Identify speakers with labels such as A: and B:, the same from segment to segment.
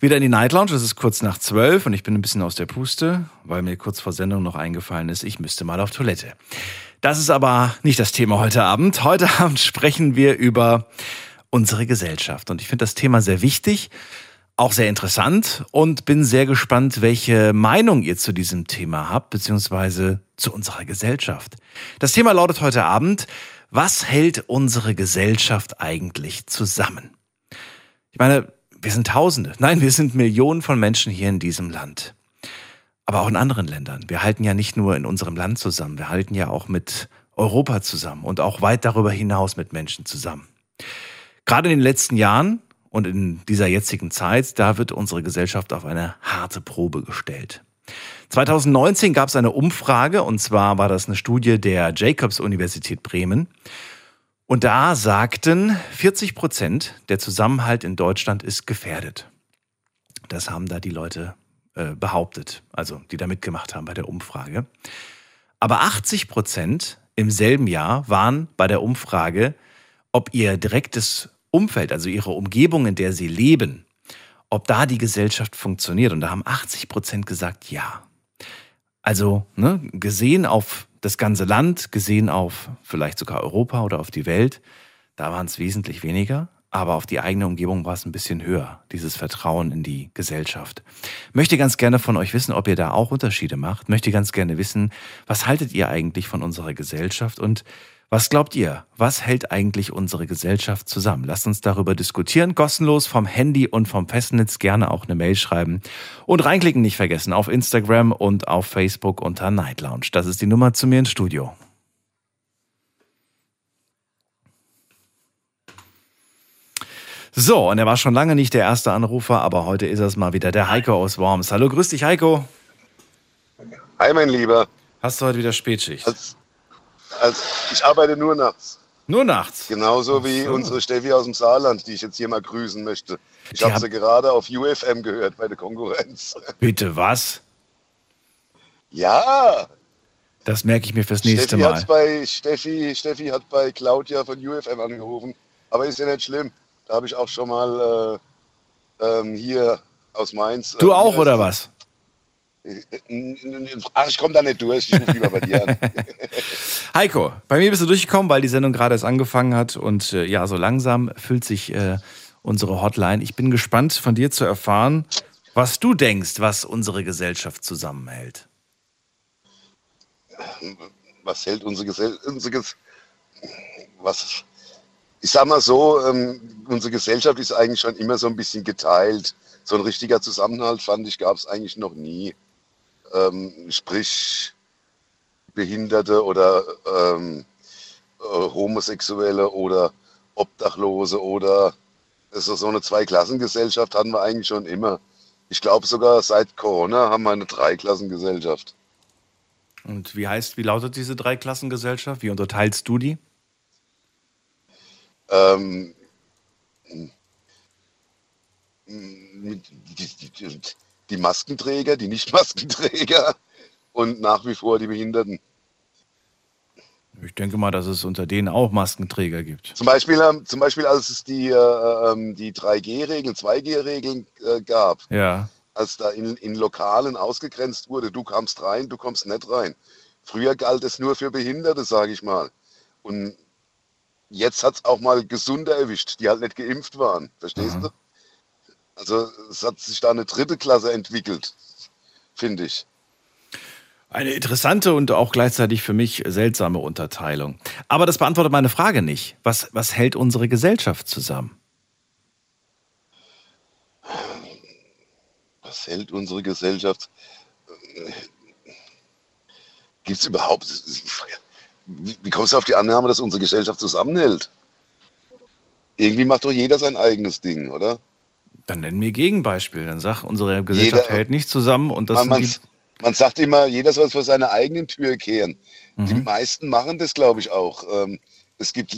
A: wieder in die Night Lounge. Es ist kurz nach zwölf und ich bin ein bisschen aus der Puste, weil mir kurz vor Sendung noch eingefallen ist, ich müsste mal auf Toilette. Das ist aber nicht das Thema heute Abend. Heute Abend sprechen wir über unsere Gesellschaft. Und ich finde das Thema sehr wichtig, auch sehr interessant und bin sehr gespannt, welche Meinung ihr zu diesem Thema habt, beziehungsweise zu unserer Gesellschaft. Das Thema lautet heute Abend, was hält unsere Gesellschaft eigentlich zusammen? Ich meine, wir sind Tausende, nein, wir sind Millionen von Menschen hier in diesem Land. Aber auch in anderen Ländern. Wir halten ja nicht nur in unserem Land zusammen, wir halten ja auch mit Europa zusammen und auch weit darüber hinaus mit Menschen zusammen. Gerade in den letzten Jahren und in dieser jetzigen Zeit, da wird unsere Gesellschaft auf eine harte Probe gestellt. 2019 gab es eine Umfrage, und zwar war das eine Studie der Jacobs Universität Bremen. Und da sagten 40 Prozent, der Zusammenhalt in Deutschland ist gefährdet. Das haben da die Leute äh, behauptet, also die da mitgemacht haben bei der Umfrage. Aber 80 Prozent im selben Jahr waren bei der Umfrage, ob ihr direktes Umfeld, also ihre Umgebung, in der sie leben, ob da die Gesellschaft funktioniert. Und da haben 80 Prozent gesagt, ja. Also ne, gesehen auf das ganze Land, gesehen auf vielleicht sogar Europa oder auf die Welt, da waren es wesentlich weniger, aber auf die eigene Umgebung war es ein bisschen höher, dieses Vertrauen in die Gesellschaft. Möchte ganz gerne von euch wissen, ob ihr da auch Unterschiede macht. Möchte ganz gerne wissen, was haltet ihr eigentlich von unserer Gesellschaft und was glaubt ihr? Was hält eigentlich unsere Gesellschaft zusammen? Lasst uns darüber diskutieren. Kostenlos vom Handy und vom Festnetz gerne auch eine Mail schreiben. Und reinklicken nicht vergessen auf Instagram und auf Facebook unter Night Lounge. Das ist die Nummer zu mir ins Studio. So, und er war schon lange nicht der erste Anrufer, aber heute ist es mal wieder der Heiko aus Worms. Hallo, grüß dich, Heiko.
B: Hi, mein Lieber.
A: Hast du heute wieder Spätschicht?
B: Also, also ich arbeite nur nachts.
A: Nur nachts?
B: Genauso wie
A: so.
B: unsere Steffi aus dem Saarland, die ich jetzt hier mal grüßen möchte. Ich habe
A: hab-
B: sie gerade auf UFM gehört bei der Konkurrenz.
A: Bitte was?
B: Ja,
A: Das merke ich mir fürs nächste
B: Steffi,
A: Mal.
B: bei, Steffi, Steffi hat bei Claudia von UFM angerufen. Aber ist ja nicht schlimm. Da habe ich auch schon mal äh, ähm, hier aus Mainz.
A: Du
B: äh,
A: auch, oder was?
B: Ach, ich komme da nicht durch. Ich rufe lieber bei dir an.
A: Heiko, bei mir bist du durchgekommen, weil die Sendung gerade erst angefangen hat und äh, ja, so langsam füllt sich äh, unsere Hotline. Ich bin gespannt von dir zu erfahren, was du denkst, was unsere Gesellschaft zusammenhält.
B: was hält unsere Gesellschaft, was, ich sag mal so, ähm, unsere Gesellschaft ist eigentlich schon immer so ein bisschen geteilt. So ein richtiger Zusammenhalt, fand ich, gab es eigentlich noch nie. Ähm, sprich, Behinderte oder ähm, äh, Homosexuelle oder Obdachlose oder also so eine Zweiklassengesellschaft hatten wir eigentlich schon immer. Ich glaube sogar seit Corona haben wir eine Dreiklassengesellschaft.
A: Und wie heißt, wie lautet diese Dreiklassengesellschaft? Wie unterteilst du die?
B: ähm, mit- die, die, die, die Maskenträger, die Nicht-Maskenträger und nach wie vor die Behinderten.
A: Ich denke mal, dass es unter denen auch Maskenträger gibt.
B: Zum Beispiel, ähm, zum Beispiel als es die, äh, ähm, die 3G-Regeln, 2G-Regeln äh, gab,
A: Ja.
B: als da in, in Lokalen ausgegrenzt wurde, du kommst rein, du kommst nicht rein. Früher galt es nur für Behinderte, sage ich mal. Und jetzt hat es auch mal Gesunde erwischt, die halt nicht geimpft waren. Verstehst
A: Mhm.
B: du? Also es hat sich da eine dritte Klasse entwickelt, finde ich.
A: Eine interessante und auch gleichzeitig für mich seltsame Unterteilung. Aber das beantwortet meine Frage nicht. Was, was hält unsere Gesellschaft zusammen?
B: Was hält unsere Gesellschaft? Gibt es überhaupt. Wie, wie kommst du auf die Annahme, dass unsere Gesellschaft zusammenhält? Irgendwie macht doch jeder sein eigenes Ding, oder?
A: Dann nenn mir Gegenbeispiel. Dann sag, unsere Gesellschaft
B: Jeder-
A: hält nicht zusammen und das
B: Man- man-
A: die
B: sagt immer, jeder soll vor seiner eigenen Tür kehren. Die
A: Mhm.
B: meisten machen das, glaube ich, auch. Ähm, es gibt,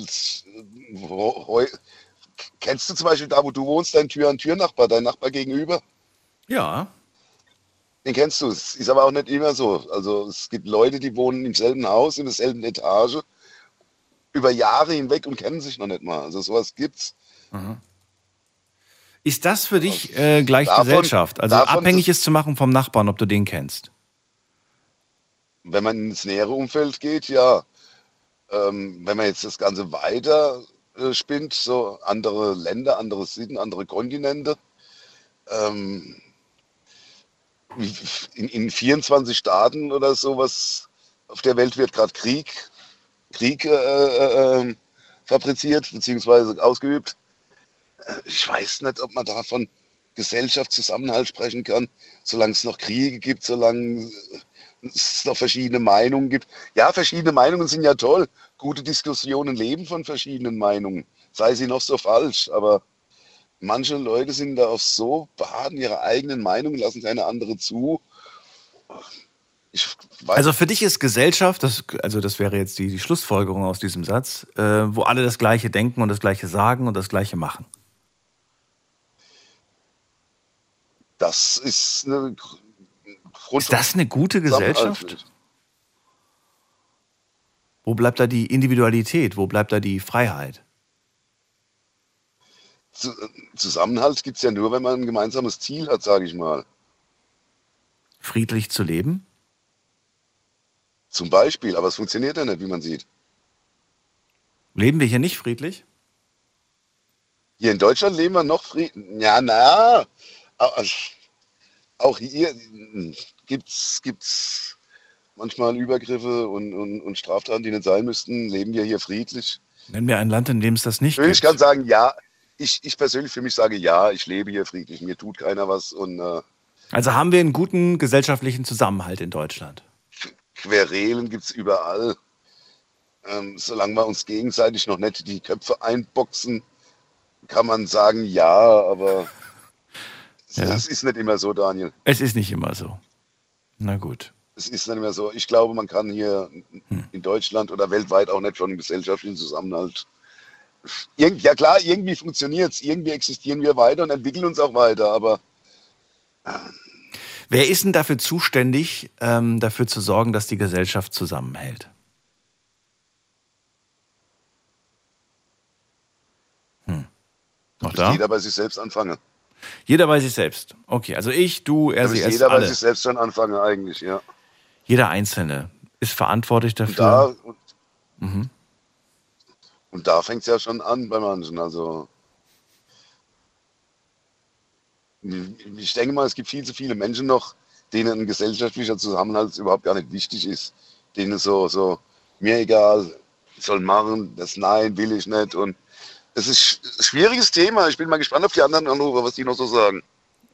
B: kennst du zum Beispiel da, wo du wohnst, dein Tür-an-Tür-Nachbar, dein Nachbar gegenüber?
A: Ja.
B: Den kennst du. Es ist aber auch nicht immer so. Also es gibt Leute, die wohnen im selben Haus, in derselben Etage, über Jahre hinweg und kennen sich noch nicht mal. Also sowas gibt's.
A: Ist das für dich äh, gleich
B: Davon-
A: Gesellschaft? Also abhängig ist zu machen vom Nachbarn, ob du den kennst.
B: Wenn man ins nähere Umfeld geht, ja. Ähm, wenn man jetzt das Ganze weiter äh, spinnt, so andere Länder, andere Sitten, andere Kontinente, ähm, in, in 24 Staaten oder sowas auf der Welt wird gerade Krieg, Krieg äh, äh, ähm, fabriziert bzw. ausgeübt. Ich weiß nicht, ob man da von Gesellschaftszusammenhalt sprechen kann, solange es noch Kriege gibt, solange es noch verschiedene Meinungen gibt. Ja, verschiedene Meinungen sind ja toll. Gute Diskussionen leben von verschiedenen Meinungen, sei sie noch so falsch. Aber manche Leute sind da auf so in ihrer eigenen Meinung, lassen keine andere zu.
A: Also für dich ist Gesellschaft, das, also das wäre jetzt die, die Schlussfolgerung aus diesem Satz, äh, wo alle das Gleiche denken und das Gleiche sagen und das Gleiche machen.
B: Das ist eine Grund
A: Ist das eine gute Gesellschaft? Wo bleibt da die Individualität? Wo bleibt da die Freiheit?
B: Zu- Zusammenhalt gibt es ja nur, wenn man ein gemeinsames Ziel hat, sage ich mal.
A: Friedlich zu leben?
B: Zum Beispiel, aber es funktioniert ja nicht, wie man sieht.
A: Leben wir hier nicht friedlich?
B: Hier in Deutschland leben wir noch Frieden. Ja, na, auch hier gibt es gibt's manchmal Übergriffe und, und, und Straftaten, die nicht sein müssten. Leben wir hier friedlich?
A: Nennen wir ein Land, in dem es das nicht
B: Ich
A: gibt.
B: kann sagen, ja. Ich, ich persönlich für mich sage, ja, ich lebe hier friedlich. Mir tut keiner was und äh,
A: Also haben wir einen guten gesellschaftlichen Zusammenhalt in Deutschland.
B: Querelen gibt es überall. Ähm, solange wir uns gegenseitig noch nicht die Köpfe einboxen, kann man sagen, ja, aber
A: Ja.
B: es ist nicht immer so, Daniel.
A: Es ist nicht immer so. Na gut.
B: Es ist nicht mehr so. Ich glaube, man kann hier in Deutschland oder weltweit auch nicht von einem gesellschaftlichen Zusammenhalt. Irgend, ja klar, irgendwie funktioniert es, irgendwie existieren wir weiter und entwickeln uns auch weiter, aber
A: Wer ist denn dafür zuständig, ähm, dafür zu sorgen, dass die Gesellschaft zusammenhält? Hm. Noch da?
B: jeder bei sich selbst anfangen.
A: Jeder bei sich selbst. Okay, also ich, du, er, sie, es,
B: jeder bei
A: alle.
B: sich selbst schon anfangen eigentlich, ja.
A: Jeder Einzelne ist verantwortlich
B: Und
A: dafür.
B: da, und, und da fängt es ja schon an bei manchen. Also ich denke mal, es gibt viel zu viele Menschen noch, denen ein gesellschaftlicher Zusammenhalt überhaupt gar nicht wichtig ist. Denen so, so, mir egal, ich soll machen, das Nein will ich nicht. Und es ist ein schwieriges Thema. Ich bin mal gespannt auf die anderen Anrufer, was die noch so sagen.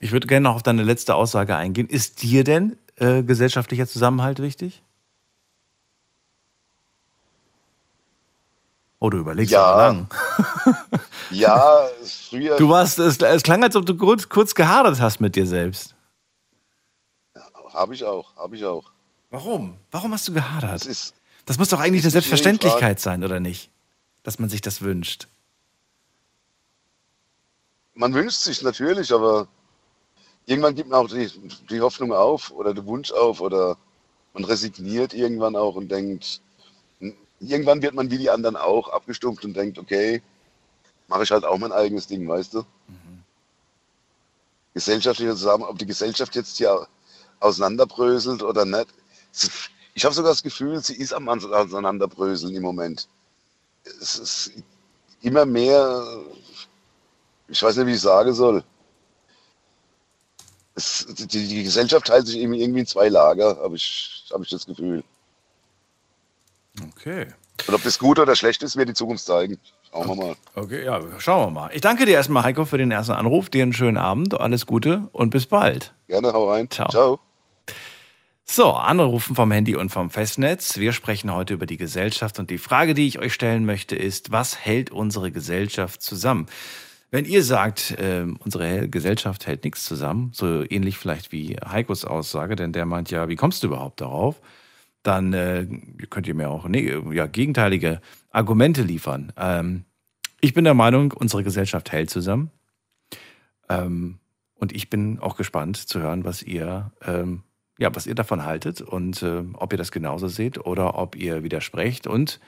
A: Ich würde gerne noch auf deine letzte Aussage eingehen. Ist dir denn äh, gesellschaftlicher Zusammenhalt wichtig? Oh, du überlegst
B: Ja.
A: lang.
B: Ja, früher.
A: Du warst, es, es klang, als ob du kurz, kurz gehadert hast mit dir selbst.
B: Habe ich auch, habe ich auch.
A: Warum? Warum hast du gehadert?
B: Es ist,
A: Das muss doch eigentlich eine Selbstverständlichkeit sein, oder nicht? Dass man sich das wünscht.
B: Man wünscht sich natürlich, aber irgendwann gibt man auch die, die Hoffnung auf oder den Wunsch auf oder man resigniert irgendwann auch und denkt, irgendwann wird man wie die anderen auch abgestumpft und denkt, okay, mache ich halt auch mein eigenes Ding, weißt du? Gesellschaftlicher Zusammen, ob die Gesellschaft jetzt hier auseinanderbröselt oder nicht. Ich habe sogar das Gefühl, sie ist am Auseinanderbröseln im Moment. Es ist immer mehr ich weiß nicht, wie ich sagen soll. Es, die, die Gesellschaft teilt sich eben irgendwie in zwei Lager, habe ich, hab ich das Gefühl.
A: Okay.
B: Und ob das gut oder schlecht ist, wird die Zukunft zeigen. Schauen wir mal.
A: Okay, ja, schauen wir mal. Ich danke dir erstmal, Heiko, für den ersten Anruf. Dir einen schönen Abend, alles Gute und bis bald.
B: Gerne, hau rein.
A: Ciao.
B: Ciao.
A: So, Anrufen vom Handy und vom Festnetz. Wir sprechen heute über die Gesellschaft und die Frage, die ich euch stellen möchte, ist, was hält unsere Gesellschaft zusammen? Wenn ihr sagt, äh, unsere Gesellschaft hält nichts zusammen, so ähnlich vielleicht wie Heikos Aussage, denn der meint ja, wie kommst du überhaupt darauf? Dann äh, könnt ihr mir auch ne, ja, gegenteilige Argumente liefern. Ähm, ich bin der Meinung, unsere Gesellschaft hält zusammen. Ähm, und ich bin auch gespannt zu hören, was ihr, ähm, ja, was ihr davon haltet und äh, ob ihr das genauso seht oder ob ihr widersprecht und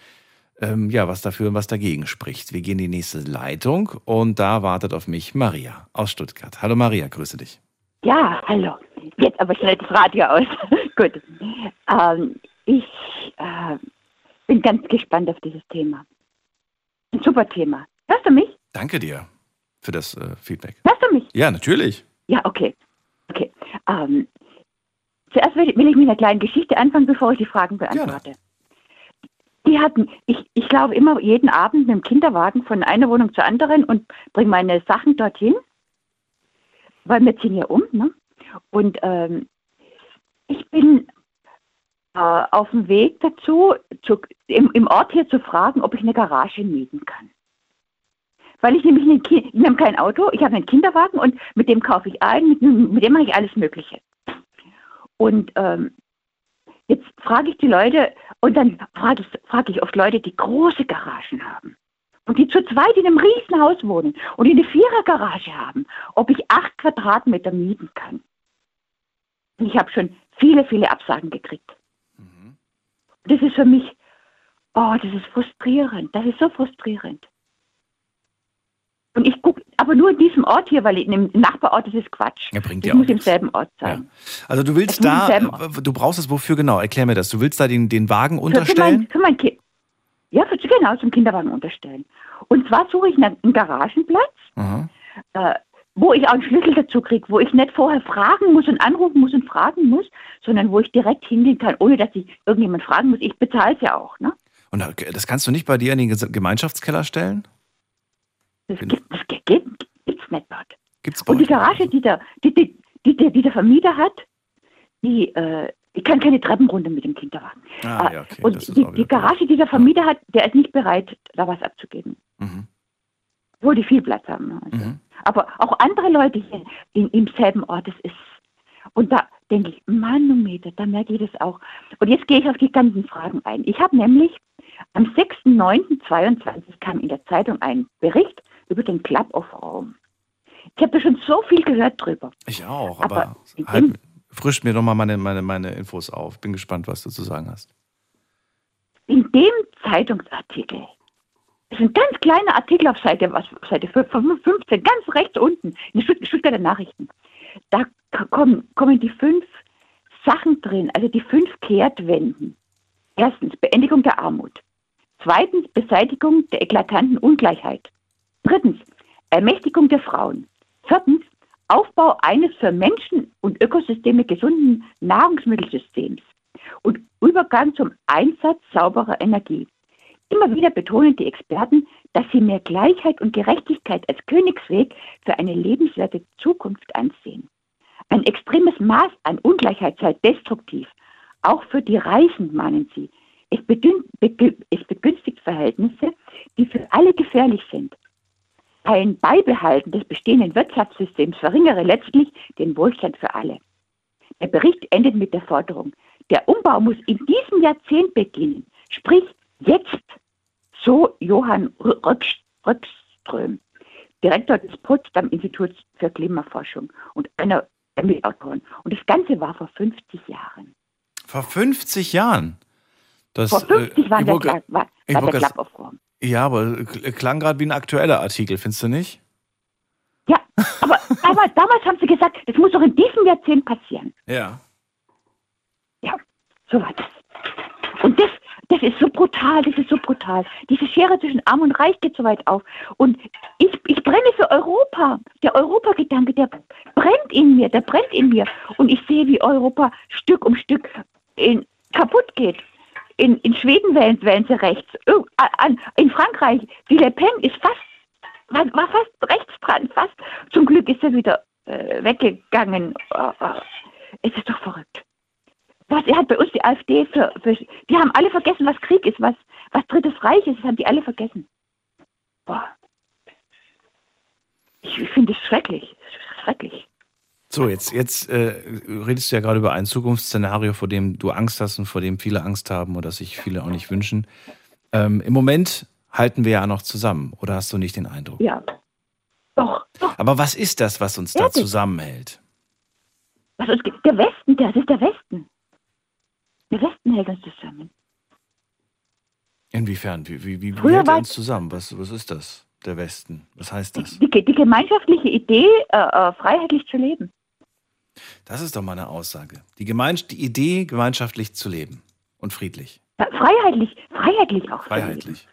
A: ähm, ja, was dafür und was dagegen spricht. Wir gehen in die nächste Leitung und da wartet auf mich Maria aus Stuttgart. Hallo Maria, grüße dich.
C: Ja, hallo. Jetzt aber schnell das Radio aus. Gut. Ähm, ich äh, bin ganz gespannt auf dieses Thema. Ein super Thema. Hörst du mich?
A: Danke dir für das äh, Feedback.
C: Hörst du mich?
A: Ja, natürlich.
C: Ja, okay. Okay. Ähm, zuerst will, will ich mit einer kleinen Geschichte anfangen, bevor ich die Fragen beantworte. Die hatten, ich, ich laufe immer jeden Abend mit dem Kinderwagen von einer Wohnung zur anderen und bringe meine Sachen dorthin, weil wir ziehen ja um. Ne? Und ähm, ich bin äh, auf dem Weg dazu, zu, im, im Ort hier zu fragen, ob ich eine Garage mieten kann. Weil ich nämlich einen Ki ich habe kein Auto, ich habe einen Kinderwagen und mit dem kaufe ich ein, mit, mit dem mache ich alles Mögliche. Und ähm, jetzt frage ich die Leute, und dann frage ich, frage ich oft Leute, die große Garagen haben und die zu zweit in einem riesen Haus wohnen und die eine Vierergarage haben, ob ich acht Quadratmeter mieten kann. Und ich habe schon viele, viele Absagen gekriegt. Mhm. Das ist für mich, oh, das ist frustrierend, das ist so frustrierend. Und ich aber nur in diesem Ort hier, weil in dem Nachbarort ist es Quatsch.
A: Ja, bringt
C: das
A: ja
C: muss
A: auch
C: im selben Ort sein.
A: Ja. Also du willst da, du brauchst es wofür genau? Erklär mir das. Du willst da den, den Wagen unterstellen?
C: Für, für mein, für mein Kind. Ja, für, genau, zum Kinderwagen unterstellen. Und zwar suche ich einen, einen Garagenplatz, äh, wo ich auch einen Schlüssel dazu kriege, wo ich nicht vorher fragen muss und anrufen muss und fragen muss, sondern wo ich direkt hingehen kann, ohne dass ich irgendjemand fragen muss. Ich bezahle es ja auch. Ne?
A: Und das kannst du nicht bei dir in den Gemeinschaftskeller stellen?
C: Das gibt es gibt, gibt's nicht dort.
A: Gibt's
C: Und die Garage, die der, die, die, die, die der Vermieter hat, die, äh, ich kann keine Treppenrunde mit dem Kinderwagen.
A: Ah, ja, okay.
C: Und die, die Garage, die der Vermieter hat, der ist nicht bereit, da was abzugeben. Mhm. Wo die viel Platz haben. Ne, also. Mhm. Aber auch andere Leute hier in, im selben Ort, das ist. Und da denke ich, Manometer, da merke ich das auch. Und jetzt gehe ich auf die ganzen Fragen ein. Ich habe nämlich am 6.9.22 kam in der Zeitung ein Bericht über den Club-of-Raum. Ich habe da schon so viel gehört drüber.
A: Ich auch, aber, aber halt, frisch mir doch mal meine, meine, meine Infos auf. Bin gespannt, was du zu sagen hast.
C: In dem Zeitungsartikel, das ist ein ganz kleiner Artikel auf Seite, was, Seite 15, ganz rechts unten, in den Stuttgarter Nachrichten. Da kommen, kommen die fünf Sachen drin, also die fünf Kehrtwenden. Erstens Beendigung der Armut. Zweitens Beseitigung der eklatanten Ungleichheit. Drittens, Ermächtigung der Frauen. Viertens, Aufbau eines für Menschen und Ökosysteme gesunden Nahrungsmittelsystems und Übergang zum Einsatz sauberer Energie. Immer wieder betonen die Experten, dass sie mehr Gleichheit und Gerechtigkeit als Königsweg für eine lebenswerte Zukunft ansehen. Ein extremes Maß an Ungleichheit sei destruktiv, auch für die Reichen, mahnen sie. Es, begünstigt Verhältnisse, die für alle gefährlich sind. Ein Beibehalten des bestehenden Wirtschaftssystems verringere letztlich den Wohlstand für alle. Der Bericht endet mit der Forderung, der Umbau muss in diesem Jahrzehnt beginnen, sprich jetzt, so Johann Röckström, Direktor des Potsdam Instituts für Klimaforschung und einer der Mitautoren. Und das Ganze war vor 50 Jahren.
A: Vor 50 Jahren?
C: Das, vor 50 äh, war, der, war, war der Club of Rome.
A: Ja, aber klang gerade wie ein aktueller Artikel, findest du nicht?
C: Ja, aber, aber damals haben sie gesagt, das muss doch in diesem Jahrzehnt passieren.
A: Ja.
C: Ja, so war das. Und das, das ist so brutal, das ist so brutal. Diese Schere zwischen Arm und Reich geht so weit auf. Und ich, ich brenne für Europa. Der Europagedanke, der brennt in mir, der brennt in mir. Und ich sehe, wie Europa Stück um Stück in, kaputt geht in, in Schweden wählen, wählen sie rechts. In Frankreich, die Le Pen ist fast, war, war fast rechts dran, fast. Zum Glück ist er wieder äh, weggegangen. Oh, oh. Es ist doch verrückt. Was hat bei uns die AfD für, für, die haben alle vergessen, was Krieg ist, was, was Drittes Reich ist, das haben die alle vergessen. Boah. Ich finde es schrecklich. Schrecklich.
A: So, jetzt, jetzt äh, redest du ja gerade über ein Zukunftsszenario, vor dem du Angst hast und vor dem viele Angst haben oder sich viele auch nicht wünschen. Ähm, Im Moment halten wir ja noch zusammen, oder hast du nicht den Eindruck?
C: Ja. Doch, doch.
A: Aber was ist das, was uns da
C: Ehrlich?
A: zusammenhält?
C: Was ist, der Westen, das ist der Westen. Der Westen hält uns zusammen.
A: Inwiefern? Wie, wie, wie
C: Früher
A: hält er uns zusammen? Was, was ist das, der Westen? Was heißt das?
C: Die, die gemeinschaftliche Idee, äh, äh, freiheitlich zu leben.
A: Das ist doch mal eine Aussage. Die, Gemeins die Idee, gemeinschaftlich zu leben und friedlich,
C: Ja, freiheitlich, freiheitlich auch.
A: freiheitlich.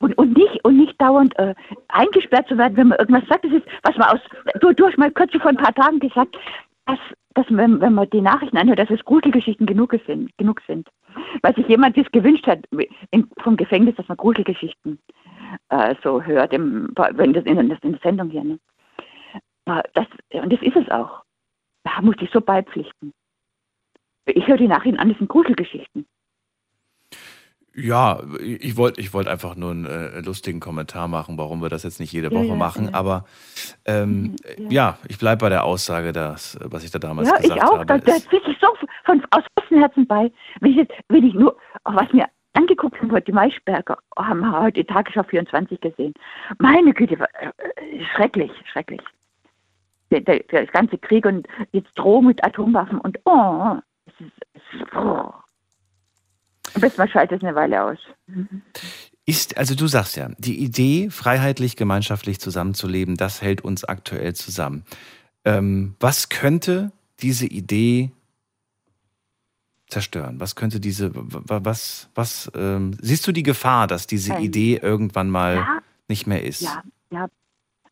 C: Und, und nicht und nicht dauernd äh, eingesperrt zu werden, wenn man irgendwas sagt. Das ist, was man aus. Du, hast mal kürzlich vor ein paar Tagen gesagt, dass, dass wenn, wenn man die Nachrichten anhört, dass es Gruselgeschichten genug sind, genug sind. Weil sich jemand das gewünscht hat in, vom Gefängnis, dass man Gruselgeschichten äh, so hört, im, wenn das in, das in der Sendung hier. Ne? Äh, Das, und das ist es auch. Da muss ich so beipflichten. Ich höre die Nachrichten an, das sind Gruselgeschichten.
A: Ja, ich wollte ich wollt einfach nur einen äh, lustigen Kommentar machen, warum wir das jetzt nicht jede
C: Ja,
A: Woche
C: ja,
A: machen.
C: ja.
A: Aber ähm,
C: Mhm,
A: ja. ich bleibe bei der Aussage, dass, was ich da damals
C: Ja,
A: gesagt
C: ich auch.
A: habe.
C: Da, da sitze ich so von, aus vollstem Herzen bei. Wenn ich, jetzt, wenn ich nur, was mir angeguckt habe, die Maischberger, haben heute Tagesschau 24 gesehen. Meine Güte, äh, äh, schrecklich, schrecklich. Der, der, der ganze Krieg und jetzt Drohung mit Atomwaffen und oh, es ist, es ist oh. Am besten mal schaltet es eine Weile aus.
A: Ist, also du sagst ja, die Idee, freiheitlich, gemeinschaftlich zusammenzuleben, das hält uns aktuell zusammen. Ähm, was könnte diese Idee zerstören? Was könnte diese, was, was, ähm, siehst du die Gefahr, dass diese
C: Ähm,
A: Idee irgendwann mal
C: Ja,
A: nicht mehr ist?
C: ja, ja.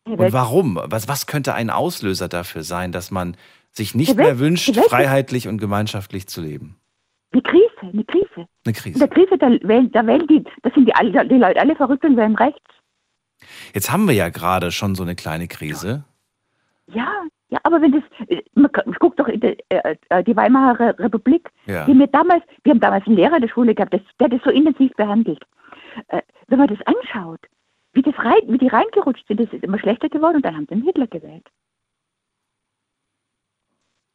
A: Und warum? Was, was könnte ein Auslöser dafür sein, dass man sich nicht
C: Welt-
A: mehr wünscht, freiheitlich und gemeinschaftlich zu leben?
C: Eine Krise, eine Krise.
A: Eine
C: In
A: Krise.
C: der Krise, da da wählen die, das sind die, alle, die Leute alle verrückt und wählen rechts.
A: Jetzt haben wir ja gerade schon so eine kleine Krise.
C: Ja, ja, aber wenn das, äh, man guckt doch in die, äh, äh, die Weimarer Republik,
A: Ja.
C: die mir damals, wir haben damals einen Lehrer in der Schule gehabt, das, der hat das so intensiv behandelt. Äh, wenn man das anschaut, wie, das rein, wie die reingerutscht sind, das ist immer schlechter geworden und dann haben sie den Hitler gewählt.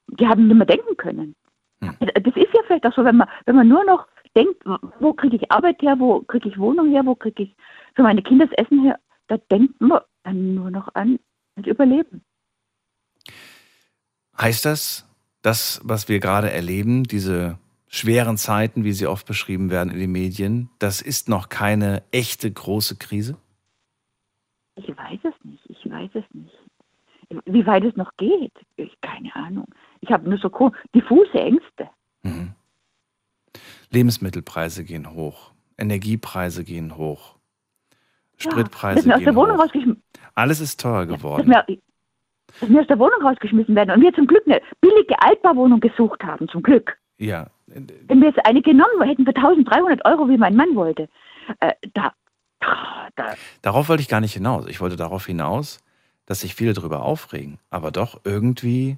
C: Die haben nicht mehr denken können.
A: Hm.
C: Das ist ja vielleicht auch so, wenn man, wenn man nur noch denkt, wo kriege ich Arbeit her, wo kriege ich Wohnung her, wo kriege ich für meine Kinder das Essen her, da denkt man dann nur noch an das Überleben.
A: Heißt das, das, was wir gerade erleben, diese schweren Zeiten, wie sie oft beschrieben werden in den Medien, das ist noch keine echte große Krise?
C: Ich weiß es nicht, ich weiß es nicht. Wie weit es noch geht, ich, keine Ahnung. Ich habe nur so diffuse Ängste.
A: Mhm. Lebensmittelpreise gehen hoch, Energiepreise gehen hoch,
C: Ja,
A: Spritpreise
C: aus
A: gehen
C: der Wohnung
A: hoch.
C: rausgeschmissen,
A: Alles ist teuer geworden.
C: wir, dass wir aus der Wohnung rausgeschmissen werden und wir zum Glück eine billige Altbauwohnung gesucht haben, zum Glück.
A: Ja,
C: Wenn wir jetzt eine genommen hätten für 1300 Euro, wie mein Mann wollte, äh, da, da,
A: darauf wollte ich gar nicht hinaus. Ich wollte darauf hinaus, dass sich viele darüber aufregen, aber doch irgendwie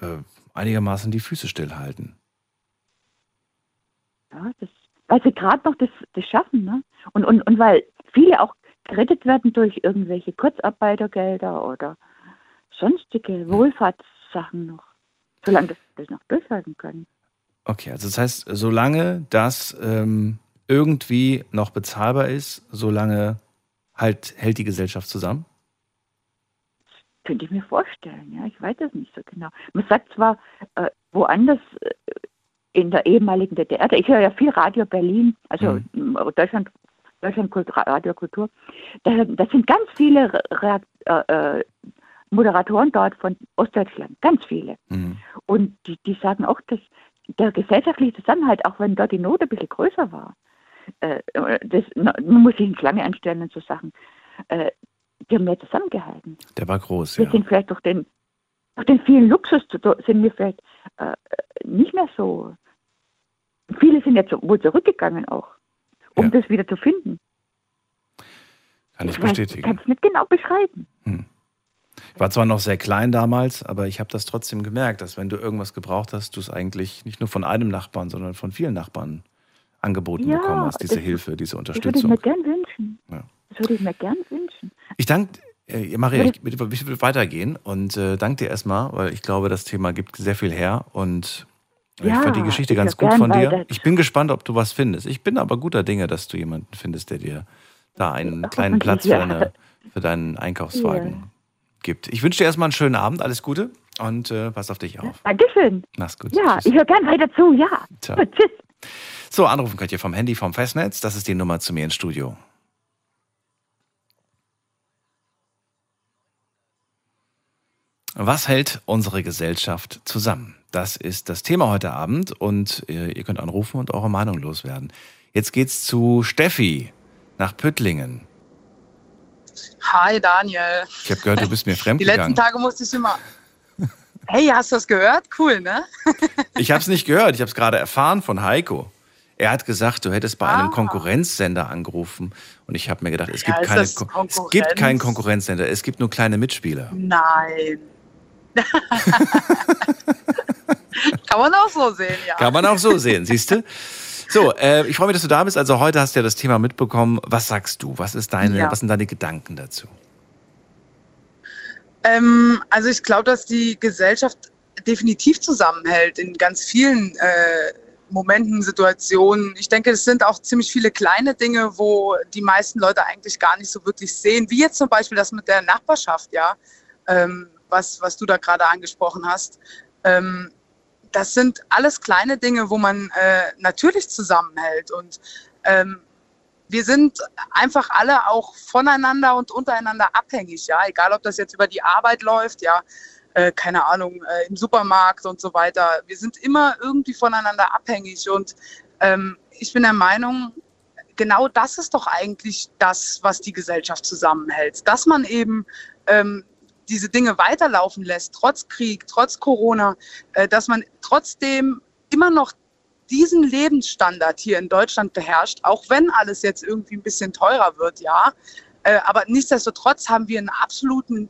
A: äh, einigermaßen die Füße stillhalten.
C: ja, das, weil sie gerade noch das, das schaffen, ne? Und, und, und weil viele auch gerettet werden durch irgendwelche Kurzarbeitergelder oder sonstige Wohlfahrtssachen noch, solange das, das noch durchhalten können.
A: Okay, also das heißt, solange das ähm, irgendwie noch bezahlbar ist, solange halt hält die Gesellschaft zusammen.
C: Könnte ich mir vorstellen, ja, ich weiß es nicht so genau. Man sagt zwar äh, woanders äh, in der ehemaligen DDR, ich höre ja viel Radio Berlin, also
A: Mhm.
C: Deutschland, Deutschland Kultur, Radio Kultur, da, da sind ganz viele Re äh, äh, Moderatoren dort von Ostdeutschland, ganz viele.
A: Mhm.
C: Und die, die sagen auch, dass der gesellschaftliche Zusammenhalt, auch wenn dort die Not ein bisschen größer war, äh, das, man muss sich in Schlange anstellen und so Sachen, äh, die haben mehr zusammengehalten.
A: Der war groß,
C: Wir
A: ja.
C: sind vielleicht durch den, durch den vielen Luxus sind wir vielleicht äh, nicht mehr so. Viele sind jetzt wohl zurückgegangen auch, um
A: Ja.
C: das wieder zu finden.
A: Kann ich
C: weiß-
A: bestätigen.
C: kann es nicht genau beschreiben.
A: Ich war zwar noch sehr klein damals, aber ich habe das trotzdem gemerkt, dass wenn du irgendwas gebraucht hast, du es eigentlich nicht nur von einem Nachbarn, sondern von vielen Nachbarn angeboten
C: Ja,
A: bekommen hast, diese
C: das-
A: Hilfe, diese
C: Das würde ich
A: Unterstützung.
C: mir gern wünschen.
A: Ja.
C: Das würde ich mir gern wünschen.
A: Ich danke Äh, Maria, ich, ich will weitergehen und äh, danke dir erstmal, weil ich glaube, das Thema gibt sehr viel her und ich
C: Ja,
A: fand die Geschichte
C: ich
A: ganz gut von dir.
C: weiter.
A: Ich bin gespannt, ob du was findest. Ich bin aber guter Dinge, dass du jemanden findest, der dir da einen kleinen Platz für,
C: ja.
A: deine, für deinen Einkaufswagen gibt. Ich wünsche dir erstmal einen schönen Abend, alles Gute und äh, pass auf dich auf.
C: Dankeschön.
A: Mach's gut.
C: Ja,
A: Tschüss.
C: ich höre gern weiter zu, ja.
A: Ciao.
C: Gut, tschüss.
A: So, anrufen könnt ihr vom Handy, vom Festnetz. Das ist die Nummer zu mir ins Studio. Was hält unsere Gesellschaft zusammen? Das ist das Thema heute Abend und äh, ihr könnt anrufen und eure Meinung loswerden. Jetzt geht's zu Steffi nach Püttlingen.
D: Hi Daniel.
A: Ich habe gehört, du bist mir
D: Die letzten. Tage musste ich immer. Hey, hast du das gehört? Cool, ne?
A: Ich habe es nicht gehört, ich habe es gerade erfahren von Heiko. Er hat gesagt, du hättest bei einem
D: Ah.
A: Konkurrenzsender angerufen und ich habe mir gedacht, es
D: Ja,
A: gibt, keine, es gibt keinen Konkurrenzsender, es gibt nur kleine Mitspieler.
D: Nein. Kann man auch so sehen, ja.
A: Kann man auch so sehen, siehst du? So, äh, ich freue mich, dass du da bist. Also heute hast du ja das Thema mitbekommen. Was sagst du? Was ist deine,
D: Ja.
A: was sind deine Gedanken dazu?
D: Ähm, also ich glaube, dass die Gesellschaft definitiv zusammenhält in ganz vielen äh, Momenten, Situationen. Ich denke, es sind auch ziemlich viele kleine Dinge, wo die meisten Leute eigentlich gar nicht so wirklich sehen. Wie jetzt zum Beispiel das mit der Nachbarschaft, ja, ähm, was, was du da gerade angesprochen hast. Ähm, das sind alles kleine Dinge, wo man äh, natürlich zusammenhält. Und ähm, wir sind einfach alle auch voneinander und untereinander abhängig, ja, egal ob das jetzt über die Arbeit läuft, ja, äh, keine Ahnung, äh, im Supermarkt und so weiter. Wir sind immer irgendwie voneinander abhängig und ähm, ich bin der Meinung, genau das ist doch eigentlich das, was die Gesellschaft zusammenhält, dass man eben ähm, diese Dinge weiterlaufen lässt, trotz Krieg, trotz Corona, äh, dass man trotzdem immer noch diesen Lebensstandard hier in Deutschland beherrscht, auch wenn alles jetzt irgendwie ein bisschen teurer wird, ja. Äh, aber nichtsdestotrotz haben wir einen absoluten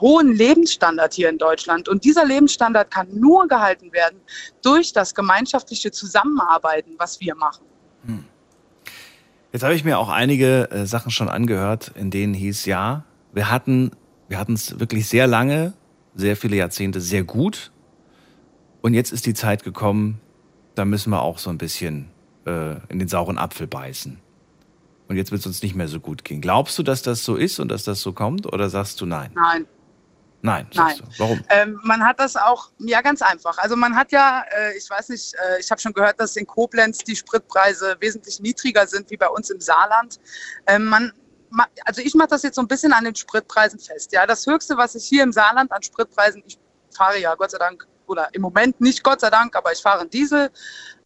D: hohen Lebensstandard hier in Deutschland. Und dieser Lebensstandard kann nur gehalten werden durch das gemeinschaftliche Zusammenarbeiten, was wir machen.
A: Jetzt habe ich mir auch einige äh, Sachen schon angehört, in denen hieß, ja, wir hatten wir hatten es wirklich sehr lange, sehr viele Jahrzehnte sehr gut. Und jetzt ist die Zeit gekommen, da müssen wir auch so ein bisschen äh, in den sauren Apfel beißen. Und jetzt wird es uns nicht mehr so gut gehen. Glaubst du, dass das so ist und dass das so kommt? Oder sagst du nein?
D: Nein.
A: Nein,
D: Nein.
A: du. Warum?
D: Ähm, man hat das auch, ja, ganz einfach. Also man hat ja, äh, ich weiß nicht, äh, ich habe schon gehört, dass in Koblenz die Spritpreise wesentlich niedriger sind wie bei uns im Saarland. Ähm, man, ma- also ich mache das jetzt so ein bisschen an den Spritpreisen fest. Ja, das Höchste, was ich hier im Saarland an Spritpreisen, ich fahre ja Gott sei Dank oder im Moment nicht Gott sei Dank, aber ich fahre einen Diesel.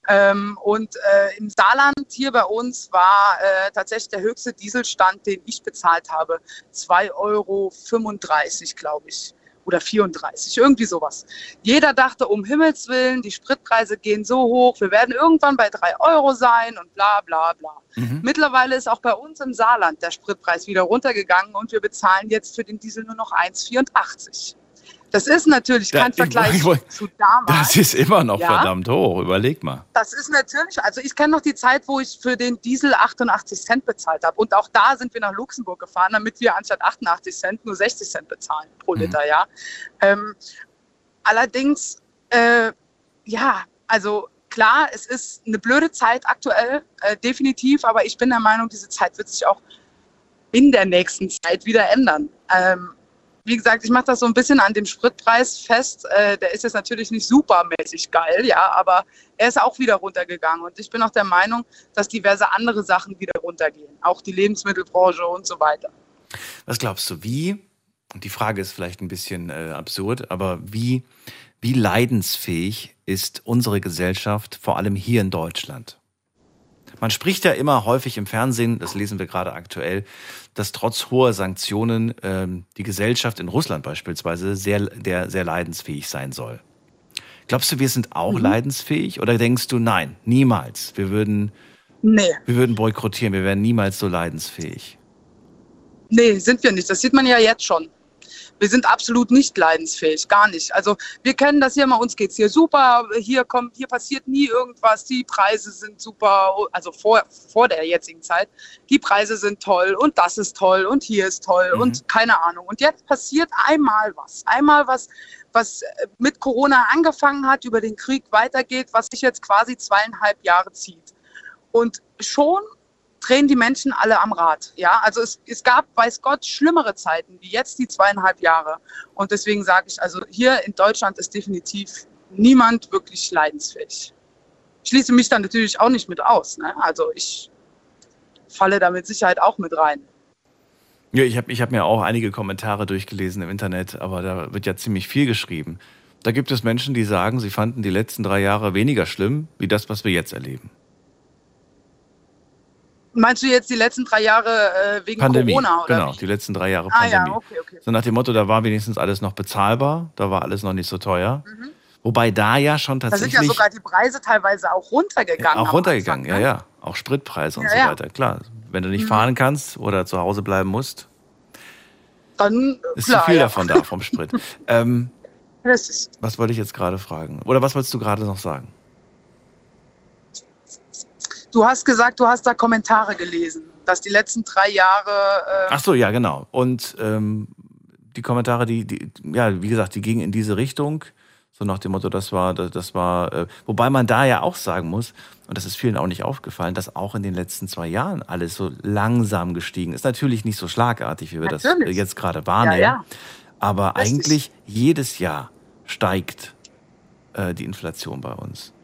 D: Ähm, und äh, im Saarland hier bei uns war äh, tatsächlich der höchste Dieselstand, den ich bezahlt habe, 2,35 Euro, glaube ich. Oder 34, irgendwie sowas. Jeder dachte, um Himmels Willen, die Spritpreise gehen so hoch, wir werden irgendwann bei 3 Euro sein und bla bla bla.
A: Mhm.
D: Mittlerweile ist auch bei uns im Saarland der Spritpreis wieder runtergegangen und wir bezahlen jetzt für den Diesel nur noch 1,84. Das ist natürlich
A: Da-
D: kein
A: ich-
D: Vergleich
A: ich wollt-
D: zu damals.
A: Das ist immer noch
D: Ja.
A: verdammt hoch. Überleg mal.
D: Das ist natürlich, also ich kenne noch die Zeit, wo ich für den Diesel 88 Cent bezahlt habe. Und auch da sind wir nach Luxemburg gefahren, damit wir anstatt 88 Cent nur 60 Cent bezahlen pro
A: Mhm.
D: Liter, ja. Ähm, allerdings, äh, ja, also klar, es ist eine blöde Zeit aktuell, äh, definitiv, aber ich bin der Meinung, diese Zeit wird sich auch in der nächsten Zeit wieder ändern. Ähm, wie gesagt, ich mache das so ein bisschen an dem Spritpreis fest. Äh, der ist jetzt natürlich nicht supermäßig geil, ja, aber er ist auch wieder runtergegangen. Und ich bin auch der Meinung, dass diverse andere Sachen wieder runtergehen. Auch die Lebensmittelbranche und so weiter.
A: Was glaubst du, wie, und die Frage ist vielleicht ein bisschen äh, absurd, aber wie, wie leidensfähig ist unsere Gesellschaft, vor allem hier in Deutschland? Man spricht ja immer häufig im Fernsehen, das lesen wir gerade aktuell, dass trotz hoher Sanktionen ähm, die Gesellschaft in Russland beispielsweise sehr, der, sehr leidensfähig sein soll. Glaubst du, wir sind auch leidensfähig oder denkst du, nein, niemals, wir würden,
D: Nee,
A: wir würden boykottieren, wir wären niemals so leidensfähig?
D: nee, sind wir nicht. Das sieht man ja jetzt schon. Wir sind absolut nicht leidensfähig, gar nicht. Also wir kennen das hier immer, uns geht's hier super, hier kommt, hier passiert nie irgendwas, die Preise sind super, also vor, vor der jetzigen Zeit, die Preise sind toll und das ist toll und hier ist toll
A: Mhm.
D: und keine Ahnung. Und jetzt passiert einmal was, einmal was, was mit Corona angefangen hat, über den Krieg weitergeht, was sich jetzt quasi zweieinhalb Jahre zieht. Und schon drehen die Menschen alle am Rad. Ja, also es, es gab, weiß Gott, schlimmere Zeiten wie jetzt die zweieinhalb Jahre. Und deswegen sage ich, also hier in Deutschland ist definitiv niemand wirklich leidensfähig. Ich schließe mich da natürlich auch nicht mit aus. Ne? Also ich falle da mit Sicherheit auch mit rein.
A: Ja, ich habe ich hab mir auch einige Kommentare durchgelesen im Internet, aber da wird ja ziemlich viel geschrieben. Da gibt es Menschen, die sagen, sie fanden die letzten drei Jahre weniger schlimm, wie das, was wir jetzt erleben.
D: Meinst du jetzt die letzten drei Jahre äh, wegen
A: Pandemie.
D: Corona oder
A: genau,
D: wie?
A: die letzten drei Jahre
D: Ah
A: Pandemie.
D: ja, okay, okay.
A: So nach dem Motto, da war wenigstens alles noch bezahlbar, da war alles noch nicht so teuer. Wobei da ja schon
D: Mhm. Da sind
A: tatsächlich
D: ja sogar die Preise teilweise auch runtergegangen.
A: auch runtergegangen,
D: Anfang,
A: ja, ja. Auch Spritpreise und
D: Ja,
A: so
D: ja.
A: weiter, klar. Wenn du nicht
D: Mhm.
A: fahren kannst oder zu Hause bleiben musst,
D: Dann, äh,
A: ist
D: klar,
A: zu viel
D: ja.
A: davon da vom Sprit. ähm, was wollte ich jetzt gerade fragen? Oder was wolltest du gerade noch sagen?
D: Du hast gesagt, du hast da Kommentare gelesen, dass die letzten drei Jahre. Äh,
A: Ach so, ja, genau. Und ähm, die Kommentare, die, die, ja, wie gesagt, die gingen in diese Richtung. So nach dem Motto, das war, das, das war, äh, wobei man da ja auch sagen muss, und das ist vielen auch nicht aufgefallen, dass auch in den letzten zwei Jahren alles so langsam gestiegen ist. Natürlich nicht so schlagartig, wie wir das
D: Natürlich.
A: äh, jetzt gerade wahrnehmen.
D: Ja, ja.
A: Aber
D: Richtig.
A: eigentlich jedes Jahr steigt äh, die Inflation bei uns.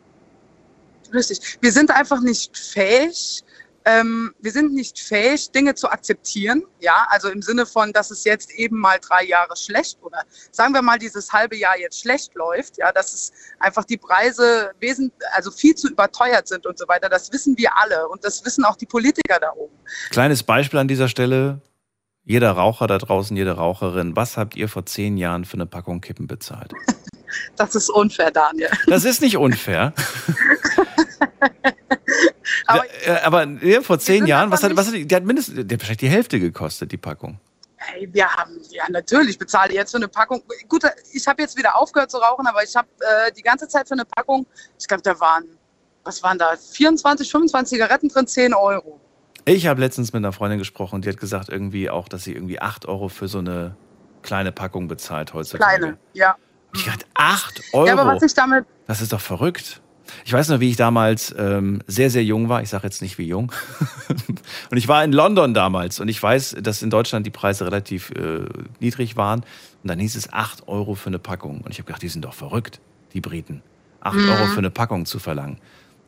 D: Richtig. Wir sind einfach nicht fähig. Ähm, wir sind nicht fähig, Dinge zu akzeptieren. Ja, also im Sinne von, dass es jetzt eben mal drei Jahre schlecht oder sagen wir mal dieses halbe Jahr jetzt schlecht läuft. Ja, dass es einfach die Preise wesentlich, also viel zu überteuert sind und so weiter. Das wissen wir alle und das wissen auch die Politiker da oben.
A: Kleines Beispiel an dieser Stelle. Jeder Raucher da draußen, jede Raucherin, was habt ihr vor zehn Jahren für eine Packung Kippen bezahlt?
D: Das ist unfair, Daniel.
A: Das ist nicht unfair.
D: Aber-
A: Ja, äh, aber ja, vor zehn Jahren, was hat, was hat die, die hat mindestens, die hat wahrscheinlich die Hälfte gekostet, die Packung.
D: Hey, wir haben, ja natürlich, bezahle jetzt für eine Packung. Gut, ich habe jetzt wieder aufgehört zu rauchen, aber ich habe äh, die ganze Zeit für eine Packung, ich glaube, da waren, was waren da, 24, 25 Zigaretten drin, 10 Euro.
A: Ich habe letztens mit einer Freundin gesprochen, die hat gesagt irgendwie auch, dass sie irgendwie 8 Euro für so eine kleine Packung bezahlt heutzutage.
D: Kleine, ja.
A: Und ich dachte, 8 Euro?
D: Ja, aber was ich damit,
A: Das ist doch verrückt. Ich weiß noch, wie ich damals ähm, sehr, sehr jung war. Ich sage jetzt nicht wie jung. und ich war in London damals und ich weiß, dass in Deutschland die Preise relativ äh, niedrig waren. Und dann hieß es 8 Euro für eine Packung. Und ich habe gedacht, die sind doch verrückt, die Briten. 8
D: Mhm.
A: Euro für eine Packung zu verlangen.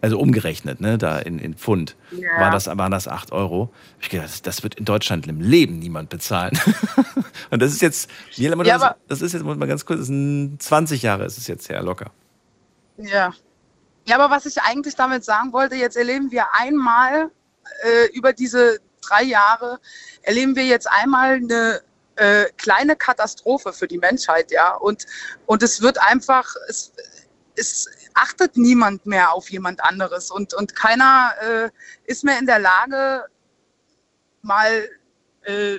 A: Also umgerechnet, ne, da in, in Pfund
D: Ja.
A: war das, waren das 8 Euro. Ich gedacht, das, das wird in Deutschland im Leben niemand bezahlen. und das ist jetzt,
D: Ja,
A: das,
D: aber-
A: das ist jetzt, muss man ganz kurz, das sind 20 Jahre ist es jetzt her, locker.
D: ja. Ja, aber was ich eigentlich damit sagen wollte, jetzt erleben wir einmal äh, über diese drei Jahre, erleben wir jetzt einmal eine äh, kleine Katastrophe für die Menschheit, ja. Und, und es wird einfach, es, es achtet niemand mehr auf jemand anderes und, und keiner äh, ist mehr in der Lage, mal äh,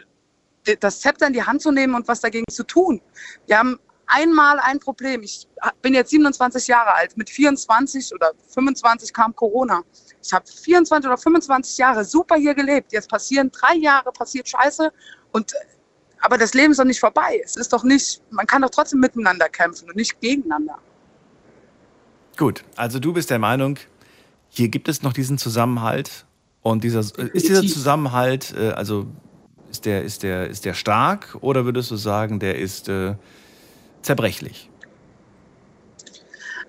D: das Zepter in die Hand zu nehmen und was dagegen zu tun. Wir haben einmal ein Problem. Ich bin jetzt 27 Jahre alt. Mit 24 oder 25 kam Corona. Ich habe 24 oder 25 Jahre super hier gelebt. Jetzt passieren drei Jahre, passiert Scheiße. Und, aber das Leben ist doch nicht vorbei. Es ist doch nicht, man kann doch trotzdem miteinander kämpfen und nicht gegeneinander.
A: Gut, also du bist der Meinung, hier gibt es noch diesen Zusammenhalt und dieser ist dieser. Zusammenhalt, äh, also ist der ist der ist der stark oder würdest du sagen, der ist äh, zerbrechlich?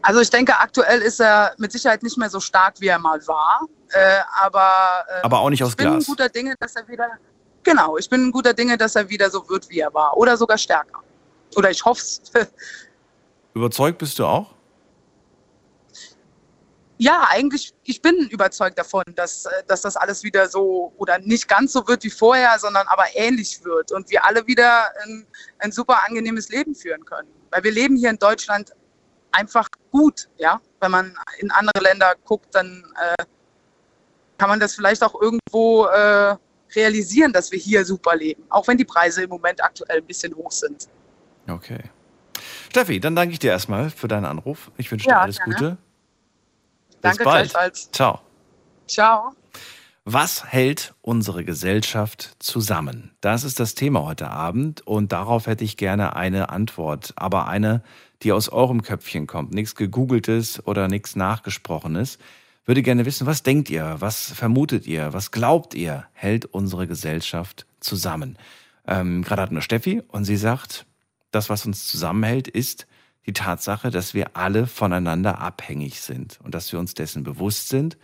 D: Also ich denke, aktuell ist er mit Sicherheit nicht mehr so stark, wie er mal war. Äh, aber ähm,
A: Aber auch nicht aus
D: ich bin
A: Glas.
D: guter Dinge, dass er wieder, genau, ich bin guter Dinge, dass er wieder so wird, wie er war. Oder sogar stärker. Oder ich hoffe es.
A: Überzeugt bist du auch?
D: Ja, eigentlich, ich bin überzeugt davon, dass, äh, dass das alles wieder so oder nicht ganz so wird wie vorher, sondern aber ähnlich wird und wir alle wieder ein, ein super angenehmes Leben führen können. Weil wir leben hier in Deutschland einfach gut, ja. Wenn man in andere Länder guckt, dann äh, kann man das vielleicht auch irgendwo äh, realisieren, dass wir hier super leben, auch wenn die Preise im Moment aktuell ein bisschen hoch sind.
A: Okay. Steffi, dann danke ich dir erstmal für deinen Anruf. Ich wünsche
D: Ja,
A: dir alles
D: gerne.
A: Gute. Bis
D: Danke
A: bald.
D: gleichfalls.
A: Ciao.
D: Ciao.
A: Was hält unsere Gesellschaft zusammen? Das ist das Thema heute Abend und darauf hätte ich gerne eine Antwort, aber eine, die aus eurem Köpfchen kommt, nichts gegoogeltes oder nichts nachgesprochenes. Würde gerne wissen, was denkt ihr, was vermutet ihr, was glaubt ihr, hält unsere Gesellschaft zusammen? Ähm, Gerade hatten wir Steffi und sie sagt, das, was uns zusammenhält, ist die Tatsache, dass wir alle voneinander abhängig sind und dass wir uns dessen bewusst sind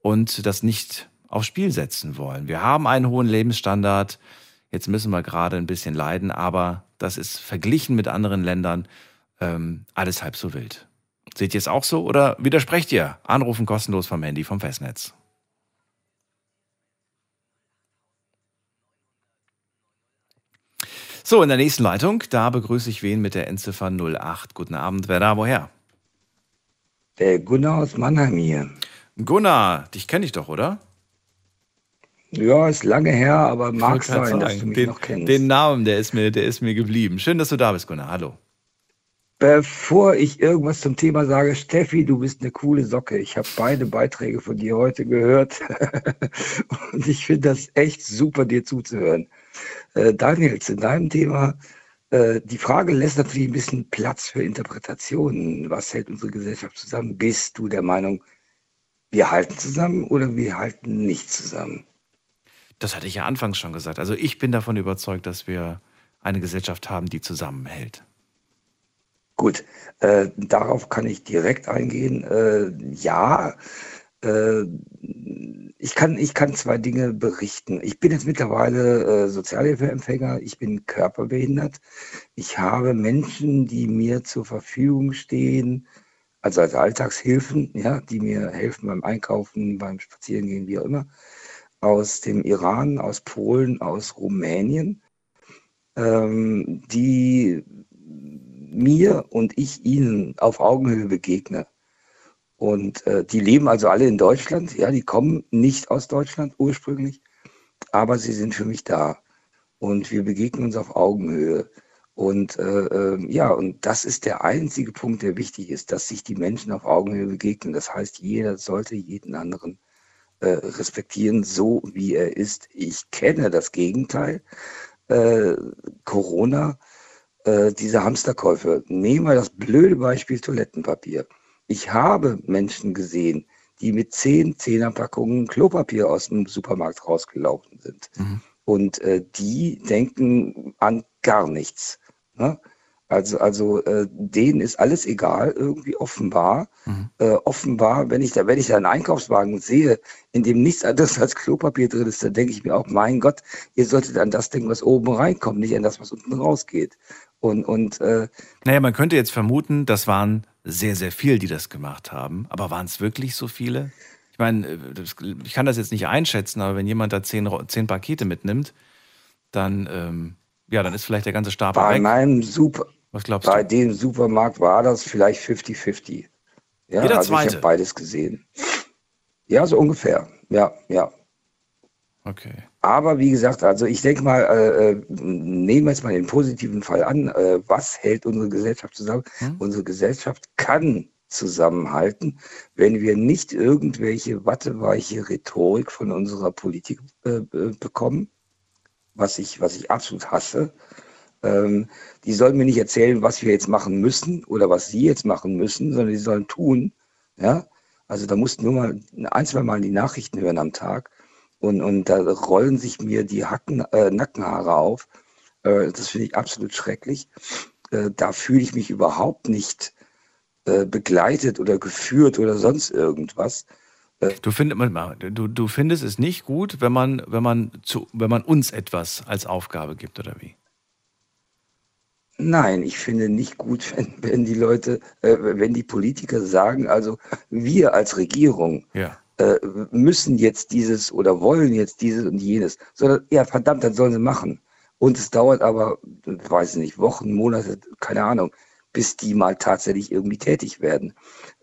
A: und das nicht aufs Spiel setzen wollen. Wir haben einen hohen Lebensstandard. Jetzt müssen wir gerade ein bisschen leiden, aber das ist verglichen mit anderen Ländern ähm, alles halb so wild. Seht ihr es auch so oder widersprecht ihr? Anrufen kostenlos vom Handy vom Festnetz. So, in der nächsten Leitung, da begrüße ich wen mit der Endziffer 08. Guten Abend, wer da, woher?
E: Der Gunnar aus Mannheim hier.
A: Gunnar, dich kenne ich doch, oder?
E: Ja, ist lange her, aber mag sein, dass du mich
A: den,
E: noch kennst.
A: Den Namen, der ist, mir, der ist mir geblieben. Schön, dass du da bist, Gunnar. Hallo.
E: Bevor ich irgendwas zum Thema sage, Steffi, du bist eine coole Socke. Ich habe beide Beiträge von dir heute gehört und ich finde das echt super, dir zuzuhören. Äh, Daniel, zu deinem Thema, äh, die Frage lässt natürlich ein bisschen Platz für Interpretationen. Was hält unsere Gesellschaft zusammen? Bist du der Meinung, wir halten zusammen oder wir halten nicht zusammen?
A: Das hatte ich ja anfangs schon gesagt. Also ich bin davon überzeugt, dass wir eine Gesellschaft haben, die zusammenhält.
E: Gut, äh, darauf kann ich direkt eingehen. Äh, ja, ich, kann, ich kann zwei Dinge berichten. Ich bin jetzt mittlerweile äh, Sozialhilfeempfänger, ich bin körperbehindert. Ich habe Menschen, die mir zur Verfügung stehen, also als Alltagshilfen, ja, die mir helfen beim Einkaufen, beim Spazierengehen, wie auch immer, aus dem Iran, aus Polen, aus Rumänien, ähm, die mir und ich ihnen auf Augenhöhe begegne. Und äh, die leben also alle in Deutschland. Ja, die kommen nicht aus Deutschland ursprünglich, aber sie sind für mich da. Und wir begegnen uns auf Augenhöhe. Und äh, äh, ja, und das ist der einzige Punkt, der wichtig ist, dass sich die Menschen auf Augenhöhe begegnen. Das heißt, jeder sollte jeden anderen äh, respektieren, so wie er ist. Ich kenne das Gegenteil. Äh, Corona, äh, diese Hamsterkäufe. Nehmen wir das blöde Beispiel Toilettenpapier. Ich habe Menschen gesehen, die mit zehn Zehnerpackungen Klopapier aus dem Supermarkt rausgelaufen sind.
A: Mhm.
E: Und äh, die denken an gar nichts. Ne? Also, also äh, denen ist alles egal, irgendwie offenbar.
A: Mhm.
E: Äh, offenbar, wenn ich da, wenn ich da einen Einkaufswagen sehe, in dem nichts anderes als Klopapier drin ist, dann denke ich mir auch, mein Gott, ihr solltet an das denken, was oben reinkommt, nicht an das, was unten rausgeht. Und, und äh,
A: Naja, man könnte jetzt vermuten, das waren sehr, sehr viele, die das gemacht haben. Aber waren es wirklich so viele? Ich meine, äh, ich kann das jetzt nicht einschätzen, aber wenn jemand da zehn, zehn Pakete mitnimmt, dann, ähm, ja, dann ist vielleicht der ganze Stapel
E: bei
A: weg.
E: meinem Super,
A: Was glaubst
E: bei
A: du?
E: dem Supermarkt war das vielleicht 50-50. Ja,
A: Jeder
E: also ich
A: Zweite.
E: habe beides gesehen. Ja, so ungefähr. Ja, ja.
A: Okay.
E: Aber wie gesagt, also ich denke mal, äh, äh, nehmen wir jetzt mal den positiven Fall an. Äh, was hält unsere Gesellschaft zusammen?
A: Hm?
E: Unsere Gesellschaft kann zusammenhalten, wenn wir nicht irgendwelche watteweiche Rhetorik von unserer Politik äh, äh, bekommen, was ich, was ich absolut hasse. Ähm, die sollen mir nicht erzählen, was wir jetzt machen müssen oder was sie jetzt machen müssen, sondern die sollen tun. Ja, also da mussten nur mal ein, zwei Mal die Nachrichten hören am Tag und, und da rollen sich mir die Hacken, äh, Nackenhaare auf. Äh, das finde ich absolut schrecklich. Äh, da fühle ich mich überhaupt nicht äh, begleitet oder geführt oder sonst irgendwas.
A: Du, find, du, du findest es nicht gut, wenn man, wenn, man zu, wenn man uns etwas als Aufgabe gibt, oder wie?
E: Nein, ich finde nicht gut, wenn, wenn die Leute, äh, wenn die Politiker sagen, also wir als Regierung
A: Ja.
E: Äh, müssen jetzt dieses oder wollen jetzt dieses und jenes, sondern ja, verdammt, das sollen sie machen. Und es dauert aber, weiß ich nicht, Wochen, Monate, keine Ahnung, bis die mal tatsächlich irgendwie tätig werden.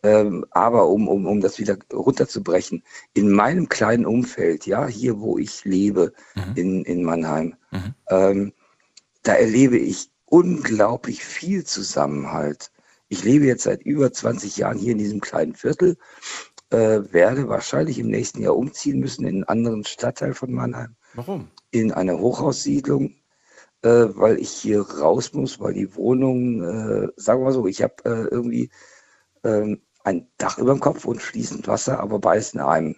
E: Ähm, aber um, um, um das wieder runterzubrechen, in meinem kleinen Umfeld, ja, hier wo ich lebe,
A: Mhm.
E: in, in Mannheim,
A: Mhm.
E: ähm, da erlebe ich unglaublich viel Zusammenhalt. Ich lebe jetzt seit über 20 Jahren hier in diesem kleinen Viertel, äh, werde wahrscheinlich im nächsten Jahr umziehen müssen in einen anderen Stadtteil von Mannheim,
A: Warum?
E: in eine Hochhaussiedlung, äh, weil ich hier raus muss, weil die Wohnung, äh, sagen wir mal so, ich habe äh, irgendwie ähm, ein Dach über dem Kopf und fließend Wasser, aber beides in einem.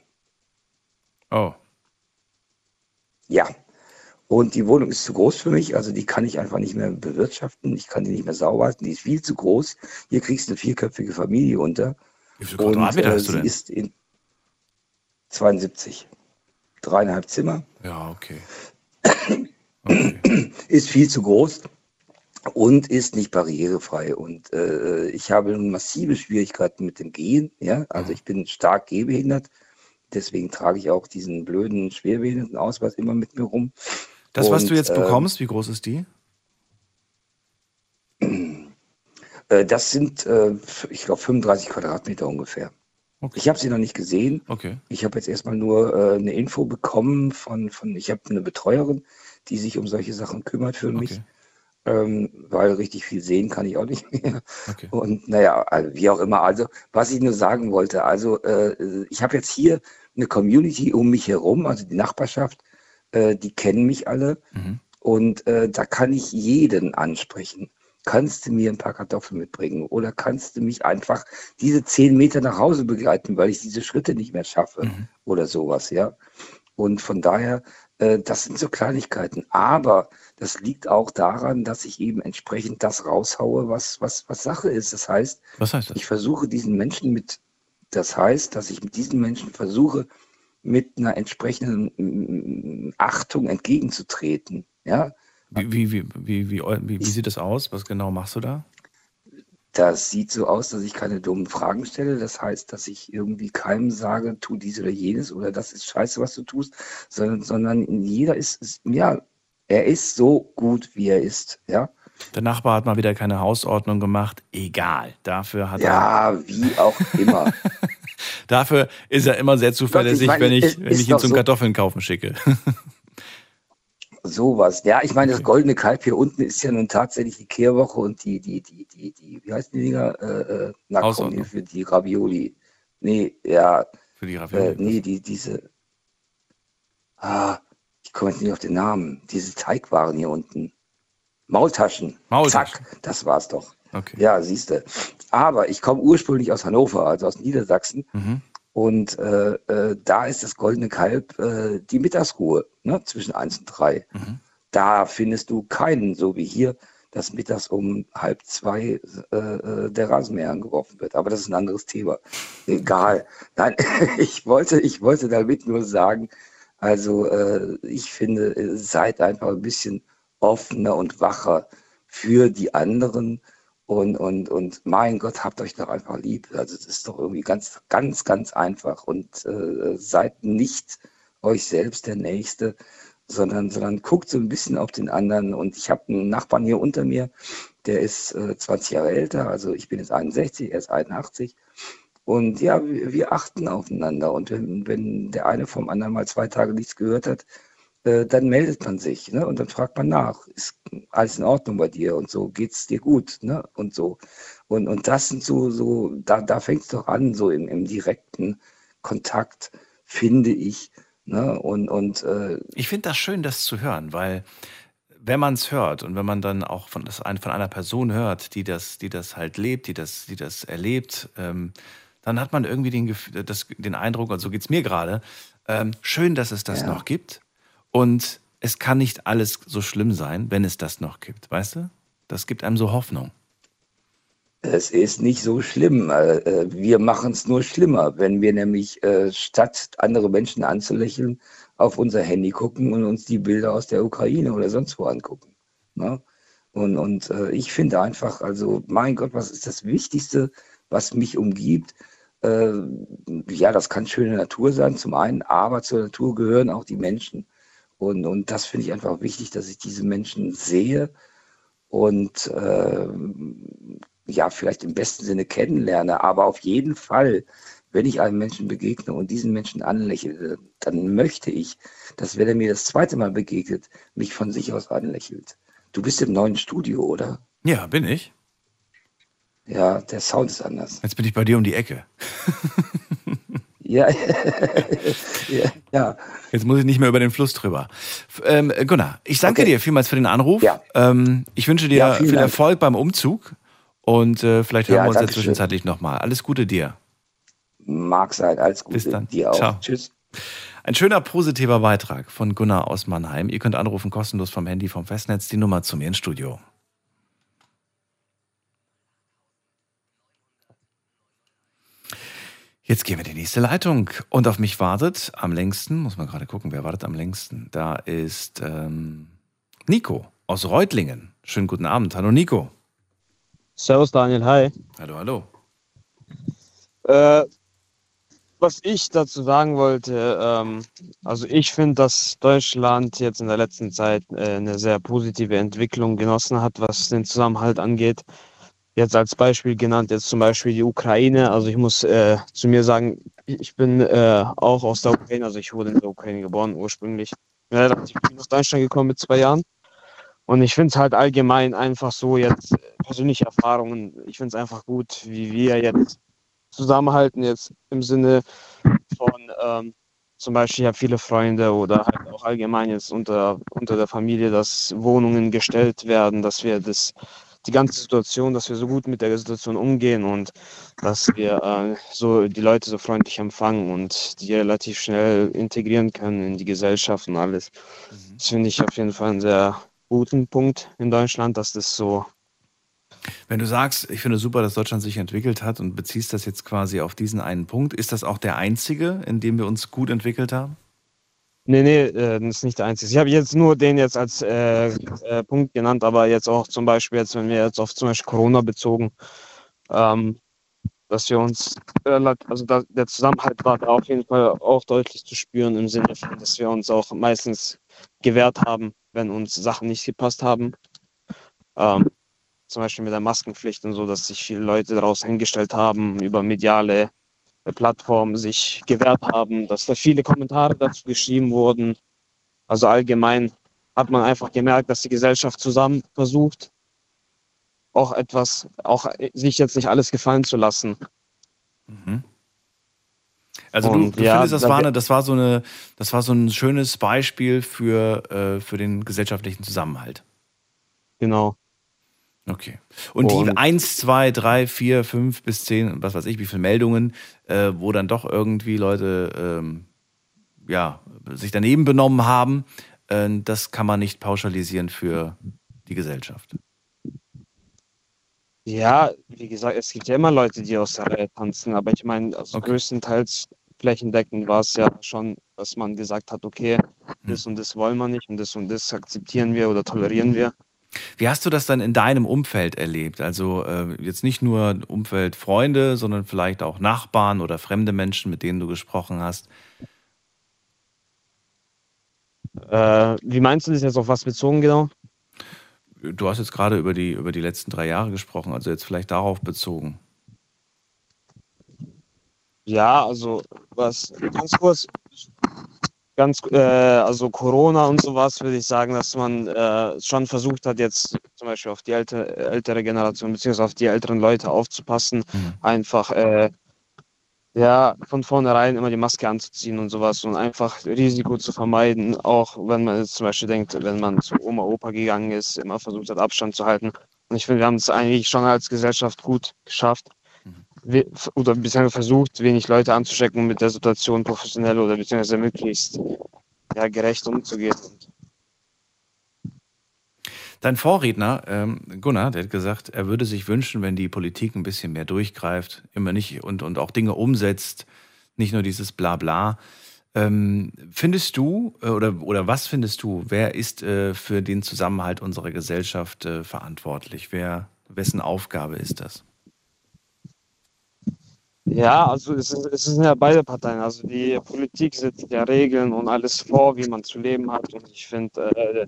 A: Oh.
E: Ja. Und die Wohnung ist zu groß für mich, also die kann ich einfach nicht mehr bewirtschaften, ich kann die nicht mehr sauber halten, die ist viel zu groß. Hier kriegst du eine vierköpfige Familie unter.
A: Wie viele
E: Und
A: Quadratmeter
E: äh,
A: hast du
E: sie
A: denn?
E: ist in 72. Dreieinhalb Zimmer.
A: Ja, okay. okay.
E: ist viel zu groß und ist nicht barrierefrei. Und äh, ich habe massive Schwierigkeiten mit dem Gehen. Ja? Also ich bin stark gehbehindert. Deswegen trage ich auch diesen blöden Schwerbehindertenausweis immer mit mir rum.
A: Das, was
E: Und,
A: du jetzt
E: ähm,
A: bekommst, wie groß ist die?
E: Äh, das sind, äh, ich glaube, 35 Quadratmeter ungefähr.
A: Okay.
E: Ich habe sie noch nicht gesehen.
A: Okay.
E: Ich habe jetzt erstmal nur äh, eine Info bekommen von, von ich habe eine Betreuerin, die sich um solche Sachen kümmert für mich.
A: Okay.
E: Ähm, weil richtig viel sehen kann ich auch nicht mehr.
A: Okay.
E: Und naja, also wie auch immer. Also, was ich nur sagen wollte, also äh, ich habe jetzt hier eine Community um mich herum, also die Nachbarschaft, äh, die kennen mich alle.
A: Mhm.
E: Und äh, da kann ich jeden ansprechen. Kannst du mir ein paar Kartoffeln mitbringen oder kannst du mich einfach diese zehn Meter nach Hause begleiten, weil ich diese Schritte nicht mehr schaffe
A: Mhm.
E: oder sowas, ja. Und von daher, äh, das sind so Kleinigkeiten. Aber das liegt auch daran, dass ich eben entsprechend das raushaue, was, was, was Sache ist. Das heißt,
A: heißt das?
E: ich versuche diesen Menschen mit, das heißt, dass ich mit diesen Menschen versuche, mit einer entsprechenden mm, Achtung entgegenzutreten. Ja,
A: Wie, wie, wie, wie, wie, sieht das aus? Was genau machst du da?
E: das sieht so aus, dass ich keine dummen Fragen stelle. Das heißt, dass ich irgendwie keinem sage, tu dies oder jenes oder das ist scheiße, was du tust, sondern, sondern jeder ist, ist, ja, er ist so gut, wie er ist. Ja,
A: Der Nachbar hat mal wieder keine Hausordnung gemacht. Egal. Dafür hat er.
E: ja wie auch immer.
A: Dafür ist er immer sehr zuverlässig,
E: meine,
A: wenn ich, wenn ich ihn zum
E: so-
A: Kartoffeln kaufen schicke.
E: Sowas. Ja, ich meine, das goldene Kalb hier unten ist ja nun tatsächlich die Kehrwoche und die, die, die, die, die, wie heißen die Dinger? Äh, äh, na komm, für die Ravioli. Nee, ja,
A: Für die
E: äh,
A: Ravioli.
E: nee, die, diese, ah, ich komme jetzt nicht auf den Namen. Diese Teigwaren hier unten. Maultaschen.
A: Maultaschen.
E: Zack, das war's doch.
A: Okay.
E: Ja, siehst du. Aber ich komme ursprünglich aus Hannover, also aus Niedersachsen.
A: Mhm.
E: Und äh, äh, da ist das goldene Kalb äh, die Mittagsruhe ne, zwischen eins und drei.
A: Mhm.
E: Da findest du keinen, so wie hier, dass mittags um halb zwei äh, äh, der Rasenmäher angeworfen wird. Aber das ist ein anderes Thema. Egal. Nein, ich wollte, ich wollte damit nur sagen, also äh, ich finde, seid einfach ein bisschen offener und wacher für die anderen. Und, und, und mein Gott, habt euch doch einfach lieb. Also es ist doch irgendwie ganz, ganz, ganz einfach. Und äh, seid nicht euch selbst der Nächste, sondern, sondern guckt so ein bisschen auf den anderen. Und ich habe einen Nachbarn hier unter mir, der ist äh, 20 Jahre älter, also ich bin jetzt 61, er ist 81. Und ja, wir, wir achten aufeinander. Und wenn, wenn der eine vom anderen mal zwei Tage nichts gehört hat, äh, dann meldet man sich, ne? Und dann fragt man nach, ist alles in Ordnung bei dir und so, geht's dir gut, ne? Und so. Und, und das sind so, so, da, da fängt es doch an, so im, im direkten Kontakt, finde ich. Ne? Und, und äh,
A: Ich finde das schön, das zu hören, weil wenn man es hört und wenn man dann auch von, das, von einer Person hört, die das, die das halt lebt, die das, die das erlebt, ähm, dann hat man irgendwie den, das, den Eindruck, und so geht es mir gerade, ähm, schön, dass es das
E: Ja.
A: noch gibt. Und es kann nicht alles so schlimm sein, wenn es das noch gibt, weißt du? Das gibt einem so Hoffnung.
E: Es ist nicht so schlimm. Äh, äh, Wir machen es nur schlimmer, wenn wir nämlich äh, statt andere Menschen anzulächeln, auf unser Handy gucken und uns die Bilder aus der Ukraine oder sonst wo angucken. Ne? Und, und ich finde einfach, also mein Gott, was ist das Wichtigste, was mich umgibt? Ja, das kann schöne Natur sein, zum einen, aber zur Natur gehören auch die Menschen. Und, und das finde ich einfach wichtig, dass ich diese Menschen sehe und äh, ja, vielleicht im besten Sinne kennenlerne, aber auf jeden Fall, wenn ich einem Menschen begegne und diesen Menschen anlächle, dann möchte ich, dass wenn er mir das zweite Mal begegnet, mich von sich aus anlächelt. Du bist im neuen Studio, oder?
A: Ja, bin ich.
E: Ja, der Sound ist anders.
A: Jetzt bin ich bei dir um die Ecke.
E: Ja, ja.
A: Jetzt muss ich nicht mehr über den Fluss drüber. Ähm, Gunnar, ich danke
E: Okay.
A: dir vielmals für den Anruf.
E: Ja.
A: Ähm, ich wünsche dir
E: Ja,
A: viel
E: Dank.
A: Erfolg beim Umzug und äh, vielleicht hören
E: Ja,
A: wir uns ja zwischenzeitlich nochmal. Alles Gute dir.
E: Mag sein. Alles Gute.
A: Bis dann.
E: Dir auch.
A: Ciao.
E: Tschüss.
A: Ein schöner positiver Beitrag von Gunnar aus Mannheim. Ihr könnt anrufen kostenlos vom Handy vom Festnetz die Nummer zu mir ins Studio. Jetzt gehen wir in die nächste Leitung. Und auf mich wartet am längsten, muss man gerade gucken, wer wartet am längsten. Da ist ähm, Nico aus Reutlingen. Schönen guten Abend. Hallo Nico.
F: Servus Daniel, hi.
A: Hallo, hallo.
F: Äh, was ich dazu sagen wollte, ähm, also ich finde, dass Deutschland jetzt in der letzten Zeit äh, eine sehr positive Entwicklung genossen hat, was den Zusammenhalt angeht. Jetzt als Beispiel genannt, jetzt zum Beispiel die Ukraine. Also ich muss äh, zu mir sagen, ich bin äh, auch aus der Ukraine, also ich wurde in der Ukraine geboren ursprünglich. Bin relativ früh nach Deutschland gekommen mit zwei Jahren. Und ich finde es halt allgemein einfach so jetzt äh, persönliche Erfahrungen. Ich finde es einfach gut, wie wir jetzt zusammenhalten, jetzt im Sinne von ähm, zum Beispiel, ich habe viele Freunde oder halt auch allgemein jetzt unter, unter der Familie, dass Wohnungen gestellt werden, dass wir das, die ganze Situation, dass wir so gut mit der Situation umgehen und dass wir äh, so die Leute so freundlich empfangen und die relativ schnell integrieren können in die Gesellschaft und alles. Das finde ich auf jeden Fall einen sehr guten Punkt in Deutschland, dass das so
A: Wenn du sagst, ich finde super, dass Deutschland sich entwickelt hat und beziehst das jetzt quasi auf diesen einen Punkt, ist das auch der einzige, in dem wir uns gut entwickelt haben?
F: Nee, nee, äh, das ist nicht der einzige. Ich habe jetzt nur den jetzt als äh, äh, Punkt genannt, aber jetzt auch zum Beispiel, jetzt, wenn wir jetzt auf zum Beispiel Corona bezogen, ähm, dass wir uns, äh, also da, der Zusammenhalt war da auf jeden Fall auch deutlich zu spüren im Sinne von, dass wir uns auch meistens gewehrt haben, wenn uns Sachen nicht gepasst haben. Ähm, zum Beispiel mit der Maskenpflicht und so, dass sich viele Leute daraus hingestellt haben, über mediale Plattformen sich gewehrt haben, dass da viele Kommentare dazu geschrieben wurden. Also allgemein hat man einfach gemerkt, dass die Gesellschaft zusammen versucht, auch etwas, auch sich jetzt nicht alles gefallen zu lassen.
A: Mhm. Also du,
F: Und
A: du
F: ja,
A: findest, das
F: da-
A: war, eine, das, war so eine, das war so ein schönes Beispiel für, äh, für den gesellschaftlichen Zusammenhalt.
F: Genau.
A: Okay. Und, die
F: Und-
A: 1, 2, 3, 4, 5 bis 10, was weiß ich, wie viele Meldungen, äh, wo dann doch irgendwie Leute ähm, ja, sich daneben benommen haben, äh, das kann man nicht pauschalisieren für die Gesellschaft.
F: Ja, wie gesagt, es gibt ja immer Leute, die aus der Reihe tanzen, aber ich meine, also
A: Okay.
F: größtenteils flächendeckend war es ja schon, dass man gesagt hat, okay,
A: Hm.
F: das und das wollen wir nicht und das und das akzeptieren wir oder tolerieren wir.
A: Wie hast du das dann in deinem Umfeld erlebt? Also äh, jetzt nicht nur Umfeld Freunde, sondern vielleicht auch Nachbarn oder fremde Menschen, mit denen du gesprochen hast.
F: Äh, wie meinst du das jetzt auf was bezogen genau?
A: Du hast jetzt gerade über die, über die letzten drei Jahre gesprochen, also jetzt vielleicht darauf bezogen.
F: Ja, also was ganz kurz, ganz äh, also Corona und sowas würde ich sagen, dass man äh, schon versucht hat, jetzt zum Beispiel auf die ältere, ältere Generation beziehungsweise auf die älteren Leute aufzupassen,
A: Mhm.
F: einfach äh, ja von vornherein immer die Maske anzuziehen und sowas und einfach Risiko zu vermeiden, auch wenn man jetzt zum Beispiel denkt, wenn man zu Oma, Opa gegangen ist, immer versucht hat, Abstand zu halten. Und ich finde, wir haben es eigentlich schon als Gesellschaft gut geschafft oder bisher versucht, wenig Leute anzustecken, um mit der Situation professionell oder beziehungsweise möglichst ja, gerecht umzugehen.
A: Dein Vorredner, ähm, Gunnar, der hat gesagt, er würde sich wünschen, wenn die Politik ein bisschen mehr durchgreift, immer nicht und, und auch Dinge umsetzt, nicht nur dieses Blabla. Ähm, findest du äh, oder, oder was findest du, wer ist äh, für den Zusammenhalt unserer Gesellschaft äh, verantwortlich? Wer, wessen Aufgabe ist das?
F: Ja, also es, ist, es sind ja beide Parteien. Also die Politik setzt ja Regeln und alles vor, wie man zu leben hat. Und ich finde, äh,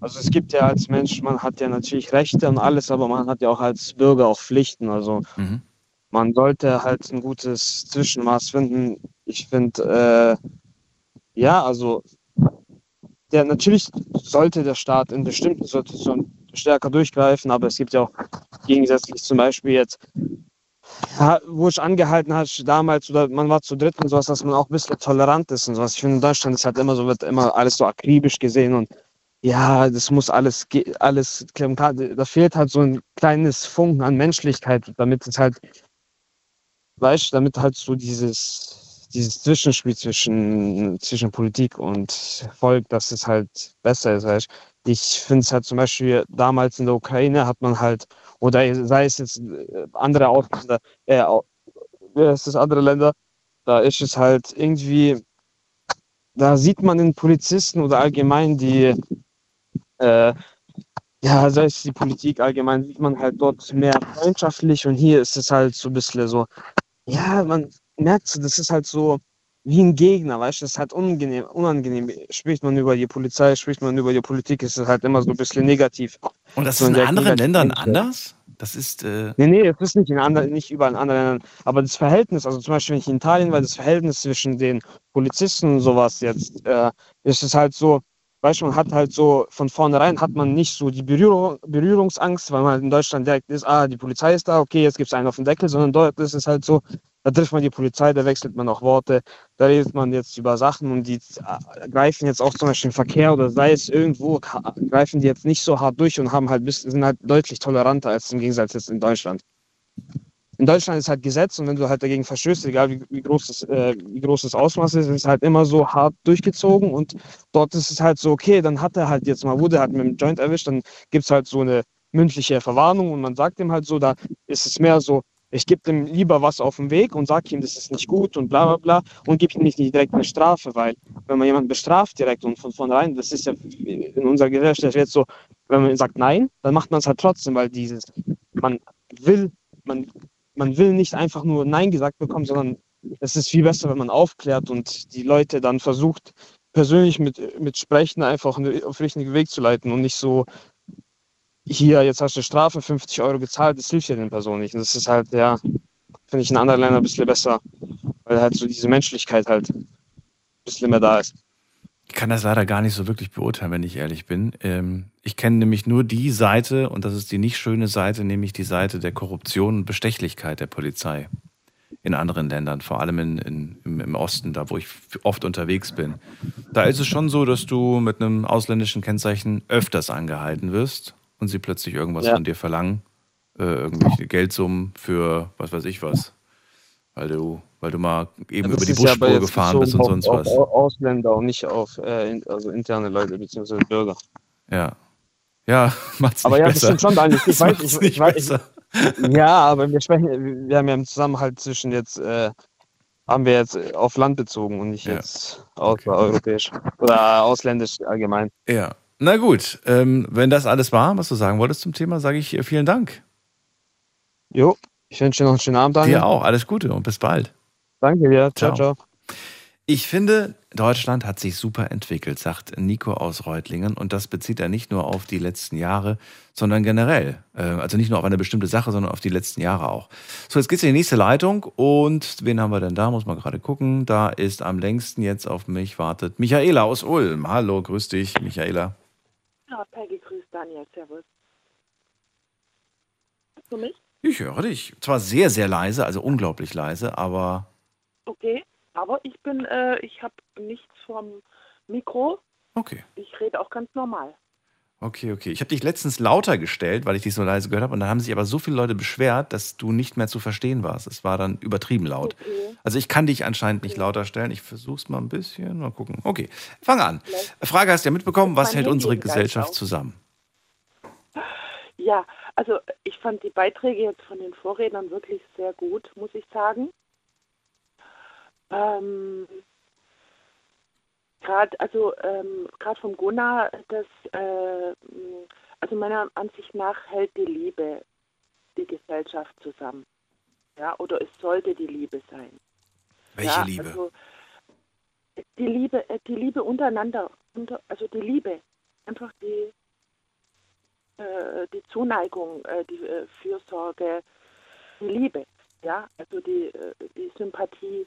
F: Also es gibt ja als Mensch, man hat ja natürlich Rechte und alles, aber man hat ja auch als Bürger auch Pflichten. Also
A: Mhm.
F: man sollte halt ein gutes Zwischenmaß finden. Ich finde, äh, ja, also der natürlich sollte der Staat in bestimmten Situationen stärker durchgreifen, aber es gibt ja auch gegensätzlich zum Beispiel jetzt, wo ich angehalten hat damals oder man war zu dritt und sowas, dass man auch ein bisschen tolerant ist und sowas. Ich finde in Deutschland ist halt immer so, wird immer alles so akribisch gesehen und ja, das muss alles, alles, da fehlt halt so ein kleines Funken an Menschlichkeit, damit es halt weißt du, damit halt so dieses, dieses Zwischenspiel zwischen, zwischen Politik und Volk, dass es halt besser ist, weißt. Ich finde es halt zum Beispiel damals in der Ukraine hat man halt, oder sei es jetzt äh, andere Ausländer, äh, wer ist andere Länder, da ist es halt irgendwie, da sieht man den Polizisten oder allgemein die, äh, ja, sei es die Politik allgemein, sieht man halt dort mehr freundschaftlich und hier ist es halt so ein bisschen so, ja, man merkt so, das ist halt so wie ein Gegner, weißt du, das ist halt unangenehm, unangenehm. Spricht man über die Polizei, spricht man über die Politik, ist es halt immer so ein bisschen negativ.
A: Und das
F: So
A: ist in
F: der
A: anderen Ländern anders? Das ist, äh,
F: Nee, nee, das ist nicht in anderen, nicht überall in anderen Ländern. Aber das Verhältnis, also zum Beispiel in Italien war, das Verhältnis zwischen den Polizisten und sowas jetzt, äh, ist es halt so, weißt du, man hat halt so, von vornherein hat man nicht so die Berührung, Berührungsangst, weil man halt in Deutschland direkt ist, ah, die Polizei ist da, okay, jetzt gibt es einen auf den Deckel, sondern dort ist es halt so, da trifft man die Polizei, da wechselt man auch Worte, da redet man jetzt über Sachen und die äh, greifen jetzt auch zum Beispiel im Verkehr oder sei es irgendwo, greifen die jetzt nicht so hart durch und haben halt bis, sind halt deutlich toleranter als im Gegensatz jetzt in Deutschland. In Deutschland ist halt Gesetz und wenn du halt dagegen verstößt, egal wie, wie, groß das, äh, wie groß das Ausmaß ist, ist halt immer so hart durchgezogen und dort ist es halt so, okay, dann hat er halt jetzt mal, wurde halt mit dem Joint erwischt, dann gibt es halt so eine mündliche Verwarnung und man sagt ihm halt so, da ist es mehr so, ich gebe dem lieber was auf den Weg und sage ihm, das ist nicht gut und bla bla bla und gebe ihm nicht direkt eine Strafe, weil wenn man jemanden bestraft direkt und von vornherein, das ist ja in unserer Gesellschaft jetzt so, wenn man sagt nein, dann macht man es halt trotzdem, weil dieses, man will, man, man will nicht einfach nur Nein gesagt bekommen, sondern es ist viel besser, wenn man aufklärt und die Leute dann versucht, persönlich mit, mit Sprechen einfach auf den richtigen Weg zu leiten und nicht so, hier, jetzt hast du Strafe, 50 Euro gezahlt, das hilft ja den Personen nicht. Und das ist halt, ja, finde ich in anderen Ländern ein bisschen besser, weil halt so diese Menschlichkeit halt ein bisschen mehr da ist.
A: ich kann das leider gar nicht so wirklich beurteilen, wenn ich ehrlich bin. Ähm, ich kenne nämlich nur die Seite, und das ist die nicht schöne Seite, nämlich die Seite der Korruption und Bestechlichkeit der Polizei in anderen Ländern, vor allem in, in, im Osten, da wo ich oft unterwegs bin. Da ist es schon so, dass du mit einem ausländischen Kennzeichen öfters angehalten wirst und sie plötzlich irgendwas
F: Ja.
A: von dir verlangen, äh, irgendwelche Geldsummen für was weiß ich was, weil du, weil du mal eben
F: Das
A: über die
F: ja aber
A: Busspur
F: jetzt
A: gefahren bist und
F: bezogen
A: sonst
F: auf,
A: was.
F: Auf Ausländer und nicht auf äh, also interne Leute bzw. Bürger.
A: Ja. Ja, macht's
F: Aber
A: nicht
F: ja, das
A: besser.
F: stimmt schon, Daniel. Ich
A: Das
F: weiß, ich,
A: nicht
F: ich, weiß, ich, ja, aber wir sprechen, wir haben ja einen Zusammenhalt zwischen jetzt, äh, haben wir jetzt auf Land bezogen und nicht
A: Ja.
F: jetzt außereuropäisch oder ausländisch allgemein.
A: Ja. Na gut, ähm, wenn das alles war, was du sagen wolltest zum Thema, sage ich äh, vielen Dank.
F: Jo, ich wünsche dir noch einen schönen Abend, Daniel.
A: Dir auch, alles Gute und bis bald.
F: Danke dir. Ciao,
A: Ciao.
F: ciao.
A: Ich finde, Deutschland hat sich super entwickelt, sagt Nico aus Reutlingen. Und das bezieht er nicht nur auf die letzten Jahre, sondern generell. Äh, Also nicht nur auf eine bestimmte Sache, sondern auf die letzten Jahre auch. So, jetzt geht's in die nächste Leitung. Und wen haben wir denn da? Muss man gerade gucken. Da ist am längsten jetzt auf mich wartet Michaela aus Ulm. Hallo, grüß dich, Michaela.
G: Ja, Peggy grüßt Daniel, servus. Hörst du mich?
A: Ich höre dich. Zwar sehr, sehr leise, also unglaublich leise, aber
G: Okay, aber ich bin, äh, ich habe nichts vom Mikro.
A: okay.
G: Ich rede auch ganz normal.
A: Okay, okay. Ich habe dich letztens lauter gestellt, weil ich dich so leise gehört habe. Und dann haben sich aber so viele Leute beschwert, dass du nicht mehr zu verstehen warst. Es war dann übertrieben laut.
G: Okay.
A: Also ich kann dich anscheinend nicht lauter stellen. Ich versuche es mal ein bisschen. Mal gucken. Okay, fang an. Frage hast du ja mitbekommen. Was hält unsere Gesellschaft zusammen?
G: Ja, also ich fand die Beiträge jetzt von den Vorrednern wirklich sehr gut, muss ich sagen. Ähm, gerade also ähm, gerade vom Gunnar, das äh, also meiner Ansicht nach hält die Liebe die Gesellschaft zusammen. Ja, oder es sollte die Liebe sein.
A: Welche
G: ja,
A: Liebe?
G: Also, die Liebe, äh, die Liebe untereinander, unter, also die Liebe, einfach die, äh, die Zuneigung, äh, die äh, Fürsorge, die Liebe, ja, also die, äh, die Sympathie.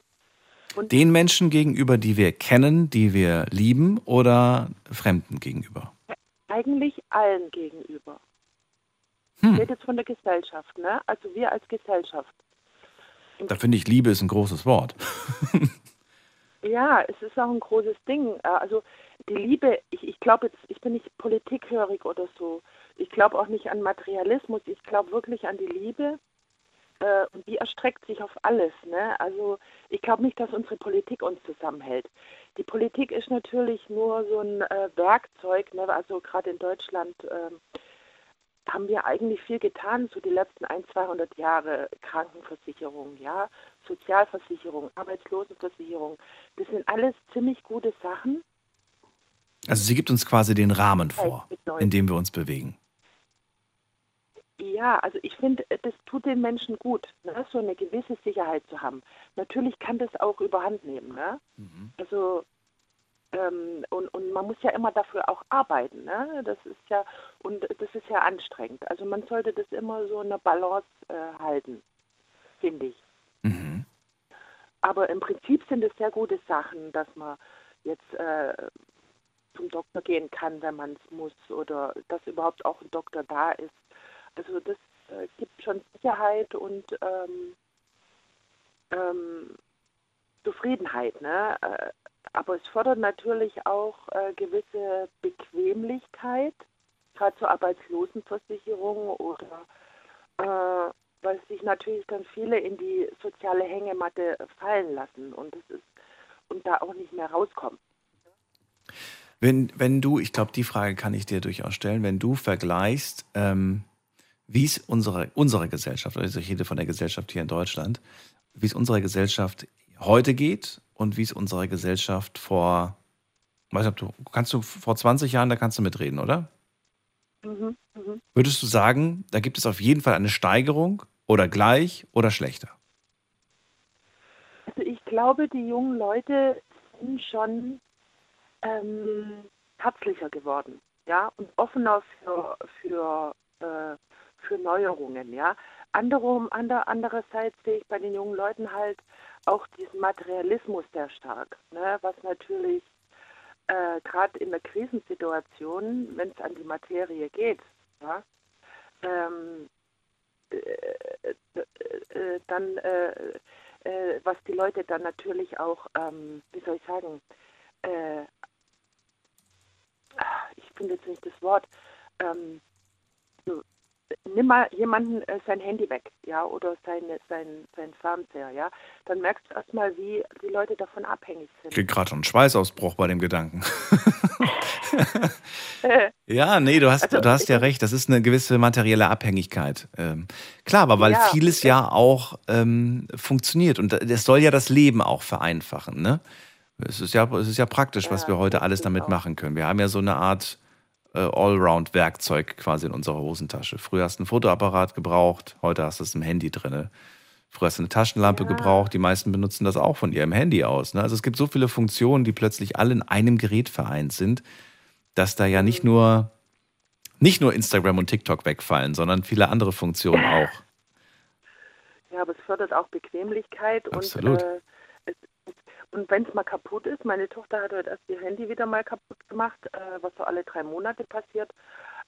G: Und
A: Den Menschen gegenüber, die wir kennen, die wir lieben oder Fremden gegenüber?
G: eigentlich allen gegenüber.
A: Hm.
G: Ich rede jetzt von der Gesellschaft, ne? Also wir als Gesellschaft.
A: Da finde ich, Liebe ist ein großes Wort.
G: Ja, es ist auch ein großes Ding. Äh, Also die Liebe, ich, ich glaube jetzt, ich bin nicht politikhörig oder so. Ich glaube auch nicht an Materialismus. Ich glaube wirklich an die Liebe. Äh, Und die erstreckt sich auf alles. Ne? Also ich glaube nicht, dass unsere Politik uns zusammenhält. Die Politik ist natürlich nur so ein äh, Werkzeug. Ne? Also gerade in Deutschland ähm, haben wir eigentlich viel getan, so die letzten 100, 200 Jahre. Krankenversicherung, ja, Sozialversicherung, Arbeitslosenversicherung. Das sind alles ziemlich gute Sachen.
A: Also sie gibt uns quasi den Rahmen vor, in dem wir uns bewegen.
G: Ja, also ich finde, das tut den Menschen gut, ne? so eine gewisse Sicherheit zu haben. Natürlich kann das auch überhand nehmen. Ne? Also ähm, und, und man muss ja immer dafür auch arbeiten. Ne? Das ist ja und das ist ja anstrengend. Also man sollte das immer so eine Balance äh, halten, finde ich.
A: Mhm.
G: Aber im Prinzip sind es sehr gute Sachen, dass man jetzt äh, zum Doktor gehen kann, wenn man es muss, oder dass überhaupt auch ein Doktor da ist. Also das äh, gibt schon Sicherheit und ähm, ähm, Zufriedenheit. Ne? Äh, aber es fördert natürlich auch äh, gewisse Bequemlichkeit, gerade zur Arbeitslosenversicherung oder äh, weil sich natürlich dann viele in die soziale Hängematte fallen lassen und das ist und da auch nicht mehr rauskommen.
A: Wenn, wenn du, ich glaube, die Frage kann ich dir durchaus stellen, wenn du vergleichst, ähm, wie es unsere, unsere Gesellschaft, also ich rede von der Gesellschaft hier in Deutschland, wie es unserer Gesellschaft heute geht und wie es unserer Gesellschaft vor, weiß nicht, du, kannst du vor 20 Jahren, da kannst du mitreden, oder?
G: Mhm, mhm.
A: Würdest du sagen, da gibt es auf jeden Fall eine Steigerung oder gleich oder schlechter?
G: Also ich glaube, die jungen Leute sind schon ähm, herzlicher geworden, ja, und offener für, für, äh, für Neuerungen, ja. Anderem, ander, andererseits sehe ich bei den jungen Leuten halt auch diesen Materialismus sehr stark, ne, was natürlich äh, gerade in der Krisensituation, wenn es an die Materie geht, ja, ähm, äh, äh, äh, dann, äh, äh, was die Leute dann natürlich auch, ähm, wie soll ich sagen, ich finde jetzt nicht das Wort, ähm, nimm mal jemanden äh, sein Handy weg, ja, oder seine, sein, sein Fernseher, ja, dann merkst du erstmal, wie die Leute davon abhängig
A: Ich
G: sind.
A: krieg gerade schon einen Schweißausbruch bei dem Gedanken. Ja, nee, du hast,
G: Also,
A: du hast
G: ich
A: ja recht. Das ist eine gewisse materielle Abhängigkeit. Ähm, klar, aber weil
G: Ja,
A: vieles ja auch ähm, funktioniert und das soll ja das Leben auch vereinfachen. Ne? Es ist ja, es ist ja praktisch, was
G: Ja,
A: wir heute alles damit
G: auch.
A: machen können. Wir haben ja so eine Art äh, Allround-Werkzeug quasi in unserer Hosentasche. Früher hast du einen Fotoapparat gebraucht, heute hast du es im Handy drin. Früher hast du eine Taschenlampe
G: Ja.
A: gebraucht. Die meisten benutzen das auch von ihrem Handy aus. Ne? Also es gibt so viele Funktionen, die plötzlich alle in einem Gerät vereint sind, dass da ja
G: Mhm.
A: nicht nur nicht nur Instagram und TikTok wegfallen, sondern viele andere Funktionen auch.
G: Ja, aber es fördert auch Bequemlichkeit
A: Absolut.
G: und äh, und wenn es mal kaputt ist, meine Tochter hat heute erst ihr Handy wieder mal kaputt gemacht, äh, was so alle drei Monate passiert,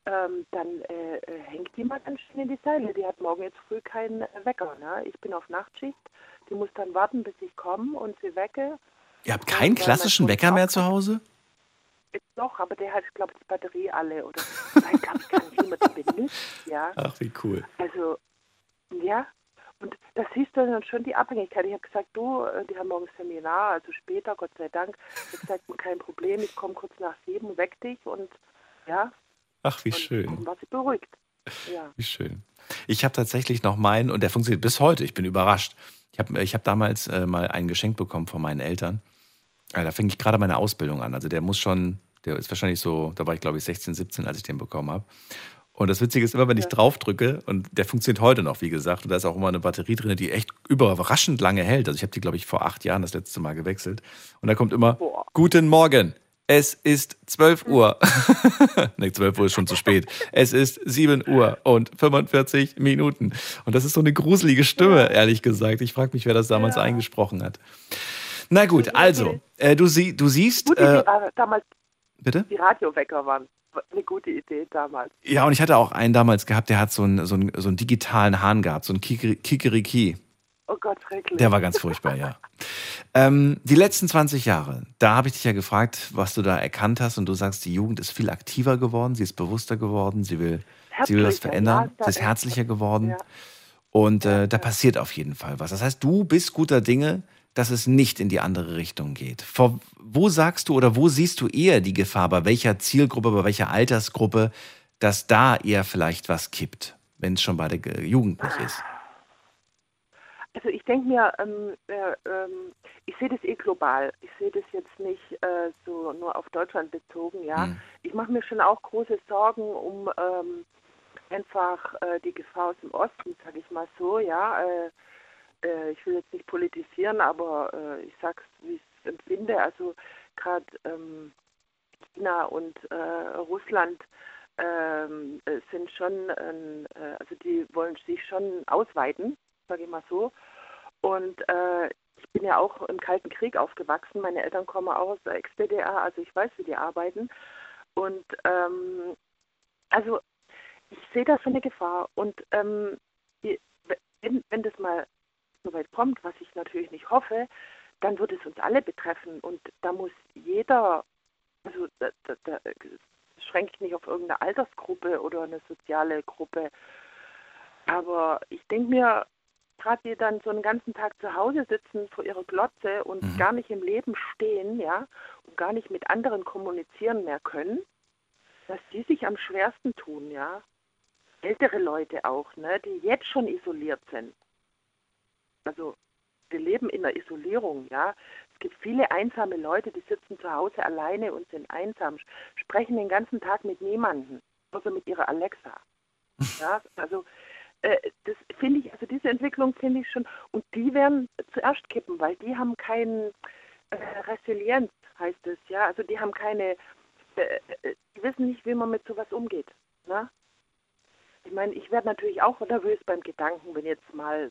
G: ähm, dann äh, äh, hängt die mal ganz schön in die Seile. Die hat morgen jetzt früh keinen äh, Wecker. Ne? Ich bin auf Nachtschicht, die muss dann warten, bis ich komme und sie wecke.
A: Ihr habt keinen klassischen Wecker mehr zu Hause?
G: Doch, aber der hat, glaube ich, die Batterie alle oder ich weiß gar nicht, gar nicht, wie man die benutzt. Ja.
A: Ach, wie cool.
G: Also, ja, und das siehst du dann schon die Abhängigkeit. Ich habe gesagt, du, äh, die haben morgen Seminar, also später, Gott sei Dank. Ich habe gesagt, kein Problem, ich komme kurz nach sieben, weck dich und ja,
A: Ach, wie
G: und
A: schön.
G: dann war sie beruhigt. Ja.
A: Wie schön. Ich habe tatsächlich noch meinen, und der funktioniert bis heute, ich bin überrascht. Ich habe ich hab damals äh, mal ein Geschenk bekommen von meinen Eltern. Äh, da fing ich gerade meine Ausbildung an. Also der muss schon, der ist wahrscheinlich so, da war ich glaube ich 16, 17, als ich den bekommen habe. Und das Witzige ist immer, wenn ich drauf drücke, und der funktioniert heute noch, wie gesagt, und da ist auch immer eine Batterie drin, die echt überraschend lange hält. Also ich habe die, glaube ich, vor acht Jahren das letzte Mal gewechselt. Und da kommt immer,
G: Boah.
A: Guten Morgen, Es ist 12 Uhr. ne, 12 Uhr ist schon zu spät. Es ist 7 Uhr und 45 Minuten. Und das ist so eine gruselige Stimme, ehrlich gesagt. Ich frage mich, wer das damals
G: Ja.
A: eingesprochen hat. Na gut, also, äh, du, sie, du siehst.
G: Gute
A: Äh,
G: damals
A: bitte?
G: die Radiowecker waren. Eine gute Idee damals.
A: Ja, und ich hatte auch einen damals gehabt, der hat so einen, so einen, so einen digitalen Hahn gehabt, so einen Kikeriki.
G: Oh Gott, schrecklich.
A: Der war ganz furchtbar, ja. Ähm, die letzten 20 Jahre, da habe ich dich ja gefragt, was du da erkannt hast und du sagst, die Jugend ist viel aktiver geworden, sie ist bewusster geworden, sie will, sie will
G: Herzlicher,
A: verändern,
G: ja,
A: sie ist
G: ist-
A: herzlicher geworden
G: Ja.
A: und äh, da passiert auf jeden Fall was. Das heißt, du bist guter Dinge, dass es nicht in die andere Richtung geht. Vor, wo sagst du oder wo siehst du eher die Gefahr, bei welcher Zielgruppe, bei welcher Altersgruppe, dass da eher vielleicht was kippt, wenn es schon bei der Ge- Jugend nicht ist?
G: Also ich denke mir, ähm, äh, ähm, ich sehe das eh global. Ich sehe das jetzt nicht äh, so nur auf Deutschland bezogen, ja.
A: Hm.
G: Ich mache mir schon auch große Sorgen um ähm, einfach äh, die Gefahr aus dem Osten, sage ich mal so, ja. Äh, ich will jetzt nicht politisieren, aber äh, ich sag's, wie ich es empfinde. Also gerade ähm, China und äh, Russland ähm, äh, sind schon, äh, also die wollen sich schon ausweiten, sage ich mal so. Und äh, ich bin ja auch im Kalten Krieg aufgewachsen. Meine Eltern kommen auch aus der Ex-DDR, also ich weiß, wie die arbeiten. Und ähm, also ich sehe da schon eine Gefahr. Und ähm, wenn, wenn das mal so weit kommt, was ich natürlich nicht hoffe, dann wird es uns alle betreffen. Und da muss jeder, also da, da, da das schränkt nicht auf irgendeine Altersgruppe oder eine soziale Gruppe. Aber ich denke mir, gerade die dann so einen ganzen Tag zu Hause sitzen vor ihrer Glotze und
A: Mhm.
G: gar nicht im Leben stehen, ja, und gar nicht mit anderen kommunizieren mehr können, dass die sich am schwersten tun, ja. Ältere Leute auch, ne, die jetzt schon isoliert sind. Also wir leben in der Isolierung, ja. Es gibt viele einsame Leute, die sitzen zu Hause alleine und sind einsam, sprechen den ganzen Tag mit niemandem, außer mit ihrer Alexa. Ja, also äh, das finde ich, also diese Entwicklung finde ich schon, und die werden zuerst kippen, weil die haben kein äh, Resilienz, heißt es, ja, also die haben keine, äh, äh, die wissen nicht, wie man mit sowas umgeht. Ne? Ich meine, ich werde natürlich auch nervös beim Gedanken, wenn jetzt mal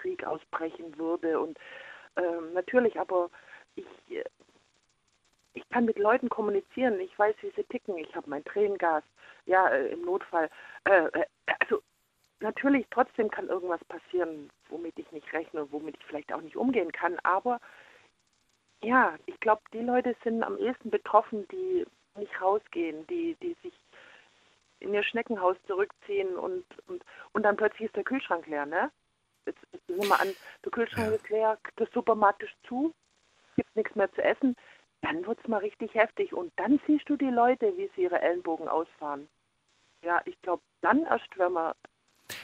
G: Krieg ausbrechen würde. Und ähm, natürlich, aber ich, ich kann mit Leuten kommunizieren, ich weiß, wie sie ticken, ich habe mein Tränengas, ja, äh, im Notfall. Äh, äh, also natürlich, trotzdem kann irgendwas passieren, womit ich nicht rechne womit ich vielleicht auch nicht umgehen kann, aber ja, ich glaube, die Leute sind am ehesten betroffen, die nicht rausgehen, die, die sich in ihr Schneckenhaus zurückziehen und, und, und dann plötzlich ist der Kühlschrank leer, ne? Jetzt, nimm mal an, der Kühlschrank ist leer, der Supermarkt ist zu, gibt nichts mehr zu essen, dann wird es mal richtig heftig und dann siehst du die Leute, wie sie ihre Ellenbogen ausfahren. Ja, ich glaube, dann erst, wenn man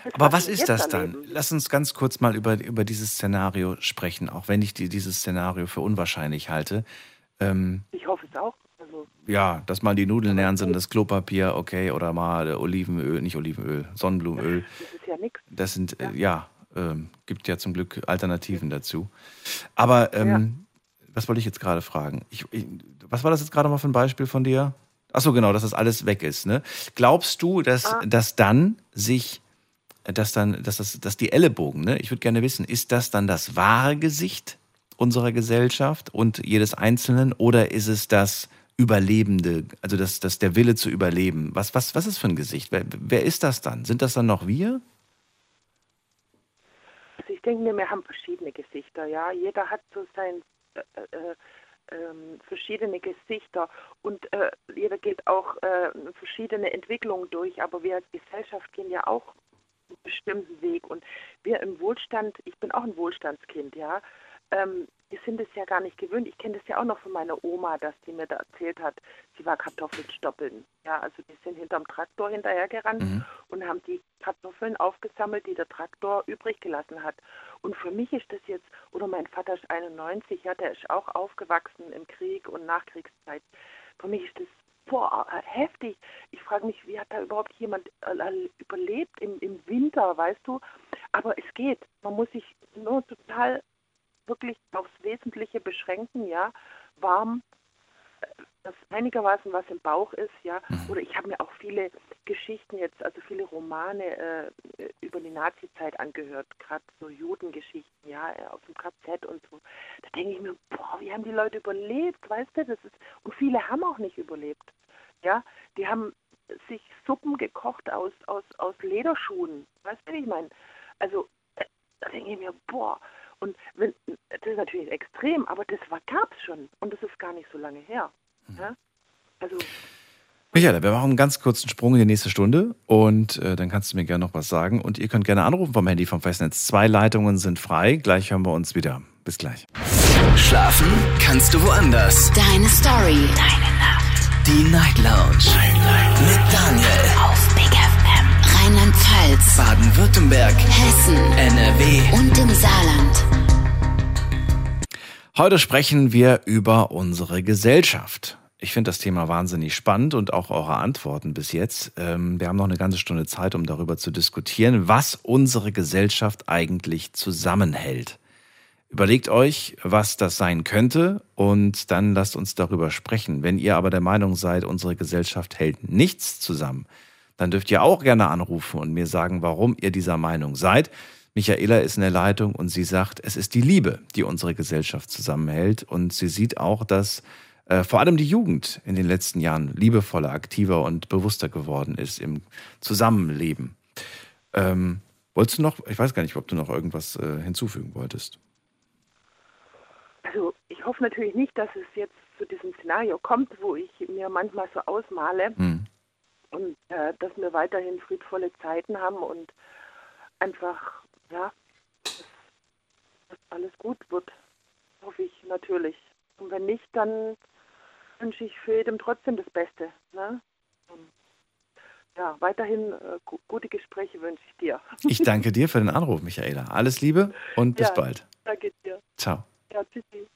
G: das,
A: Aber was
G: wir
A: ist das dann?
G: erleben.
A: Lass uns ganz kurz mal über, über dieses Szenario sprechen, auch wenn ich die, dieses Szenario für unwahrscheinlich halte. Ähm,
G: Ich hoffe es auch. Also,
A: ja, dass mal die Nudeln leer sind, das Klopapier, okay, oder mal Olivenöl, nicht Olivenöl, Sonnenblumenöl.
G: das ist ja nichts.
A: Das sind, äh, ja, ähm, gibt ja zum Glück Alternativen dazu. Aber ähm, was wollte ich jetzt gerade fragen? Ich, ich, was war das jetzt gerade mal für ein Beispiel von dir? Ach so, genau, dass das alles weg ist. Ne? Glaubst du, dass,
G: Ah.
A: dass dann sich, dass dann, dass das, dass die Ellenbogen, ne? Ich würde gerne wissen, ist das dann das wahre Gesicht unserer Gesellschaft und jedes Einzelnen oder ist es das Überlebende, also das, das der Wille zu überleben? Was, was, was ist für ein Gesicht? Wer, wer ist das dann? Sind das dann noch wir?
G: Ich denke mir, wir haben verschiedene Gesichter, ja. Jeder hat so sein äh, äh, ähm, verschiedene Gesichter und äh, jeder geht auch äh, verschiedene Entwicklungen durch, aber wir als Gesellschaft gehen ja auch einen bestimmten Weg und wir im Wohlstand, ich bin auch ein Wohlstandskind, ja, ähm, wir sind es ja gar nicht gewöhnt. Ich kenne das ja auch noch von meiner Oma, dass die mir da erzählt hat, sie war Kartoffeln stoppeln. Ja, also die sind hinterm Traktor hinterhergerannt
A: Mhm.
G: und haben die Kartoffeln aufgesammelt, die der Traktor übrig gelassen hat. Und für mich ist das jetzt, oder mein Vater ist 91, ja, der ist auch aufgewachsen im Krieg und Nachkriegszeit. Für mich ist das boah, heftig. Ich frage mich, wie hat da überhaupt jemand äh, überlebt im, im Winter, weißt du? Aber es geht. Man muss sich nur total wirklich aufs Wesentliche beschränken, ja. Warm, dass einigermaßen was im Bauch ist, ja.
A: Mhm.
G: Oder ich habe mir auch viele Geschichten jetzt, also viele Romane äh, über die Nazi-Zeit angehört, gerade so Judengeschichten, ja, äh, aus dem KZ und so. Da denke ich mir, boah, wie haben die Leute überlebt, weißt du? Das ist und viele haben auch nicht überlebt, ja. Die haben sich Suppen gekocht aus aus aus Lederschuhen, weißt du, wie ich meine? Also äh, da denke ich mir, boah. Und wenn, das ist natürlich extrem, aber das gab es schon und das ist gar nicht so lange her. Ja? Also
A: Michael, wir machen einen ganz kurzen Sprung in die nächste Stunde und äh, dann kannst du mir gerne noch was sagen. Und ihr könnt gerne anrufen vom Handy vom Festnetz. Zwei Leitungen sind frei. Gleich hören wir uns wieder. Bis gleich.
H: Schlafen kannst du woanders.
I: Deine Story. Deine Nacht.
H: Die Night Lounge. Mit Daniel.
I: Rheinland-Pfalz.
H: Baden-Württemberg.
I: Hessen.
H: NRW.
I: Und im Saarland.
A: Heute sprechen wir über unsere Gesellschaft. Ich finde das Thema wahnsinnig spannend und auch eure Antworten bis jetzt. Ähm, wir haben noch eine ganze Stunde Zeit, um darüber zu diskutieren, was unsere Gesellschaft eigentlich zusammenhält. Überlegt euch, was das sein könnte und dann lasst uns darüber sprechen. Wenn ihr aber der Meinung seid, unsere Gesellschaft hält nichts zusammen, dann dürft ihr auch gerne anrufen und mir sagen, warum ihr dieser Meinung seid. Michaela ist in der Leitung und sie sagt, es ist die Liebe, die unsere Gesellschaft zusammenhält. Und sie sieht auch, dass äh, vor allem die Jugend in den letzten Jahren liebevoller, aktiver und bewusster geworden ist im Zusammenleben. Ähm, wolltest du noch, ich weiß gar nicht, ob du noch irgendwas äh, hinzufügen wolltest.
G: Also ich hoffe natürlich nicht, dass es jetzt zu diesem Szenario kommt, wo ich mir manchmal so ausmale
A: Hm.
G: Und äh, dass wir weiterhin friedvolle Zeiten haben und einfach, ja, dass, dass alles gut wird. Hoffe ich natürlich. Und wenn nicht, dann wünsche ich für jedem trotzdem das Beste. Ne? Und, ja, weiterhin äh, gu gute Gespräche wünsche ich dir.
A: Ich danke dir für den Anruf, Michaela. Alles Liebe und bis
G: Ja.
A: bald.
G: Danke dir.
A: Ciao.
G: Ja, tschüssi.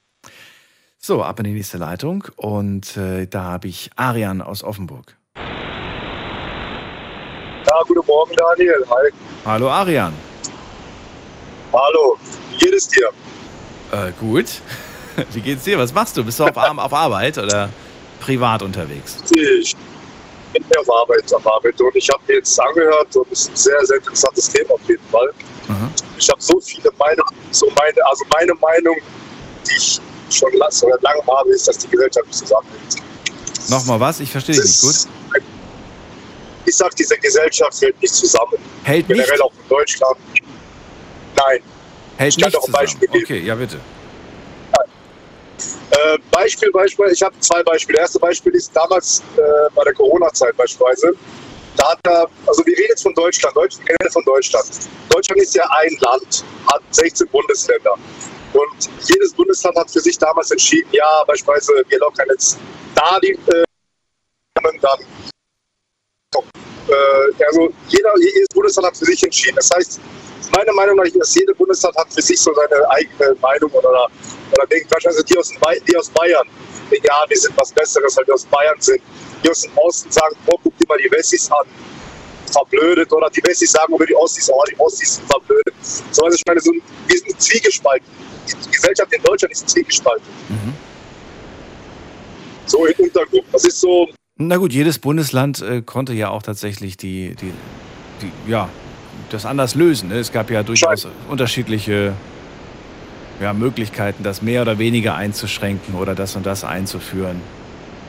A: So, ab in die nächste Leitung und äh, da habe ich Arian aus Offenburg.
J: Morgen, Daniel. Hi.
A: Hallo Arian.
J: Hallo. Wie geht es dir?
A: Äh, gut. Wie geht's dir? Was machst du? Bist du auf, auf Arbeit oder privat unterwegs?
J: Ich bin auf Arbeit, auf Arbeit und ich habe mir jetzt angehört und es ist ein sehr, sehr interessantes Thema auf jeden Fall.
A: Mhm.
J: Ich habe so viele Meinungen, so meine, also meine Meinung, die ich schon lange habe, ist, dass die Gesellschaft nicht zusammenhält.
A: Nochmal was? Ich verstehe dich nicht gut.
J: Ich sage, diese Gesellschaft hält nicht zusammen.
A: Hält nicht,
J: Generell auch in Deutschland. Nein.
A: hält
J: ich kann
A: nicht
J: doch ein
A: zusammen.
J: Beispiel geben.
A: Okay, ja bitte.
J: Äh, Beispiel, Beispiel, ich habe zwei Beispiele. Das erste Beispiel ist damals äh, bei der Corona-Zeit beispielsweise. Da hat er, also wir reden jetzt von Deutschland, Deutschland von Deutschland. Deutschland ist ja ein Land, hat 16 Bundesländer. Und jedes Bundesland hat für sich damals entschieden, ja, beispielsweise wir lockern jetzt da die äh, dann äh, also jeder, jedes Bundesland hat für sich entschieden. Das heißt, meiner Meinung nach, dass jede Bundesland hat für sich so seine eigene Meinung oder, oder denkt, beispielsweise die aus, die aus Bayern, denken, ja, die sind was Besseres, weil die aus Bayern sind. Die aus dem Osten sagen, oh, guck dir mal die Wessis an, verblödet. Oder die Wessis sagen über die Ossis, oh, die Ossis sind verblödet. So, also ich meine, so, wir sind zwiegespalten. Die Gesellschaft in Deutschland ist zwiegespalten.
A: Mhm.
J: So im Untergrund. Das ist so,
A: Na gut, jedes Bundesland äh, konnte ja auch tatsächlich die, die, die, ja, das anders lösen. Ne? Es gab ja durchaus unterschiedliche ja, Möglichkeiten, das mehr oder weniger einzuschränken oder das und das einzuführen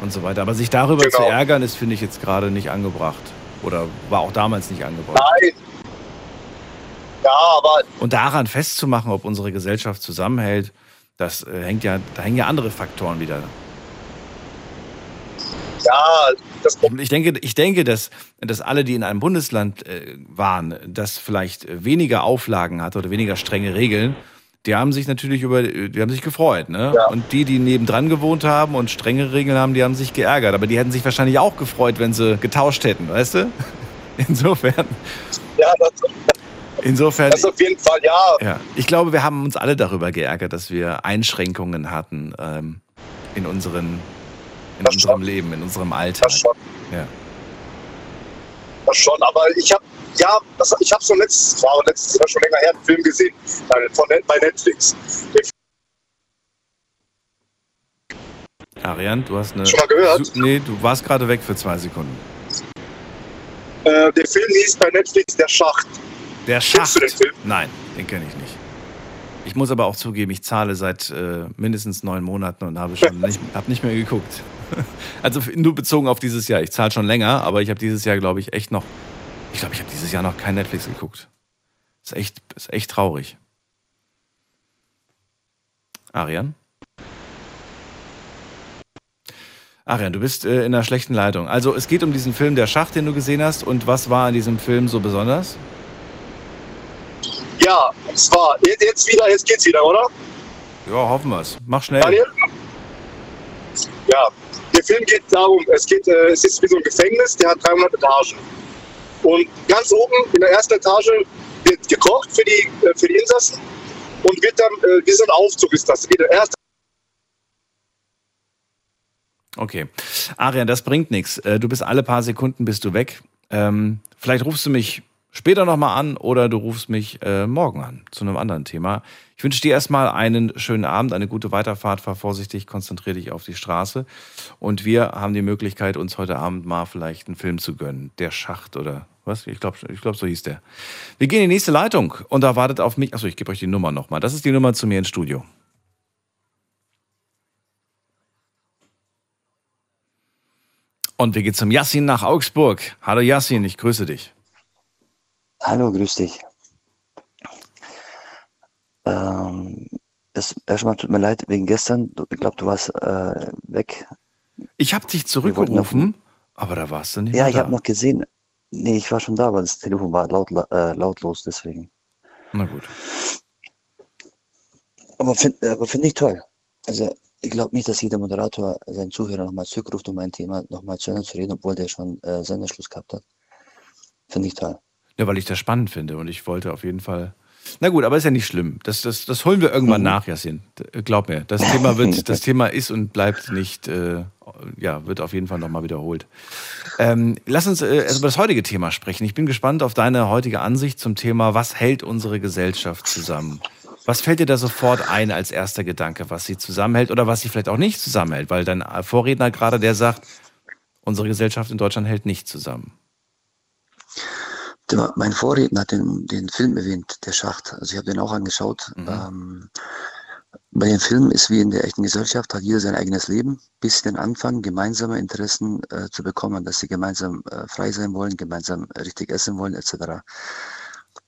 A: und so weiter. Aber sich darüber
J: Genau.
A: zu ärgern, ist, finde ich, jetzt gerade nicht angebracht. Oder war auch damals nicht angebracht.
J: nein. Ja, aber
A: Und daran festzumachen, ob unsere Gesellschaft zusammenhält, das äh, hängt ja, da hängen ja andere Faktoren wieder.
J: Ja, das
A: Ich denke, ich denke, dass, dass alle, die in einem Bundesland äh, waren, das vielleicht weniger Auflagen hatte oder weniger strenge Regeln, die haben sich natürlich über, die haben sich gefreut, ne?
J: Ja.
A: Und die, die nebendran gewohnt haben und strenge Regeln haben, die haben sich geärgert. Aber die hätten sich wahrscheinlich auch gefreut, wenn sie getauscht hätten, weißt du? Insofern,
J: ja, das,
A: insofern.
J: das auf jeden Fall, ja.
A: Ja, ich glaube, wir haben uns alle darüber geärgert, dass wir Einschränkungen hatten ähm, in, unseren, in
J: Das
A: unserem
J: schon.
A: Leben, in unserem Alltag.
J: Das schon.
A: Ja.
J: Das schon, aber ich habe ja, das, ich habe so letztes, war letztes Jahr schon länger her einen Film gesehen bei, von, bei Netflix. Den
A: Arian, du hast eine.
J: Schon mal gehört?
A: Su- Nee, du warst gerade weg für zwei Sekunden.
J: Äh, der Film hieß bei Netflix Der Schacht.
A: Der Schacht.
J: du den Film?
A: Nein, den kenne ich nicht. Ich muss aber auch zugeben, ich zahle seit äh, mindestens neun Monaten und habe schon nicht, hab nicht mehr geguckt. Also nur bezogen auf dieses Jahr. Ich zahle schon länger, aber ich habe dieses Jahr, glaube ich, echt noch. Ich glaube, ich habe dieses Jahr noch kein Netflix geguckt. Ist echt, ist echt traurig. Arian? Arian, du bist äh, in einer schlechten Leitung. Also es geht um diesen Film Der Schacht, den du gesehen hast. Und was war an diesem Film so besonders?
J: Ja, und zwar, jetzt, jetzt wieder, jetzt geht's wieder, oder?
A: Ja, hoffen wir es. Mach schnell.
J: Daniel? Ja, der Film geht darum, es, geht, äh, es ist wie so ein Gefängnis, der hat 300 Etagen. Und ganz oben in der ersten Etage wird gekocht für die, äh, für die Insassen und wird dann, äh, wie so ein Aufzug ist das. Wie der erste
A: Okay. Arian, das bringt nichts. Du bist alle paar Sekunden bist du weg. Ähm, vielleicht rufst du mich später nochmal an oder du rufst mich äh, morgen an zu einem anderen Thema. Ich wünsche dir erstmal einen schönen Abend, eine gute Weiterfahrt. Fahr vorsichtig, konzentriere dich auf die Straße. Und wir haben die Möglichkeit, uns heute Abend mal vielleicht einen Film zu gönnen. Der Schacht oder was? Ich glaube, ich glaub, so hieß der. Wir gehen in die nächste Leitung und da wartet auf mich. Achso, ich gebe euch die Nummer nochmal. Das ist die Nummer zu mir ins Studio. Und wir gehen zum Yassin nach Augsburg. Hallo Yassin, ich grüße dich.
K: Hallo, grüß dich. Ähm, es, erstmal tut mir leid wegen gestern. Du- Ich glaube, du warst äh, weg.
A: Ich habe dich
K: wollten noch-
A: zurückgerufen, aber da warst du nicht
K: Ja,
A: mehr
K: ich
A: da.
K: habe noch gesehen. Nee, ich war schon da, aber das Telefon war laut, äh, lautlos, deswegen.
A: Na gut.
K: Aber finde aber find ich toll. Also, ich glaube nicht, dass jeder Moderator seinen Zuhörer nochmal zurückruft, um ein Thema nochmal zu Ende zu reden, obwohl der schon äh, Senderschluss gehabt hat. Finde ich toll.
A: Ja, weil ich das spannend finde und ich wollte auf jeden Fall. Na gut, aber ist ja nicht schlimm. Das, das, das holen wir irgendwann nach, Yassin. D- Glaub mir. Das Thema wird, das Thema ist und bleibt nicht, äh, ja, wird auf jeden Fall nochmal wiederholt. Ähm, lass uns äh, über das heutige Thema sprechen. Ich bin gespannt auf deine heutige Ansicht zum Thema, was hält unsere Gesellschaft zusammen? Was fällt dir da sofort ein als erster Gedanke, was sie zusammenhält oder was sie vielleicht auch nicht zusammenhält? Weil dein Vorredner gerade, der sagt, unsere Gesellschaft in Deutschland hält nicht zusammen.
K: Der, mein Vorredner hat den, den Film erwähnt, Der Schacht. Also ich habe den auch angeschaut. Ähm, bei dem Film ist wie in der echten Gesellschaft, hat jeder sein eigenes Leben, bis den Anfang gemeinsame Interessen äh, zu bekommen, dass sie gemeinsam äh, frei sein wollen, gemeinsam äh, richtig essen wollen, etc.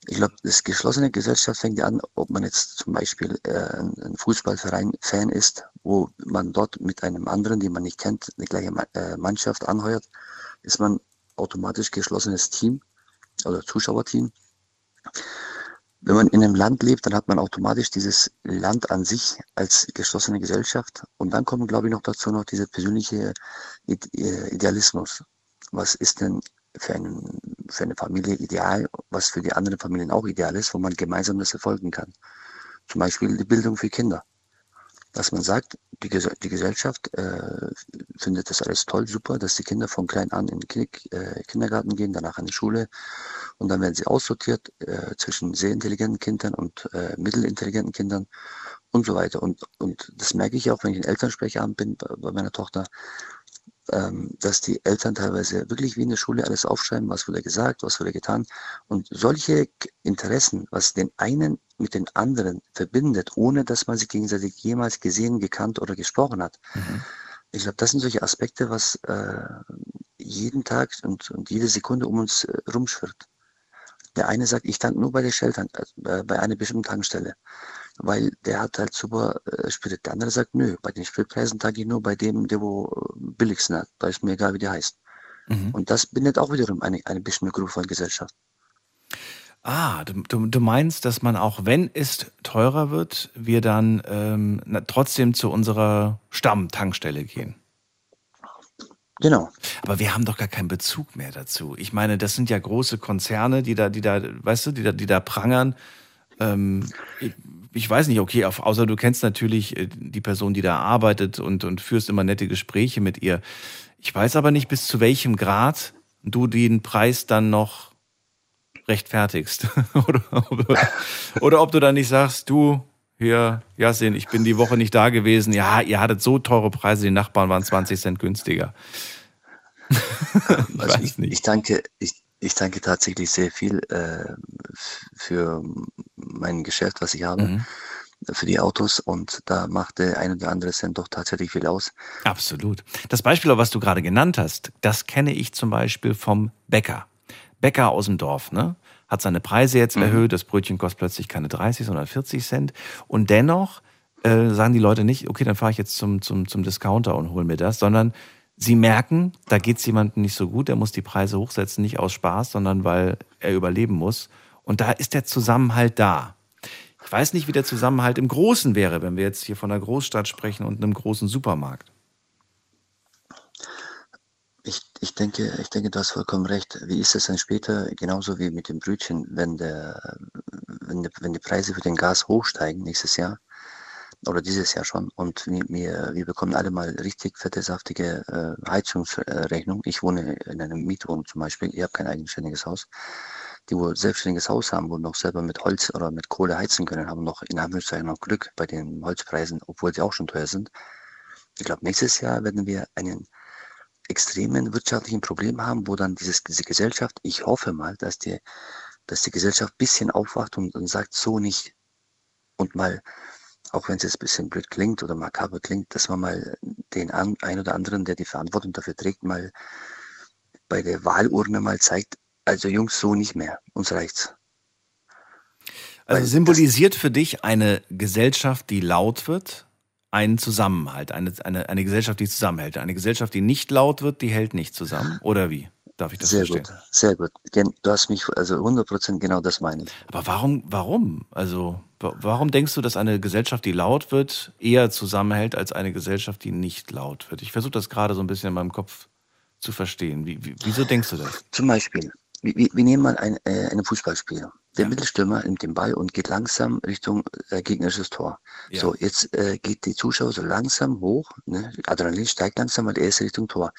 K: Ich glaube, das geschlossene Gesellschaft fängt ja an, ob man jetzt zum Beispiel äh, ein, ein Fußballverein-Fan ist, wo man dort mit einem anderen, den man nicht kennt, eine gleiche äh, Mannschaft anheuert, ist man automatisch geschlossenes Team oder Zuschauerteam. Wenn man in einem Land lebt, dann hat man automatisch dieses Land an sich als geschlossene Gesellschaft. Und dann kommt, glaube ich, noch dazu noch dieser persönliche äh, Idealismus. Was ist denn für, einen, für eine Familie ideal, was für die anderen Familien auch ideal ist, wo man gemeinsam das verfolgen kann. Zum Beispiel die Bildung für Kinder. Dass man sagt, die, die Gesellschaft äh, findet das alles toll, super, dass die Kinder von klein an in den äh, Kindergarten gehen, danach an die Schule und dann werden sie aussortiert äh, zwischen sehr intelligenten Kindern und äh, mittelintelligenten Kindern und so weiter. Und, und das merke ich auch, wenn ich in Elternsprechamt bin bei, bei meiner Tochter, ähm, dass die Eltern teilweise wirklich wie in der Schule alles aufschreiben, was wurde gesagt, was wurde getan. Und solche Interessen, was den einen mit den anderen verbindet, ohne dass man sich gegenseitig jemals gesehen, gekannt oder gesprochen hat. Ich glaube, das sind solche Aspekte, was äh, jeden Tag und, und jede Sekunde um uns äh, rumschwirrt. Der eine sagt, ich tank nur bei der Shell, äh, bei einer bestimmten Tankstelle, weil der hat halt super äh, Sprit. Der andere sagt, nö, bei den Spritpreisen tanke ich nur bei dem, der wo äh, billigsten hat. Da ist mir egal, wie der heißt. Und das bindet auch wiederum eine, eine bestimmte Gruppe von Gesellschaft.
A: Ah, du, du, du meinst, dass man auch wenn es teurer wird, wir dann ähm, na, trotzdem zu unserer Stammtankstelle gehen.
K: Genau.
A: Aber wir haben doch gar keinen Bezug mehr dazu. Ich meine, das sind ja große Konzerne, die da, die da, weißt du, die da, die da prangern. Ähm, ich, weiß nicht, okay, auf, außer du kennst natürlich äh, die Person, die da arbeitet und, und führst immer nette Gespräche mit ihr. Ich weiß aber nicht, bis zu welchem Grad du den Preis dann noch rechtfertigst. oder, ob, oder ob du dann nicht sagst, du, hier, Jasin, ich bin die Woche nicht da gewesen. Ja, ihr hattet so teure Preise, die Nachbarn waren 20 Cent günstiger.
K: ich, also ich, ich, danke, ich, ich danke tatsächlich sehr viel äh, für mein Geschäft, was ich habe. Mhm für die Autos und da macht der ein oder andere Cent doch tatsächlich viel aus.
A: Absolut. Das Beispiel, was du gerade genannt hast, das kenne ich zum Beispiel vom Bäcker. Bäcker aus dem Dorf, ne? Hat seine Preise jetzt mhm. erhöht, das Brötchen kostet plötzlich keine 30, sondern 40 Cent. Und dennoch äh, sagen die Leute nicht, okay, dann fahre ich jetzt zum, zum, zum Discounter und hole mir das, sondern Sie merken, da geht es jemandem nicht so gut, er muss die Preise hochsetzen, nicht aus Spaß, sondern weil er überleben muss. Und da ist der Zusammenhalt da. Ich weiß nicht, wie der Zusammenhalt im Großen wäre, wenn wir jetzt hier von einer Großstadt sprechen und einem großen Supermarkt.
K: Ich, ich, denke, ich denke, du hast vollkommen recht. Wie ist es dann später, genauso wie mit dem Brötchen, wenn, der, wenn, die, wenn die Preise für den Gas hochsteigen nächstes Jahr? Oder dieses Jahr schon. Und wir, wir bekommen alle mal richtig fette, saftige äh, Heizungsrechnung. Ich wohne in einem Mietwohnung zum Beispiel. Ich habe kein eigenständiges Haus. Die, wo selbstständiges Haus haben, wo noch selber mit Holz oder mit Kohle heizen können, haben noch in Anführungszeichen noch Glück bei den Holzpreisen, obwohl sie auch schon teuer sind. Ich glaube, nächstes Jahr werden wir einen extremen wirtschaftlichen Problem haben, wo dann dieses, diese Gesellschaft, ich hoffe mal, dass die, dass die Gesellschaft bisschen aufwacht und, und sagt, so nicht. Und mal auch wenn es jetzt ein bisschen blöd klingt oder makaber klingt, dass man mal den ein oder anderen, der die Verantwortung dafür trägt, mal bei der Wahlurne mal zeigt, also Jungs, so nicht mehr, uns reicht's.
A: Also Weil symbolisiert für dich eine Gesellschaft, die laut wird, einen Zusammenhalt, eine, eine, eine Gesellschaft, die zusammenhält. Eine Gesellschaft, die nicht laut wird, die hält nicht zusammen, oder wie? Darf ich das
K: sehr
A: verstehen?
K: gut, sehr gut. Du hast mich, also 100% genau das meine ich.
A: Aber warum, warum? Also, warum denkst du, dass eine Gesellschaft, die laut wird, eher zusammenhält als eine Gesellschaft, die nicht laut wird? Ich versuche das gerade so ein bisschen in meinem Kopf zu verstehen. Wie, wie, wieso denkst du das?
K: Zum Beispiel, wir, wir nehmen mal ein, äh, einen Fußballspieler. Der ja. Mittelstürmer nimmt den Ball und geht langsam Richtung äh, gegnerisches Tor. Ja. So, jetzt äh, geht die Zuschauer so langsam hoch. Ne? Adrenalin steigt langsam, weil er ist Richtung Tor.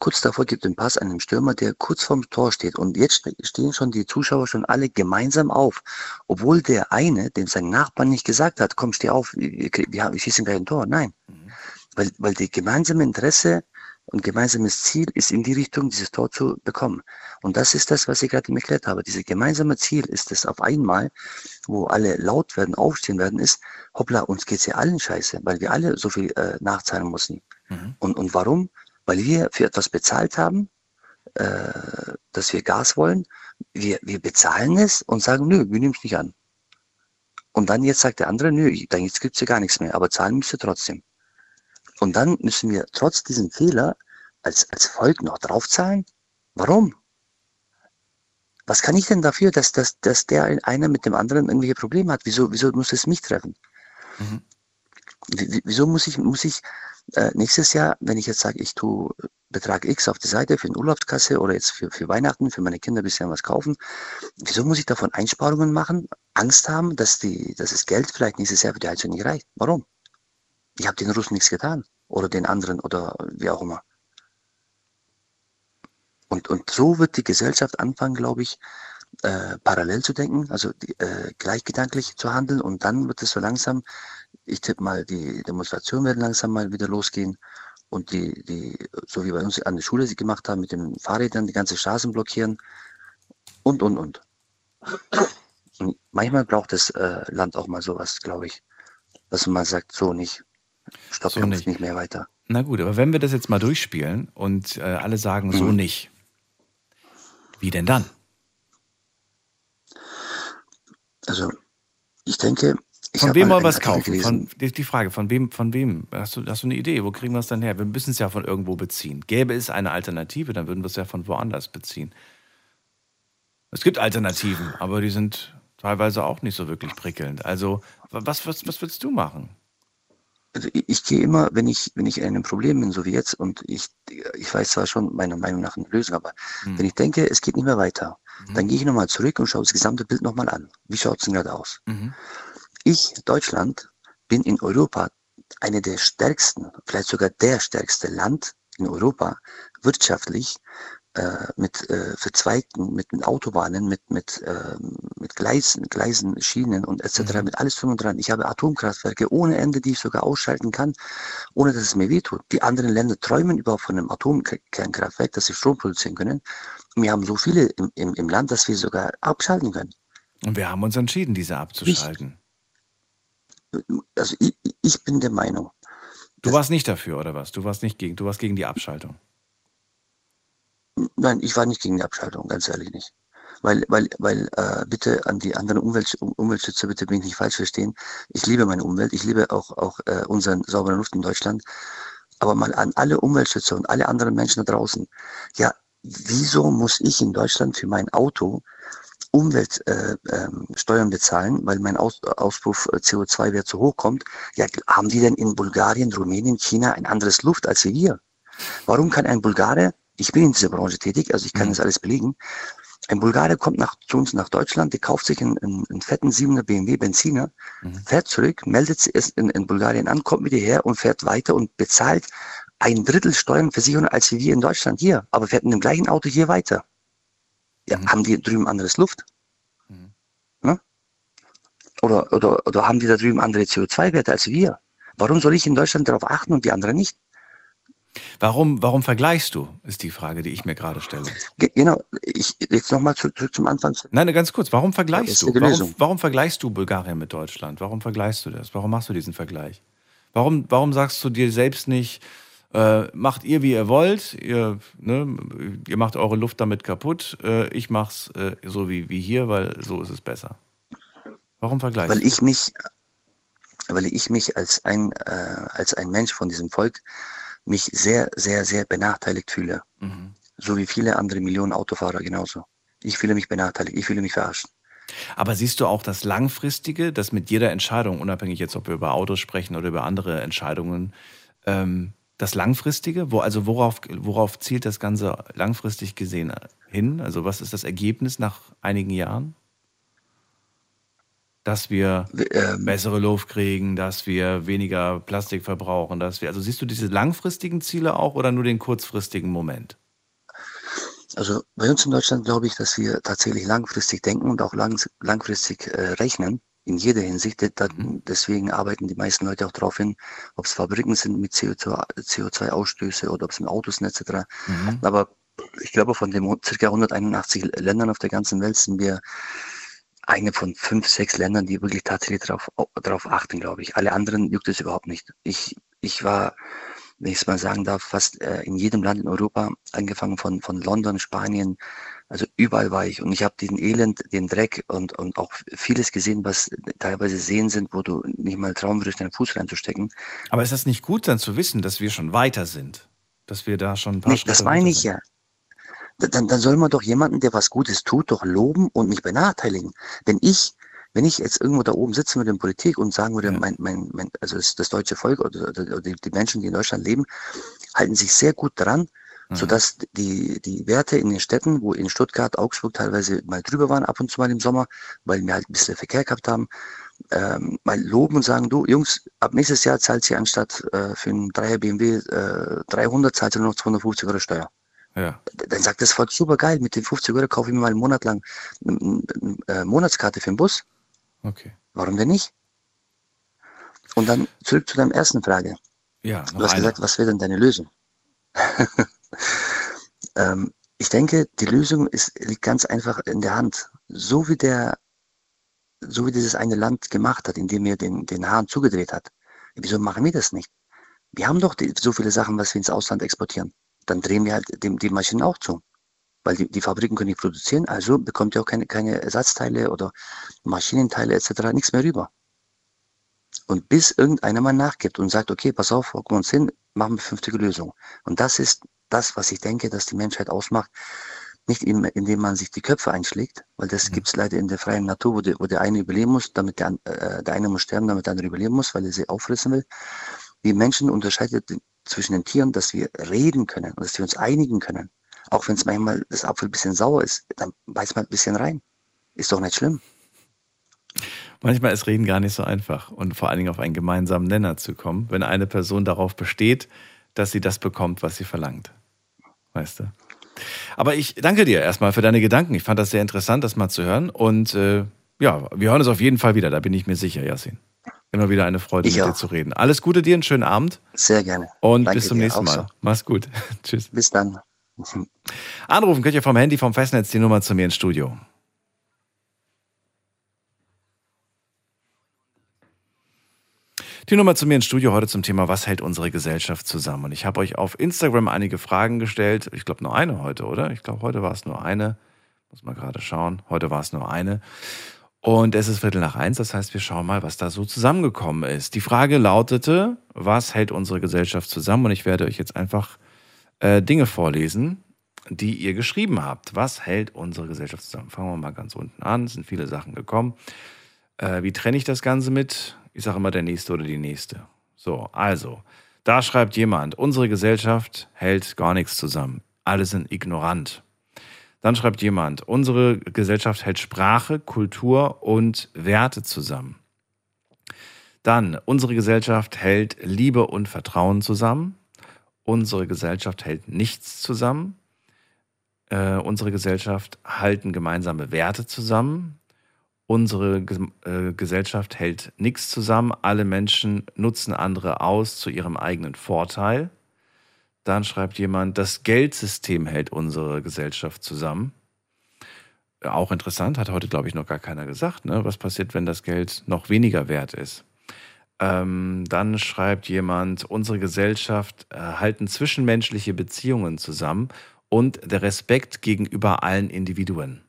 K: Kurz davor gibt den Pass den Stürmer, der kurz vorm Tor steht. Und jetzt stehen schon die Zuschauer schon alle gemeinsam auf. Obwohl der eine, dem sein Nachbarn nicht gesagt hat, komm, steh auf, wir, wir, wir schießen gleich ein Tor. Nein. Mhm. Weil, weil die gemeinsame Interesse und gemeinsames Ziel ist in die Richtung, dieses Tor zu bekommen. Und das ist das, was ich gerade erklärt habe. Dieses gemeinsame Ziel ist es auf einmal, wo alle laut werden, aufstehen werden, ist, hoppla, uns geht's ja allen scheiße, weil wir alle so viel äh, nachzahlen müssen. Mhm. Und, und warum? Weil wir für etwas bezahlt haben, äh, dass wir Gas wollen. Wir, wir bezahlen es und sagen, nö, wir nehmen es nicht an. Und dann jetzt sagt der andere, nö, dann jetzt gibt's ja gar nichts mehr, aber zahlen müsst ihr trotzdem. Und dann müssen wir trotz diesem Fehler als, als Volk noch draufzahlen? Warum? Was kann ich denn dafür, dass, dass, dass der einer mit dem anderen irgendwelche Probleme hat? Wieso, wieso muss es mich treffen? Mhm. Wieso muss ich, muss ich äh, nächstes Jahr, wenn ich jetzt sage, ich tue Betrag X auf die Seite für eine Urlaubskasse oder jetzt für, für Weihnachten, für meine Kinder ein bisschen was kaufen, wieso muss ich davon Einsparungen machen, Angst haben, dass, die, dass das Geld vielleicht nächstes Jahr für die Heizung nicht reicht? Warum? Ich habe den Russen nichts getan oder den anderen oder wie auch immer. Und, und so wird die Gesellschaft anfangen, glaube ich, äh, parallel zu denken, also die, äh, gleichgedanklich zu handeln und dann wird es so langsam, ich tippe mal, die Demonstrationen werden langsam mal wieder losgehen und die, die, so wie bei uns an der Schule sie gemacht haben, mit den Fahrrädern die ganze Straßen blockieren und, und, und. manchmal braucht das äh, Land auch mal sowas, glaube ich, dass man sagt, so nicht. Stopp, so nicht. nicht mehr weiter.
A: Na gut, aber wenn wir das jetzt mal durchspielen und äh, alle sagen, mhm. so nicht, wie denn dann?
K: Also, ich denke. Ich
A: von wem wollen wir es kaufen? Von, die, die, Frage, von wem, von wem? Hast du, hast du eine Idee? Wo kriegen wir es dann her? Wir müssen es ja von irgendwo beziehen. Gäbe es eine Alternative, dann würden wir es ja von woanders beziehen. Es gibt Alternativen, aber die sind teilweise auch nicht so wirklich prickelnd. Also, was, was, was würdest du machen?
K: Also ich, ich gehe immer, wenn ich, wenn ich in einem Problem bin, so wie jetzt, und ich, ich weiß zwar schon meiner Meinung nach eine Lösung, aber mhm. wenn ich denke, es geht nicht mehr weiter, mhm. dann gehe ich nochmal zurück und schaue das gesamte Bild nochmal an. Wie schaut es denn gerade aus? Mhm. Ich, Deutschland, bin in Europa eine der stärksten, vielleicht sogar der stärkste Land in Europa, wirtschaftlich, äh, mit äh, Verzweigten, mit, mit Autobahnen, mit, mit, äh, mit Gleisen, Gleisen, Schienen und etc.,
A: Mhm.
K: mit alles drum und dran. Ich habe Atomkraftwerke ohne Ende, die ich sogar ausschalten kann, ohne dass es mir wehtut. Die anderen Länder träumen überhaupt von einem Atomkernkraftwerk, dass sie Strom produzieren können. Und wir haben so viele im, im, im Land, dass wir sogar abschalten können.
A: Und wir haben uns entschieden, diese abzuschalten.
K: Also ich, ich bin der Meinung,
A: Du warst nicht dafür, oder was? Du warst nicht gegen, du warst gegen die Abschaltung.
K: Nein, ich war nicht gegen die Abschaltung, ganz ehrlich nicht. Weil, weil, weil, äh, bitte an die anderen Umwelt, Um- Umweltschützer, bitte mich nicht falsch verstehen. Ich liebe meine Umwelt, ich liebe auch, auch äh, unseren sauberen Luft in Deutschland. Aber mal an alle Umweltschützer und alle anderen Menschen da draußen. Ja, wieso muss ich in Deutschland für mein Auto Umweltsteuern äh, ähm, bezahlen, weil mein Aus, Auspuff äh, CO2-Wert zu hoch kommt? Ja, haben die denn in Bulgarien, Rumänien, China ein anderes Luft als wir? Warum kann ein Bulgare, ich bin in dieser Branche tätig, also ich kann das alles belegen, ein Bulgare kommt nach, zu uns nach Deutschland, der kauft sich einen, einen, einen fetten 7er BMW Benziner, fährt zurück, meldet sich in, in Bulgarien an, kommt wieder her und fährt weiter und bezahlt ein Drittel Steuern, Versicherung als wir in Deutschland hier, aber fährt in dem gleichen Auto hier weiter. Ja, haben die drüben anderes Luft? Ne? Oder, oder, oder haben die da drüben andere CO2-Werte als wir? Warum soll ich in Deutschland darauf achten und die anderen nicht?
A: Warum, warum vergleichst du, ist die Frage, die ich mir gerade stelle.
K: Ge genau, ich, jetzt nochmal zurück, zurück zum Anfang.
A: Nein, ganz kurz, warum vergleichst du? Warum, warum vergleichst du Bulgarien mit Deutschland? Warum vergleichst du das? Warum machst du diesen Vergleich? Warum, warum sagst du dir selbst nicht, äh, macht ihr, wie ihr wollt, ihr, ne, ihr macht eure Luft damit kaputt, äh, ich mach's äh, so wie, wie hier, weil so ist es besser. Warum vergleichst
K: Weil
A: du?
K: ich mich, weil ich mich als ein, äh, als ein Mensch von diesem Volk mich sehr, sehr, sehr benachteiligt fühle.
A: Mhm.
K: So wie viele andere Millionen Autofahrer genauso. Ich fühle mich benachteiligt, ich fühle mich verarscht.
A: Aber siehst du auch das Langfristige, dass mit jeder Entscheidung, unabhängig jetzt, ob wir über Autos sprechen oder über andere Entscheidungen, ähm, das Langfristige, wo, also worauf, worauf zielt das Ganze langfristig gesehen hin? Also was ist das Ergebnis nach einigen Jahren? Dass wir
K: ähm,
A: bessere Luft kriegen, dass wir weniger Plastik verbrauchen, dass wir, also siehst du diese langfristigen Ziele auch oder nur den kurzfristigen Moment?
K: Also bei uns in Deutschland glaube ich, dass wir tatsächlich langfristig denken und auch lang, langfristig äh, rechnen. In jeder Hinsicht. Da, deswegen arbeiten die meisten Leute auch darauf hin, ob es Fabriken sind mit CO2 CO2-Ausstöße oder ob es mit Autos sind etc.
A: Mhm.
K: Aber ich glaube, von den circa 181 Ländern auf der ganzen Welt sind wir eine von fünf, sechs Ländern, die wirklich tatsächlich darauf, darauf achten, glaube ich. Alle anderen juckt es überhaupt nicht. Ich, ich war, wenn ich es mal sagen darf, fast äh, in jedem Land in Europa, angefangen von, von London, Spanien, also überall war ich und ich habe den Elend, den Dreck und, und auch vieles gesehen, was teilweise Seen sind, wo du nicht mal trauen würdest, deinen Fuß reinzustecken.
A: Aber ist das nicht gut dann zu wissen, dass wir schon weiter sind? Dass wir da schon ein paar
K: Nicht, das meine ich ja. Da- Dann, dann soll man doch jemanden, der was Gutes tut, doch loben und nicht benachteiligen. Wenn ich, wenn ich jetzt irgendwo da oben sitzen würde in Politik und sagen würde, mein, mein, mein, also das, das deutsche Volk oder, oder, die, die Menschen, die in Deutschland leben, halten sich sehr gut dran, sodass die, die Werte in den Städten, wo in Stuttgart, Augsburg teilweise mal drüber waren, ab und zu mal im Sommer, weil wir halt ein bisschen Verkehr gehabt haben, ähm, mal loben und sagen, du Jungs, ab nächstes Jahr zahlt ihr anstatt äh, für einen 3er BMW äh, 300, zahlt ihr nur noch 250 Euro Steuer.
A: Ja.
K: Dann sagt das Volk, super geil, mit den 50 Euro kaufe ich mir mal einen Monat lang eine, eine Monatskarte für den Bus.
A: Okay.
K: Warum denn nicht? Und dann zurück zu deiner ersten Frage.
A: Ja,
K: Du hast
A: eine.
K: gesagt, was wäre denn deine Lösung? ähm, ich denke, die Lösung ist, liegt ganz einfach in der Hand. So wie der, so wie dieses eine Land gemacht hat, indem er den, den Hahn zugedreht hat. Wieso machen wir das nicht? Wir haben doch die, so viele Sachen, was wir ins Ausland exportieren. Dann drehen wir halt dem, die Maschinen auch zu. Weil die, die Fabriken können nicht produzieren, also bekommt ihr auch keine, keine Ersatzteile oder Maschinenteile etc. nichts mehr rüber. Und bis irgendeiner mal nachgibt und sagt, okay, pass auf, gucken wir uns hin, machen wir fünftige Lösung. Und das ist das, was ich denke, dass die Menschheit ausmacht. Nicht in, indem man sich die Köpfe einschlägt, weil das gibt's leider in der freien Natur, wo der, wo der eine überleben muss, damit der, äh, der eine muss sterben, damit der andere überleben muss, weil er sie auffressen will. Wir Menschen unterscheidet zwischen den Tieren, dass wir reden können und dass wir uns einigen können. Auch wenn es manchmal das Apfel ein bisschen sauer ist, dann beißt man ein bisschen rein. Ist doch nicht schlimm.
A: Manchmal ist Reden gar nicht so einfach und vor allen Dingen auf einen gemeinsamen Nenner zu kommen, wenn eine Person darauf besteht, dass sie das bekommt, was sie verlangt. Weißt du? Aber ich danke dir erstmal für deine Gedanken. Ich fand das sehr interessant, das mal zu hören. Und äh, ja, wir hören es auf jeden Fall wieder, da bin ich mir sicher, Yasin. Immer wieder eine Freude,
K: Ich
A: mit
K: auch.
A: dir zu reden. Alles Gute dir, einen schönen Abend
K: Sehr gerne.
A: und
K: Danke
A: bis zum nächsten Mal.
K: so.
A: Mach's gut. Tschüss.
K: Bis dann.
A: Anrufen könnt ihr vom Handy, vom Festnetz die Nummer zu mir ins Studio. Die Nummer zu mir ins Studio heute zum Thema, was hält unsere Gesellschaft zusammen? Und ich habe euch auf Instagram einige Fragen gestellt. Ich glaube nur eine heute, oder? Ich glaube, heute war es nur eine. Muss mal gerade schauen. Heute war es nur eine. Und es ist Viertel nach eins, das heißt, wir schauen mal, was da so zusammengekommen ist. Die Frage lautete, was hält unsere Gesellschaft zusammen? Und ich werde euch jetzt einfach äh, Dinge vorlesen, die ihr geschrieben habt. Was hält unsere Gesellschaft zusammen? Fangen wir mal ganz unten an. Es sind viele Sachen gekommen. Äh, wie trenne ich das Ganze mit? Ich sage immer der Nächste oder die Nächste. So, also, da schreibt jemand, unsere Gesellschaft hält gar nichts zusammen. Alle sind ignorant. Dann schreibt jemand, unsere Gesellschaft hält Sprache, Kultur und Werte zusammen. Dann, unsere Gesellschaft hält Liebe und Vertrauen zusammen. Unsere Gesellschaft hält nichts zusammen. Äh, unsere Gesellschaft halten gemeinsame Werte zusammen. Unsere äh, Gesellschaft hält nichts zusammen. Alle Menschen nutzen andere aus zu ihrem eigenen Vorteil. Dann schreibt jemand, das Geldsystem hält unsere Gesellschaft zusammen. Auch interessant, hat heute, glaube ich, noch gar keiner gesagt. Ne? Was passiert, wenn das Geld noch weniger wert ist? Ähm, dann schreibt jemand, unsere Gesellschaft äh, halten zwischenmenschliche Beziehungen zusammen und der Respekt gegenüber allen Individuen.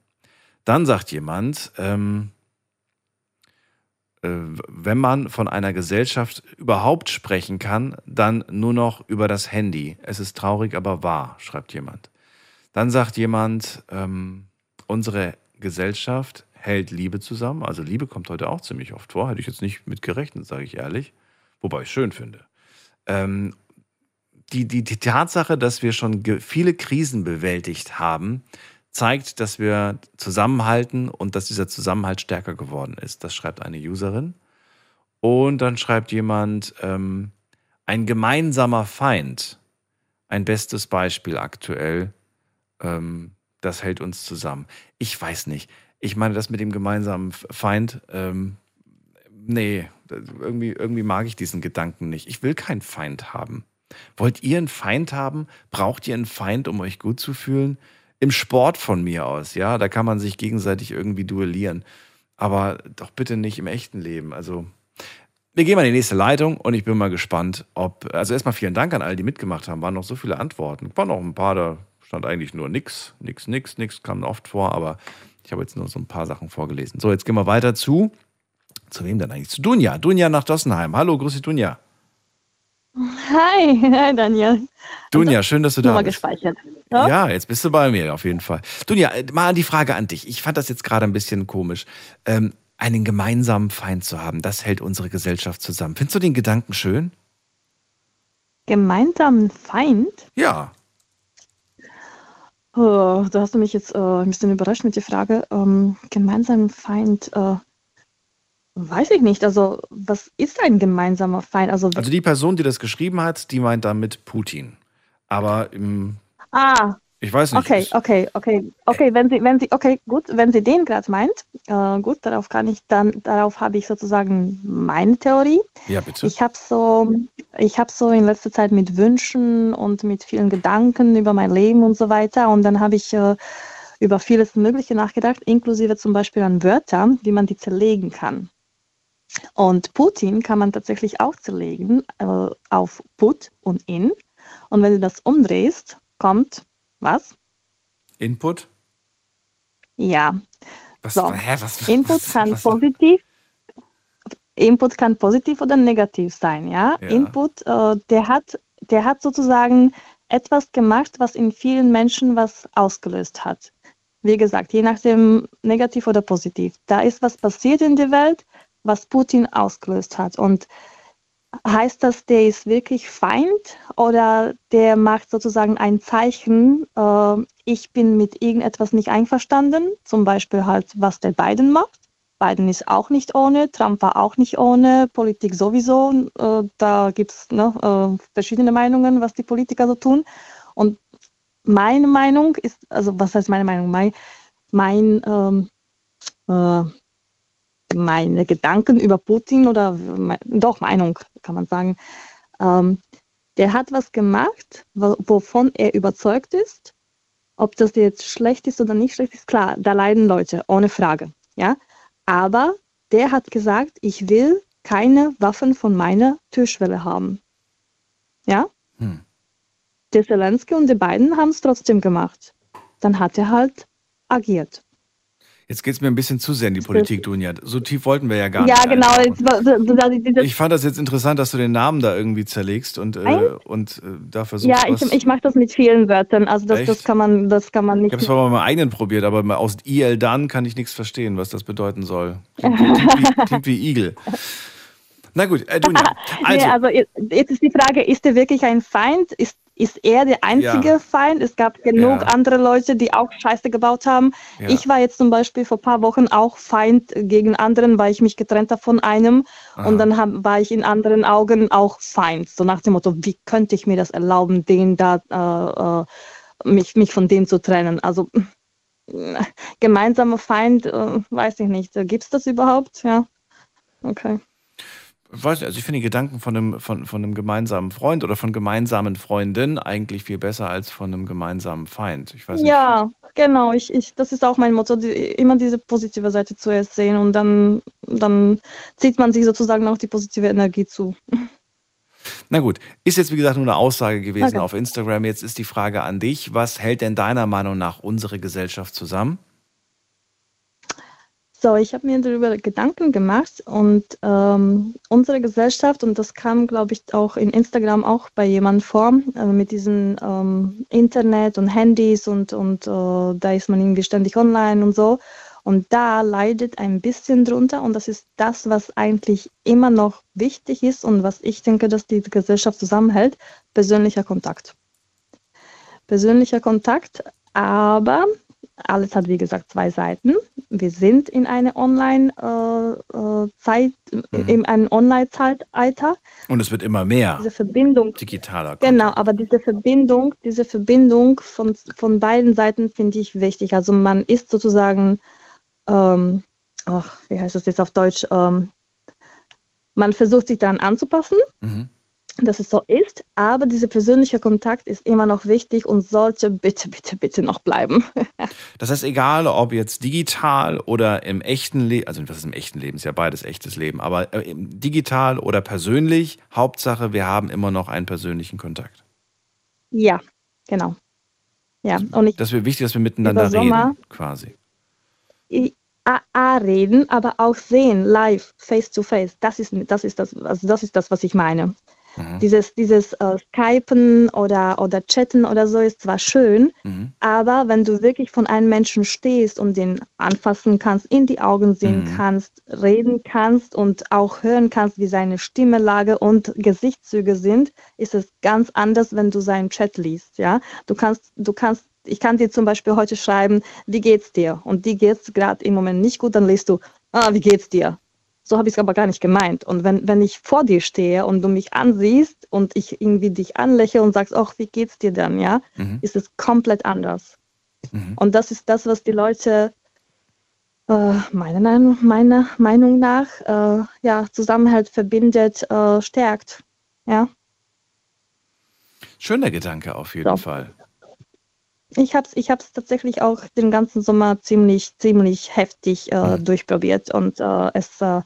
A: Dann sagt jemand, ähm, äh, wenn man von einer Gesellschaft überhaupt sprechen kann, dann nur noch über das Handy. Es ist traurig, aber wahr, schreibt jemand. Dann sagt jemand, ähm, unsere Gesellschaft hält Liebe zusammen. Also Liebe kommt heute auch ziemlich oft vor. Hätte ich jetzt nicht mit gerechnet, sage ich ehrlich. Wobei ich schön finde. Ähm, die, die, die Tatsache, dass wir schon viele Krisen bewältigt haben, zeigt, dass wir zusammenhalten und dass dieser Zusammenhalt stärker geworden ist. Das schreibt eine Userin. Und dann schreibt jemand, ähm, ein gemeinsamer Feind, ein bestes Beispiel aktuell, ähm, das hält uns zusammen. Ich weiß nicht. Ich meine, das mit dem gemeinsamen Feind, ähm, nee, irgendwie, irgendwie mag ich diesen Gedanken nicht. Ich will keinen Feind haben. Wollt ihr einen Feind haben? Braucht ihr einen Feind, um euch gut zu fühlen? Im Sport von mir aus, ja, da kann man sich gegenseitig irgendwie duellieren. Aber doch bitte nicht im echten Leben. Also, wir gehen mal in die nächste Leitung und ich bin mal gespannt, ob. Also, erstmal vielen Dank an alle, die mitgemacht haben. Waren noch so viele Antworten. Waren noch ein paar, da stand eigentlich nur nix. Nix, nix, nix kam oft vor, aber ich habe jetzt nur so ein paar Sachen vorgelesen. So, jetzt gehen wir weiter zu. Zu wem denn eigentlich? Zu Dunja. Dunja nach Dossenheim. Hallo, grüß dich, Dunja.
L: Hi, hi Daniel.
A: Dunja, schön, dass du da
L: Nummer
A: bist.
L: gespeichert.
A: Ja, jetzt bist du bei mir, auf jeden Fall. Dunja, äh, mal die Frage an dich. Ich fand das jetzt gerade ein bisschen komisch. Ähm, einen gemeinsamen Feind zu haben, das hält unsere Gesellschaft zusammen. Findest du den Gedanken schön?
L: Gemeinsamen Feind?
A: Ja.
L: Oh, da hast du mich jetzt äh, ein bisschen überrascht mit der Frage. Ähm, gemeinsamen Feind, äh, weiß ich nicht. Also, was ist ein gemeinsamer Feind? Also,
A: Also die Person, die das geschrieben hat, die meint damit Putin. Aber ähm,
L: ah,
A: ich weiß nicht.
L: okay, okay, okay, okay, wenn sie, wenn sie, okay, gut, wenn sie den gerade meint, äh, gut, darauf kann ich dann, darauf habe ich sozusagen meine Theorie.
A: Ja, bitte.
L: Ich habe so, ich habe so in letzter Zeit mit Wünschen und mit vielen Gedanken über mein Leben und so weiter. Und dann habe ich äh, über vieles Mögliche nachgedacht, inklusive zum Beispiel an Wörter, wie man die zerlegen kann. Und Putin kann man tatsächlich auch zerlegen äh, auf Put und In. Und wenn du das umdrehst, kommt was?
A: Input?
L: Ja.
A: Was,
L: So.
A: hä, was,
L: Input
A: was,
L: kann positiv, Input kann positiv oder negativ sein, ja.
A: Ja.
L: Input, äh, der hat, der hat sozusagen etwas gemacht, was in vielen Menschen was ausgelöst hat. Wie gesagt, je nachdem negativ oder positiv. Da ist was passiert in der Welt, was Putin ausgelöst hat. Und heißt das, der ist wirklich Feind oder der macht sozusagen ein Zeichen, äh, ich bin mit irgendetwas nicht einverstanden, zum Beispiel halt, was der Biden macht. Biden ist auch nicht ohne, Trump war auch nicht ohne, Politik sowieso. Äh, da gibt es ne, äh, verschiedene Meinungen, was die Politiker so tun. Und meine Meinung ist, also was heißt meine Meinung? Mein, mein ähm, äh, meine Gedanken über Putin oder doch Meinung, kann man sagen. Ähm, der hat was gemacht, wovon er überzeugt ist. Ob das jetzt schlecht ist oder nicht schlecht ist, klar, da leiden Leute, ohne Frage. Ja? Aber der hat gesagt, ich will keine Waffen von meiner Türschwelle haben. Ja? Hm. Der Zelensky und die beiden haben es trotzdem gemacht. Dann hat er halt agiert.
A: Jetzt geht es mir ein bisschen zu sehr in die Politik, Dunja. So tief wollten wir ja gar
L: ja,
A: nicht.
L: Ja, genau.
A: Ich fand das jetzt interessant, dass du den Namen da irgendwie zerlegst und, äh, und äh, da versuchst.
L: Ja, ich, ich mache das mit vielen Wörtern. Also das, das, kann man, das kann man nicht.
A: Ich habe es mal meinem eigenen probiert, aber aus IL dann kann ich nichts verstehen, was das bedeuten soll. Klingt, klingt, wie, klingt wie Igel. Na gut, äh, Dunja.
L: Also, nee, also jetzt ist die Frage, ist er wirklich ein Feind? Ist ist er der einzige ja. Feind. Es gab genug ja. andere Leute, die auch Scheiße gebaut haben. Ja. Ich war jetzt zum Beispiel vor ein paar Wochen auch Feind gegen anderen, weil ich mich getrennt habe von einem. Aha. Und dann hab, war ich in anderen Augen auch Feind. So nach dem Motto, wie könnte ich mir das erlauben, den da, äh, äh, mich, mich von dem zu trennen? Also gemeinsamer Feind, äh, weiß ich nicht. Gibt es das überhaupt? Ja. Okay
A: weiß nicht, also ich finde die Gedanken von einem, von, von einem gemeinsamen Freund oder von gemeinsamen Freundinnen eigentlich viel besser als von einem gemeinsamen Feind. Ich weiß nicht.
L: Ja, genau. Ich, ich, das ist auch mein Motto, die, immer diese positive Seite zuerst sehen und dann, dann zieht man sich sozusagen auch die positive Energie zu.
A: Na gut, ist jetzt wie gesagt nur eine Aussage gewesen okay. auf Instagram. Jetzt ist die Frage an dich, was hält denn deiner Meinung nach unsere Gesellschaft zusammen?
L: So, ich habe mir darüber Gedanken gemacht und ähm, unsere Gesellschaft, und das kam, glaube ich, auch in Instagram auch bei jemandem vor, äh, mit diesem ähm, Internet und Handys und, und äh, da ist man irgendwie ständig online und so. Und da leidet ein bisschen drunter und das ist das, was eigentlich immer noch wichtig ist und was ich denke, dass die Gesellschaft zusammenhält, persönlicher Kontakt. Persönlicher Kontakt, aber alles hat, wie gesagt, zwei Seiten. Wir sind in einer Online-Zeit, äh, äh mhm. in einem Online-Zeitalter.
A: Und es wird immer mehr.
L: Diese Verbindung.
A: Digitaler.
L: Content. Genau, aber diese Verbindung, diese Verbindung von, von beiden Seiten finde ich wichtig. Also man ist sozusagen, ähm, oh, wie heißt das jetzt auf Deutsch? Ähm, man versucht sich daran anzupassen. Mhm dass es so ist, aber dieser persönliche Kontakt ist immer noch wichtig und sollte bitte, bitte, bitte noch bleiben.
A: das heißt, egal ob jetzt digital oder im echten Leben, also was ist im echten Leben, ist ja beides echtes Leben, aber äh, digital oder persönlich, Hauptsache, wir haben immer noch einen persönlichen Kontakt.
L: Ja, genau. Ja, und ich,
A: das wäre wichtig, dass wir miteinander Sommer, reden, quasi.
L: A, A, reden, aber auch sehen, live, face to face. Das ist, das ist das, also das ist das, was ich meine. Mhm. Dieses, dieses äh, Skypen oder, oder Chatten oder so ist zwar schön, mhm. aber wenn du wirklich von einem Menschen stehst und den anfassen kannst, in die Augen sehen mhm. kannst, reden kannst und auch hören kannst, wie seine Stimmelage und Gesichtszüge sind, ist es ganz anders, wenn du seinen Chat liest. Ja? Du kannst, du kannst ich kann dir zum Beispiel heute schreiben, wie geht's dir? Und dir geht's gerade im Moment nicht gut, dann liest du, ah, wie geht's dir? So habe ich es aber gar nicht gemeint. Und wenn, wenn ich vor dir stehe und du mich ansiehst und ich irgendwie dich anlächle und sagst, ach, wie geht's dir dann, ja, mhm. ist es komplett anders. Mhm. Und das ist das, was die Leute äh, meiner, meiner Meinung nach äh, ja, Zusammenhalt verbindet, äh, stärkt. Ja.
A: Schöner Gedanke auf jeden so. Fall.
L: Ich habe es ich hab's tatsächlich auch den ganzen Sommer ziemlich, ziemlich heftig äh, mhm. durchprobiert und äh, es, äh,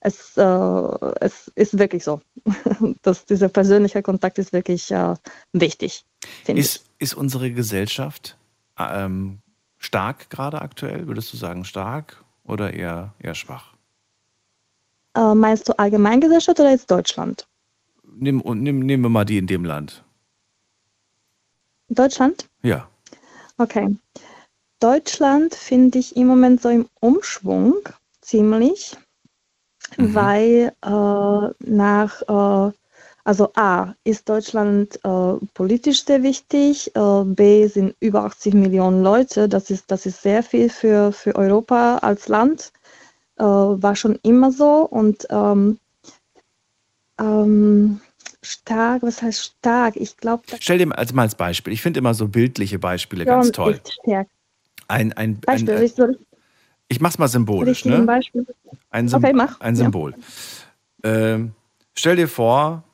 L: es, äh, es ist wirklich so. dass dieser persönliche Kontakt ist wirklich äh, wichtig.
A: Ist, ist unsere Gesellschaft ähm, stark gerade aktuell? Würdest du sagen stark oder eher, eher schwach?
L: Äh, meinst du Allgemeingesellschaft oder jetzt Deutschland?
A: Nimm, nimm, nehmen wir mal die in dem Land.
L: Deutschland?
A: Ja.
L: Okay. Deutschland finde ich im Moment so im Umschwung ziemlich, mhm. weil äh, nach, äh, also A, ist Deutschland äh, politisch sehr wichtig, äh, B, sind über 80 Millionen Leute, das ist, das ist sehr viel für, für Europa als Land, äh, war schon immer so und ähm, ähm, Stark, was heißt stark? Ich glaube,
A: Stell dir mal als, mal als Beispiel. Ich finde immer so bildliche Beispiele ganz toll. Ein, ein, ein,
L: Beispiel, ich soll,
A: ich mach's mal symbolisch.
L: ein
A: Ne?
L: Beispiel?
A: Ein, Sym
L: Okay, mach.
A: ein
L: Ja.
A: Symbol. Ähm, stell dir vor,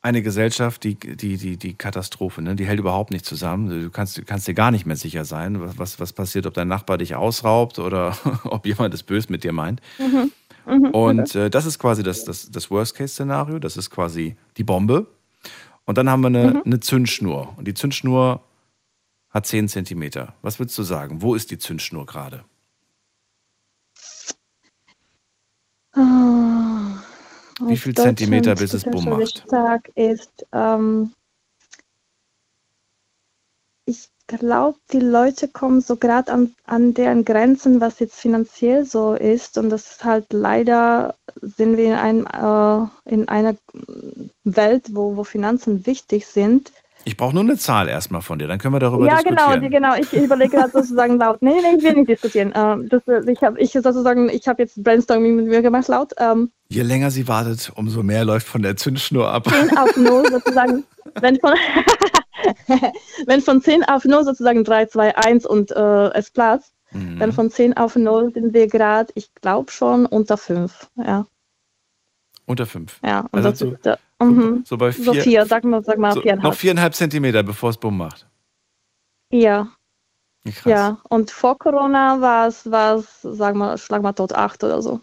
A: eine Gesellschaft, die, die, die, die Katastrophe, ne? die hält überhaupt nicht zusammen. Du kannst, du kannst dir gar nicht mehr sicher sein, was, was, was passiert, ob dein Nachbar dich ausraubt oder ob jemand es böse mit dir meint.
L: Mhm. Mhm.
A: Und äh, das ist quasi das, das, das Worst-Case-Szenario. Das ist quasi die Bombe. Und dann haben wir eine,
L: Mhm.
A: eine Zündschnur. Und die Zündschnur hat 10 Zentimeter. Was würdest du sagen? Wo ist die Zündschnur gerade?
L: Ah,
A: Wie viel Zentimeter, bis es Bumm macht?
L: Stark ist, ähm, ich glaube, die Leute kommen so gerade an, an deren Grenzen, was jetzt finanziell so ist. Und das ist halt leider, sind wir in, einem, äh, in einer Welt, wo, wo Finanzen wichtig sind.
A: Ich brauche nur eine Zahl erstmal von dir, dann können wir darüber
L: ja,
A: diskutieren.
L: genau, die, genau. Ich überlege gerade sozusagen laut. Nee, nee, ich will nicht diskutieren. Ähm, das, ich habe ich sozusagen, ich habe jetzt Brainstorming mit mir gemacht laut. Ähm,
A: Je länger sie wartet, umso mehr läuft von der Zündschnur ab.
L: 10 auf 0 sozusagen. Wenn von, wenn von 10 auf 0 sozusagen 3, 2, 1 und äh, es Platz,
A: Mhm.
L: dann von 10 auf 0 sind wir gerade, ich glaube schon unter 5. Ja,
A: Unter fünf.
L: ja. Und
A: Also
L: das
A: so-
L: ist, äh, mhm.
A: So bei
L: so
A: vier,
L: 4, sag mal, sag mal
A: so,
L: 4,5.
A: noch viereinhalb Zentimeter, bevor es Bumm macht.
L: Ja,
A: Ja, Krass.
L: ja. Und vor Corona war es, war es, sag mal, schlag mal tot 8 oder so.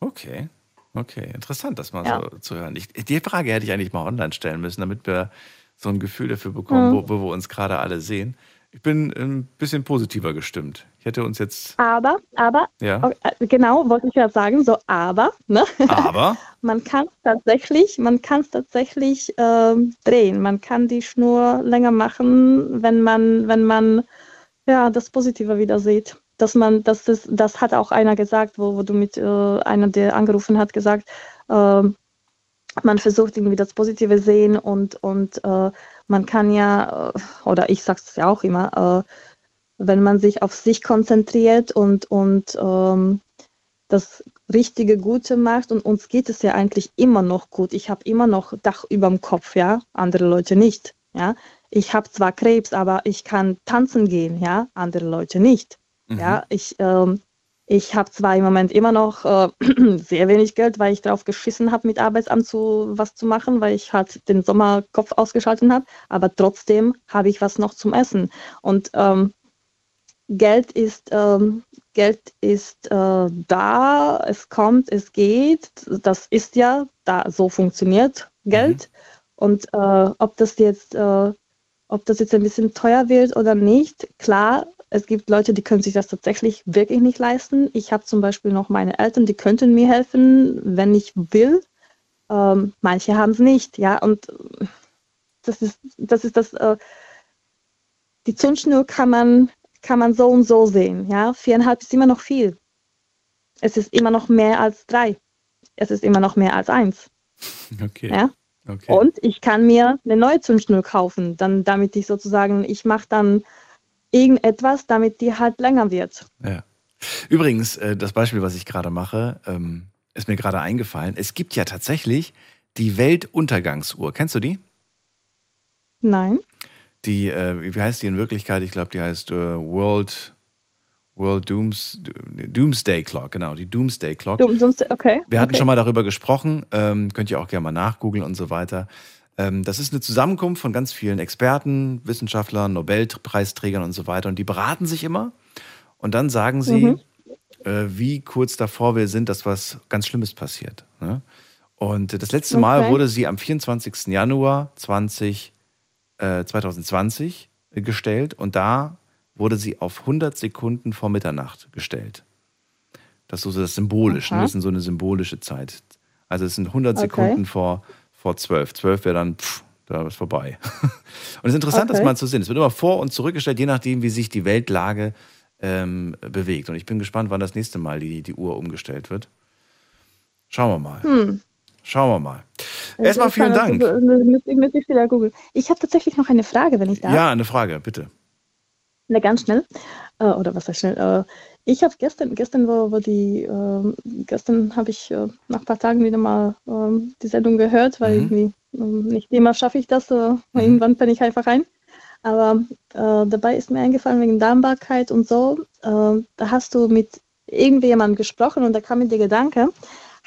A: Okay. Okay, interessant, das mal
L: Ja.
A: so zu hören. Ich, die Frage hätte ich eigentlich mal online stellen müssen, damit wir so ein Gefühl dafür bekommen,
L: Mhm.
A: wo, wo wir uns gerade alle sehen. Ich bin ein bisschen positiver gestimmt. Ich hätte uns jetzt,
L: Aber, aber,
A: Ja.
L: okay, äh, genau, wollte ich gerade sagen, so aber, ne?
A: aber,
L: Man kann es tatsächlich, man kann es tatsächlich ähm, drehen. Man kann die Schnur länger machen, wenn man, wenn man ja das Positive wieder sieht. Dass man, das ist, das hat auch einer gesagt, wo, wo du mit äh, einer, der angerufen hat, gesagt, ähm, man versucht irgendwie das Positive sehen und, und äh, man kann ja, äh, oder ich sage es ja auch immer, äh, wenn man sich auf sich konzentriert und, und ähm, das richtige Gute macht und uns geht es ja eigentlich immer noch gut. Ich habe immer noch Dach über dem Kopf, ja, andere Leute nicht, ja. Ich habe zwar Krebs, aber ich kann tanzen gehen, ja, andere Leute nicht, ja. Ich ähm, ich habe zwar im Moment immer noch äh, sehr wenig Geld, weil ich darauf geschissen habe, mit Arbeitsamt zu, was zu machen, weil ich halt den Sommerkopf ausgeschaltet habe, aber trotzdem habe ich was noch zum Essen. Und ähm, Geld ist, ähm, Geld ist äh, da, es kommt, es geht. Das ist ja da, so funktioniert Geld. Und äh, ob das jetzt, äh, ob das jetzt ein bisschen teuer wird oder nicht, klar, es gibt Leute, die können sich das tatsächlich wirklich nicht leisten. Ich habe zum Beispiel noch meine Eltern, die könnten mir helfen, wenn ich will. Ähm, manche haben es nicht, ja. Und das ist das, ist das äh, die Zündschnur kann man, kann man so und so sehen. Ja? Viereinhalb ist immer noch viel. Es ist immer noch mehr als drei. Es ist immer noch mehr als eins.
A: okay.
L: Ja?
A: Okay.
L: Und ich kann mir eine neue Zündschnur kaufen, dann, damit ich sozusagen, ich mache dann irgendetwas, damit die halt länger wird.
A: Ja. Übrigens, äh, das Beispiel, was ich gerade mache, ähm, ist mir gerade eingefallen. Es gibt ja tatsächlich die Weltuntergangsuhr. Kennst du die?
L: Nein.
A: Die, äh, wie heißt die in Wirklichkeit? Ich glaube, die heißt äh, World, World Dooms, Doomsday Clock, genau, die Doomsday Clock.
L: Sonst, okay.
A: Wir hatten
L: okay.
A: schon mal darüber gesprochen, ähm, könnt ihr auch gerne mal nachgoogeln und so weiter. Ähm, das ist eine Zusammenkunft von ganz vielen Experten, Wissenschaftlern, Nobelpreisträgern und so weiter. Und die beraten sich immer und dann sagen sie,
L: Mhm.
A: äh, wie kurz davor wir sind, dass was ganz Schlimmes passiert. Ne? Und das letzte Mal
L: Okay.
A: wurde sie am 24. Januar 20, äh, 2020 gestellt und da wurde sie auf 100 Sekunden vor Mitternacht gestellt. Das ist so das Symbolisch, ne? Das ist so eine symbolische Zeit. Also es sind 100
L: Okay.
A: Sekunden vor, vor 12. 12 wäre dann, pff, da ist vorbei. und es ist interessant, das
L: Okay.
A: mal zu sehen. Es wird immer vor- und zurückgestellt, je nachdem, wie sich die Weltlage ähm, bewegt. Und ich bin gespannt, wann das nächste Mal die, die Uhr umgestellt wird. Schauen wir mal.
L: Hm.
A: Schauen wir mal. Erstmal vielen Dank.
L: Das. Ich habe tatsächlich noch eine Frage, wenn ich darf.
A: Ja, eine Frage, bitte.
L: Ne, ganz schnell. äh, oder was heißt schnell, äh, ich habe gestern, gestern wo, wo die, äh, gestern habe ich nach ein paar Tagen wieder mal äh, die Sendung gehört, weil
A: Mhm.
L: irgendwie ähm, nicht immer schaffe ich das, äh, irgendwann bin ich einfach rein. Aber äh, dabei ist mir eingefallen wegen Darmbarkeit und so, äh, da hast du mit irgendjemandem gesprochen und da kam mir der Gedanke,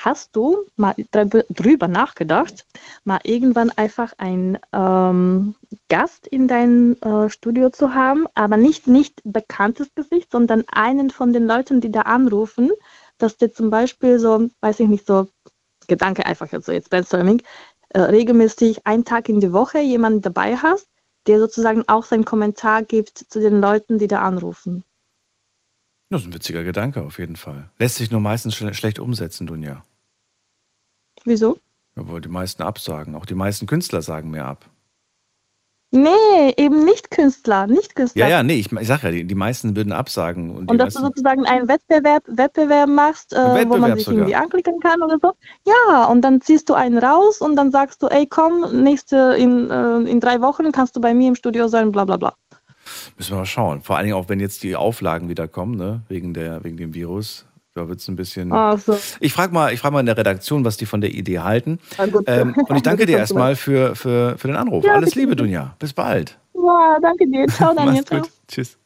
L: hast du mal drü- drüber nachgedacht, mal irgendwann einfach einen ähm, Gast in dein äh, Studio zu haben, aber nicht nicht bekanntes Gesicht, sondern einen von den Leuten, die da anrufen, dass der zum Beispiel so, weiß ich nicht, so Gedanke einfach jetzt so jetzt Brainstorming, äh, regelmäßig einen Tag in die Woche jemanden dabei hast, der sozusagen auch seinen Kommentar gibt zu den Leuten, die da anrufen.
A: Das ist ein witziger Gedanke auf jeden Fall. Lässt sich nur meistens schle schlecht umsetzen, Dunja.
L: Wieso?
A: Ja, weil die meisten absagen. Auch die meisten Künstler sagen mir ab.
L: Nee, eben nicht Künstler, nicht Künstler.
A: Ja, ja, nee, ich, ich sag ja, die, die meisten würden absagen. Und,
L: Und dass du
A: meisten,
L: sozusagen einen Wettbewerb, Wettbewerb machst, äh, wo
A: Wettbewerb
L: man sich
A: sogar.
L: irgendwie anklicken kann oder so. Ja, und dann ziehst du einen raus und dann sagst du, ey, komm, nächste in, äh, in drei Wochen kannst du bei mir im Studio sein, bla bla bla.
A: müssen wir mal schauen. Vor allen Dingen auch, wenn jetzt die Auflagen wieder kommen, ne? wegen, der, wegen dem Virus. Da wird es ein bisschen.
L: Ach so.
A: Ich frage mal, ich frag mal in der Redaktion, was die von der Idee halten. Ähm, und ich danke dir erstmal für, für, für den Anruf.
L: Ja,
A: Alles Liebe. Dunja. Bis bald.
L: Ja, danke dir. Ciao, Daniel.
A: Mach's gut. Tschüss.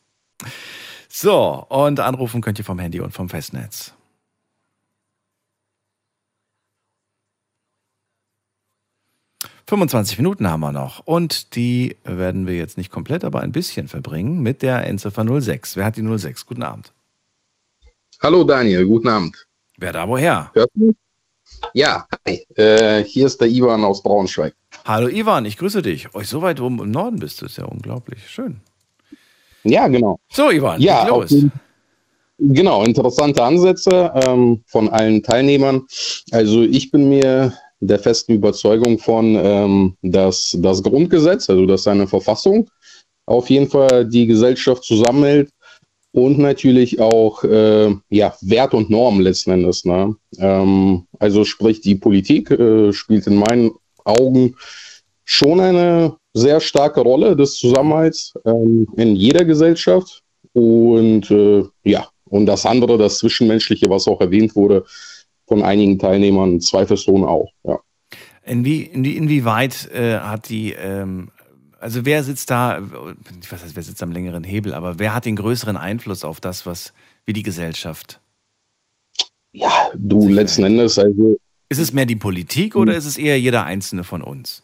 A: So, und anrufen könnt ihr vom Handy und vom Festnetz. ...25 Minuten haben wir noch. Und die werden wir jetzt nicht komplett, aber ein bisschen verbringen mit der Endziffer 06. Wer hat die 06? Guten Abend.
M: Hallo Daniel, guten Abend.
A: Wer da woher?
M: Hörst du? mich? Ja, hi. Äh, hier ist der Ivan aus Braunschweig.
A: Hallo Ivan, ich grüße dich. Euch so weit oben im Norden bist du, ist ja unglaublich. Schön.
M: Ja, genau.
A: So, Ivan,
M: Ja,
A: los.
M: jeden- Genau, interessante Ansätze ähm, von allen Teilnehmern. Also ich bin mir der festen Überzeugung von, ähm, dass das Grundgesetz, also dass eine Verfassung auf jeden Fall die Gesellschaft zusammenhält und natürlich auch äh, ja, Wert und Normen letzten Endes. Ne? Ähm, also sprich, die Politik äh, spielt in meinen Augen schon eine sehr starke Rolle des Zusammenhalts ähm, in jeder Gesellschaft. Und äh, ja, und das andere, das Zwischenmenschliche, was auch erwähnt wurde von einigen Teilnehmern, zweifelsohne auch. Ja.
A: Inwie, inwie, inwieweit äh, hat die, ähm, also wer sitzt da, ich weiß nicht, wer sitzt am längeren Hebel, aber wer hat den größeren Einfluss auf das, was, wie die Gesellschaft?
M: Ja, du letzten Endes, also
A: Ist es mehr die Politik oder ist es eher jeder Einzelne von uns?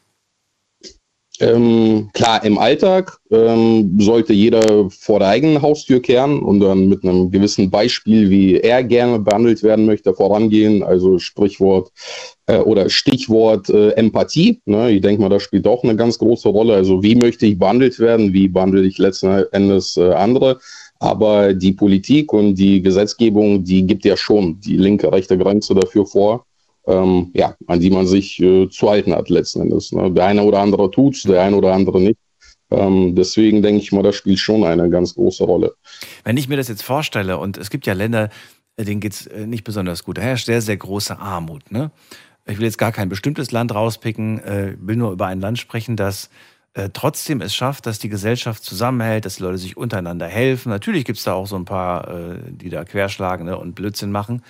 M: Ähm, klar, im Alltag ähm, sollte jeder vor der eigenen Haustür kehren und dann mit einem gewissen Beispiel, wie er gerne behandelt werden möchte, vorangehen. Also Sprichwort äh, oder Stichwort äh, Empathie. Ne? Ich denke mal, das spielt auch eine ganz große Rolle. Also wie möchte ich behandelt werden? Wie behandle ich letzten Endes äh, andere? Aber die Politik und die Gesetzgebung, die gibt ja schon die linke, rechte Grenze dafür vor ähm, ja, an die man sich äh, zu halten hat letzten Endes. Ne? Der eine oder andere tut's, der eine oder andere nicht. Ähm, deswegen denke ich mal, das spielt schon eine ganz große Rolle.
A: Wenn ich mir das jetzt vorstelle, und es gibt ja Länder, äh, denen geht's äh, nicht besonders gut, da herrscht sehr, sehr große Armut. Ne? Ich will jetzt gar kein bestimmtes Land rauspicken, äh, will nur über ein Land sprechen, das äh, trotzdem es schafft, dass die Gesellschaft zusammenhält, dass die Leute sich untereinander helfen. Natürlich gibt's da auch so ein paar, äh, die da querschlagen ne, und Blödsinn machen.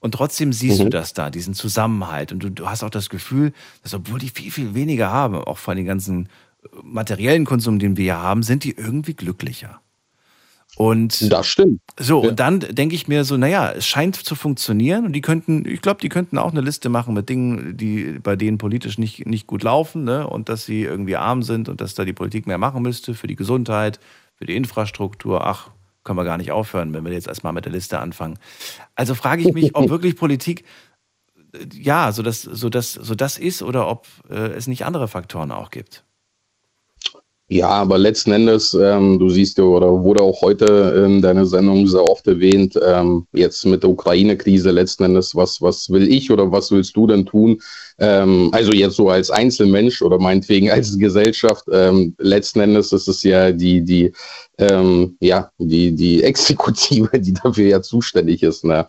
A: Und trotzdem siehst
M: Mhm.
A: du das da, diesen Zusammenhalt. Und du, du hast auch das Gefühl, dass obwohl die viel, viel weniger haben, auch von den ganzen äh, materiellen Konsum, den wir hier haben, sind die irgendwie glücklicher. Und
M: das stimmt.
A: So, und dann denke ich mir so, naja, es scheint zu funktionieren und die könnten, ich glaube, die könnten auch eine Liste machen mit Dingen, die bei denen politisch nicht, nicht gut laufen, ne? Und dass sie irgendwie arm sind und dass da die Politik mehr machen müsste für die Gesundheit, für die Infrastruktur. Ach, können wir gar nicht aufhören, wenn wir jetzt erstmal mit der Liste anfangen. Also frage ich mich, ob wirklich Politik äh, ja, so das, so das, so das ist oder ob äh, es nicht andere Faktoren auch gibt.
M: Ja, aber letzten Endes, ähm, du siehst ja, oder wurde auch heute in deiner Sendung sehr oft erwähnt, ähm, jetzt mit der Ukraine-Krise letzten Endes, was, was will ich oder was willst du denn tun? Ähm, also jetzt so als Einzelmensch oder meinetwegen als Gesellschaft, ähm, letzten Endes ist es ja die, die, ähm, ja, die, die Exekutive, die dafür ja zuständig ist. Ne?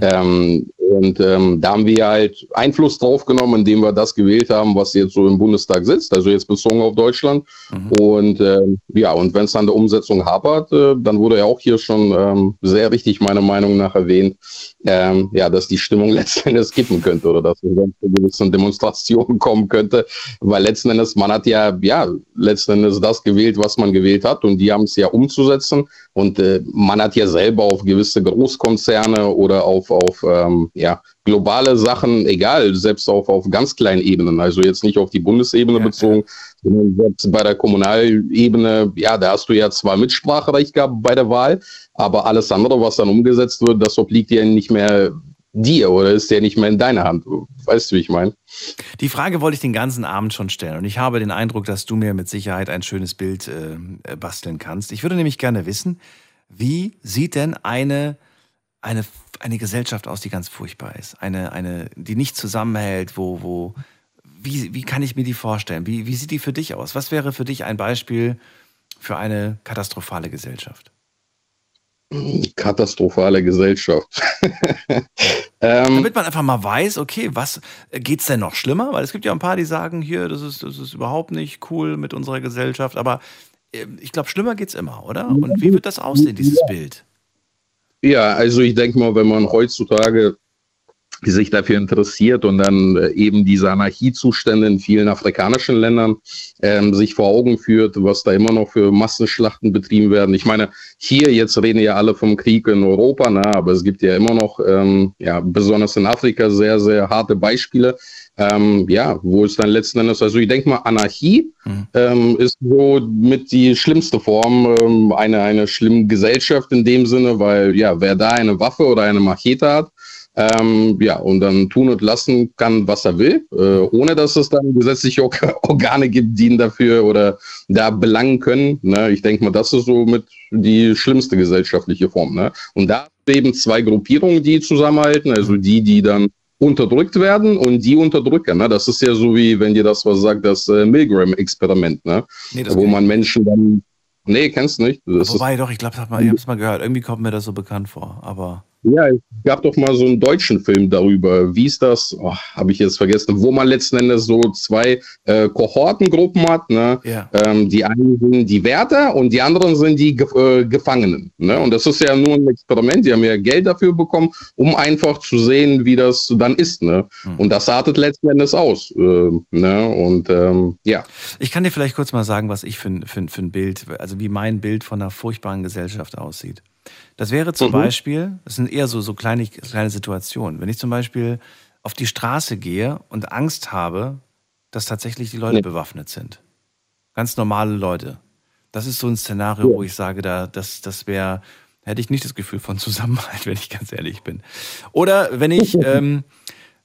M: Ähm, Und ähm, da haben wir halt Einfluss drauf genommen, indem wir das gewählt haben, was jetzt so im Bundestag sitzt, also jetzt bezogen auf Deutschland. Mhm. Und ähm, ja, und wenn es an der Umsetzung hapert, äh, dann wurde ja auch hier schon ähm, sehr richtig meiner Meinung nach erwähnt, ähm, ja, dass die Stimmung letzten Endes kippen könnte oder dass es zu gewissen Demonstrationen kommen könnte, weil letzten Endes, man hat ja, ja, letzten Endes das gewählt, was man gewählt hat und die haben es ja umzusetzen und äh, man hat ja selber auf gewisse Großkonzerne oder auf, auf ähm, ja, globale Sachen, egal, selbst auf, auf ganz kleinen Ebenen, also jetzt nicht auf die Bundesebene ja, bezogen, sondern selbst bei der Kommunalebene, ja, da hast du ja zwar Mitspracherecht gehabt bei der Wahl, aber alles andere, was dann umgesetzt wird, das obliegt ja nicht mehr dir oder ist ja nicht mehr in deiner Hand. Weißt du, wie ich meine?
A: Die Frage wollte ich den ganzen Abend schon stellen und ich habe den Eindruck, dass du mir mit Sicherheit ein schönes Bild äh, basteln kannst. Ich würde nämlich gerne wissen, wie sieht denn eine eine, eine Gesellschaft aus, die ganz furchtbar ist. Eine, eine, die nicht zusammenhält, wo, wo, wie, wie kann ich mir die vorstellen? Wie, wie sieht die für dich aus? Was wäre für dich ein Beispiel für eine katastrophale Gesellschaft?
M: Katastrophale Gesellschaft.
A: ähm, Damit man einfach mal weiß, okay, was geht es denn noch schlimmer? Weil es gibt ja ein paar, die sagen, hier, das ist, das ist überhaupt nicht cool mit unserer Gesellschaft, aber äh, ich glaube, schlimmer geht es immer, oder? Und wie wird das aussehen, dieses Bild?
M: Ja, also ich denke mal, wenn man heutzutage sich dafür interessiert und dann äh, eben diese Anarchiezustände in vielen afrikanischen Ländern ähm, sich vor Augen führt, was da immer noch für Massenschlachten betrieben werden. Ich meine, hier jetzt reden ja alle vom Krieg in Europa, na, aber es gibt ja immer noch, ähm, ja, besonders in Afrika sehr, sehr harte Beispiele. Ähm, ja, wo es dann letzten Endes, also ich denke mal, Anarchie mhm. ähm, ist so mit die schlimmste Form ähm, einer eine schlimmen Gesellschaft in dem Sinne, weil ja, wer da eine Waffe oder eine Machete hat, ähm, ja, und dann tun und lassen kann, was er will, äh, ohne dass es dann gesetzliche Organe gibt, die ihn dafür oder da belangen können. Ne? Ich denke mal, das ist so mit die schlimmste gesellschaftliche Form. Ne? Und da eben zwei Gruppierungen, die zusammenhalten, also die, die dann unterdrückt werden und die unterdrücken. Ne? Das ist ja so wie, wenn dir das was sagt, das äh, Milgram-Experiment, ne? Nee, wo man Menschen dann. Nee, kennst du nicht?
A: Das Wobei, doch, ich glaube, ich habe es mal gehört. Irgendwie kommt mir das so bekannt vor, aber.
M: Ja, es gab doch mal so einen deutschen Film darüber. Wie ist das? Oh, Habe ich jetzt vergessen. Wo man letzten Endes so zwei äh, Kohortengruppen hat. Ne? Ja. Ähm, die einen sind die Wärter und die anderen sind die Ge äh, Gefangenen. Ne? Und das ist ja nur ein Experiment. Die haben ja Geld dafür bekommen, um einfach zu sehen, wie das dann ist. Ne? Mhm. Und das artet letzten Endes aus. Äh, ne? Und ähm, ja.
A: Ich kann dir vielleicht kurz mal sagen, was ich für, für, für ein Bild, also wie mein Bild von einer furchtbaren Gesellschaft aussieht. Das wäre zum mhm. Beispiel, das sind eher so, so kleine, kleine Situationen. Wenn ich zum Beispiel auf die Straße gehe und Angst habe, dass tatsächlich die Leute nee. bewaffnet sind. Ganz normale Leute. Das ist so ein Szenario, ja. wo ich sage, da, das, das wäre, hätte ich nicht das Gefühl von Zusammenhalt, wenn ich ganz ehrlich bin. Oder wenn ich, ähm,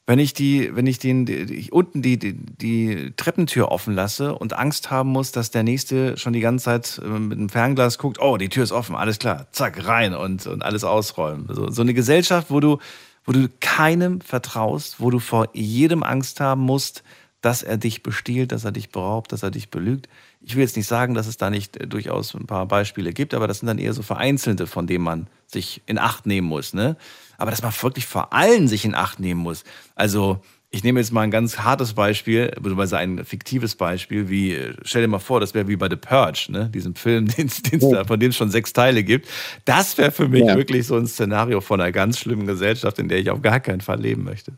A: wenn ich die, wenn ich den, die, unten die, die, die Treppentür offen lasse und Angst haben muss, dass der nächste schon die ganze Zeit äh, mit einem Fernglas guckt, oh, die Tür ist offen, alles klar, zack, rein und, und alles ausräumen. So, so eine Gesellschaft, wo du, wo du keinem vertraust, wo du vor jedem Angst haben musst, dass er dich bestiehlt, dass er dich beraubt, dass er dich belügt. Ich will jetzt nicht sagen, dass es da nicht äh, durchaus ein paar Beispiele gibt, aber das sind dann eher so vereinzelte, von denen man sich in Acht nehmen muss. Ne? Aber dass man wirklich vor allen sich in Acht nehmen muss. Also, ich nehme jetzt mal ein ganz hartes Beispiel, beziehungsweise ein fiktives Beispiel, wie, stell dir mal vor, das wäre wie bei The Purge, ne? diesem Film, den, den da, von dem es schon sechs Teile gibt. Das wäre für mich ja. wirklich so ein Szenario von einer ganz schlimmen Gesellschaft, in der ich auf gar keinen Fall leben möchte.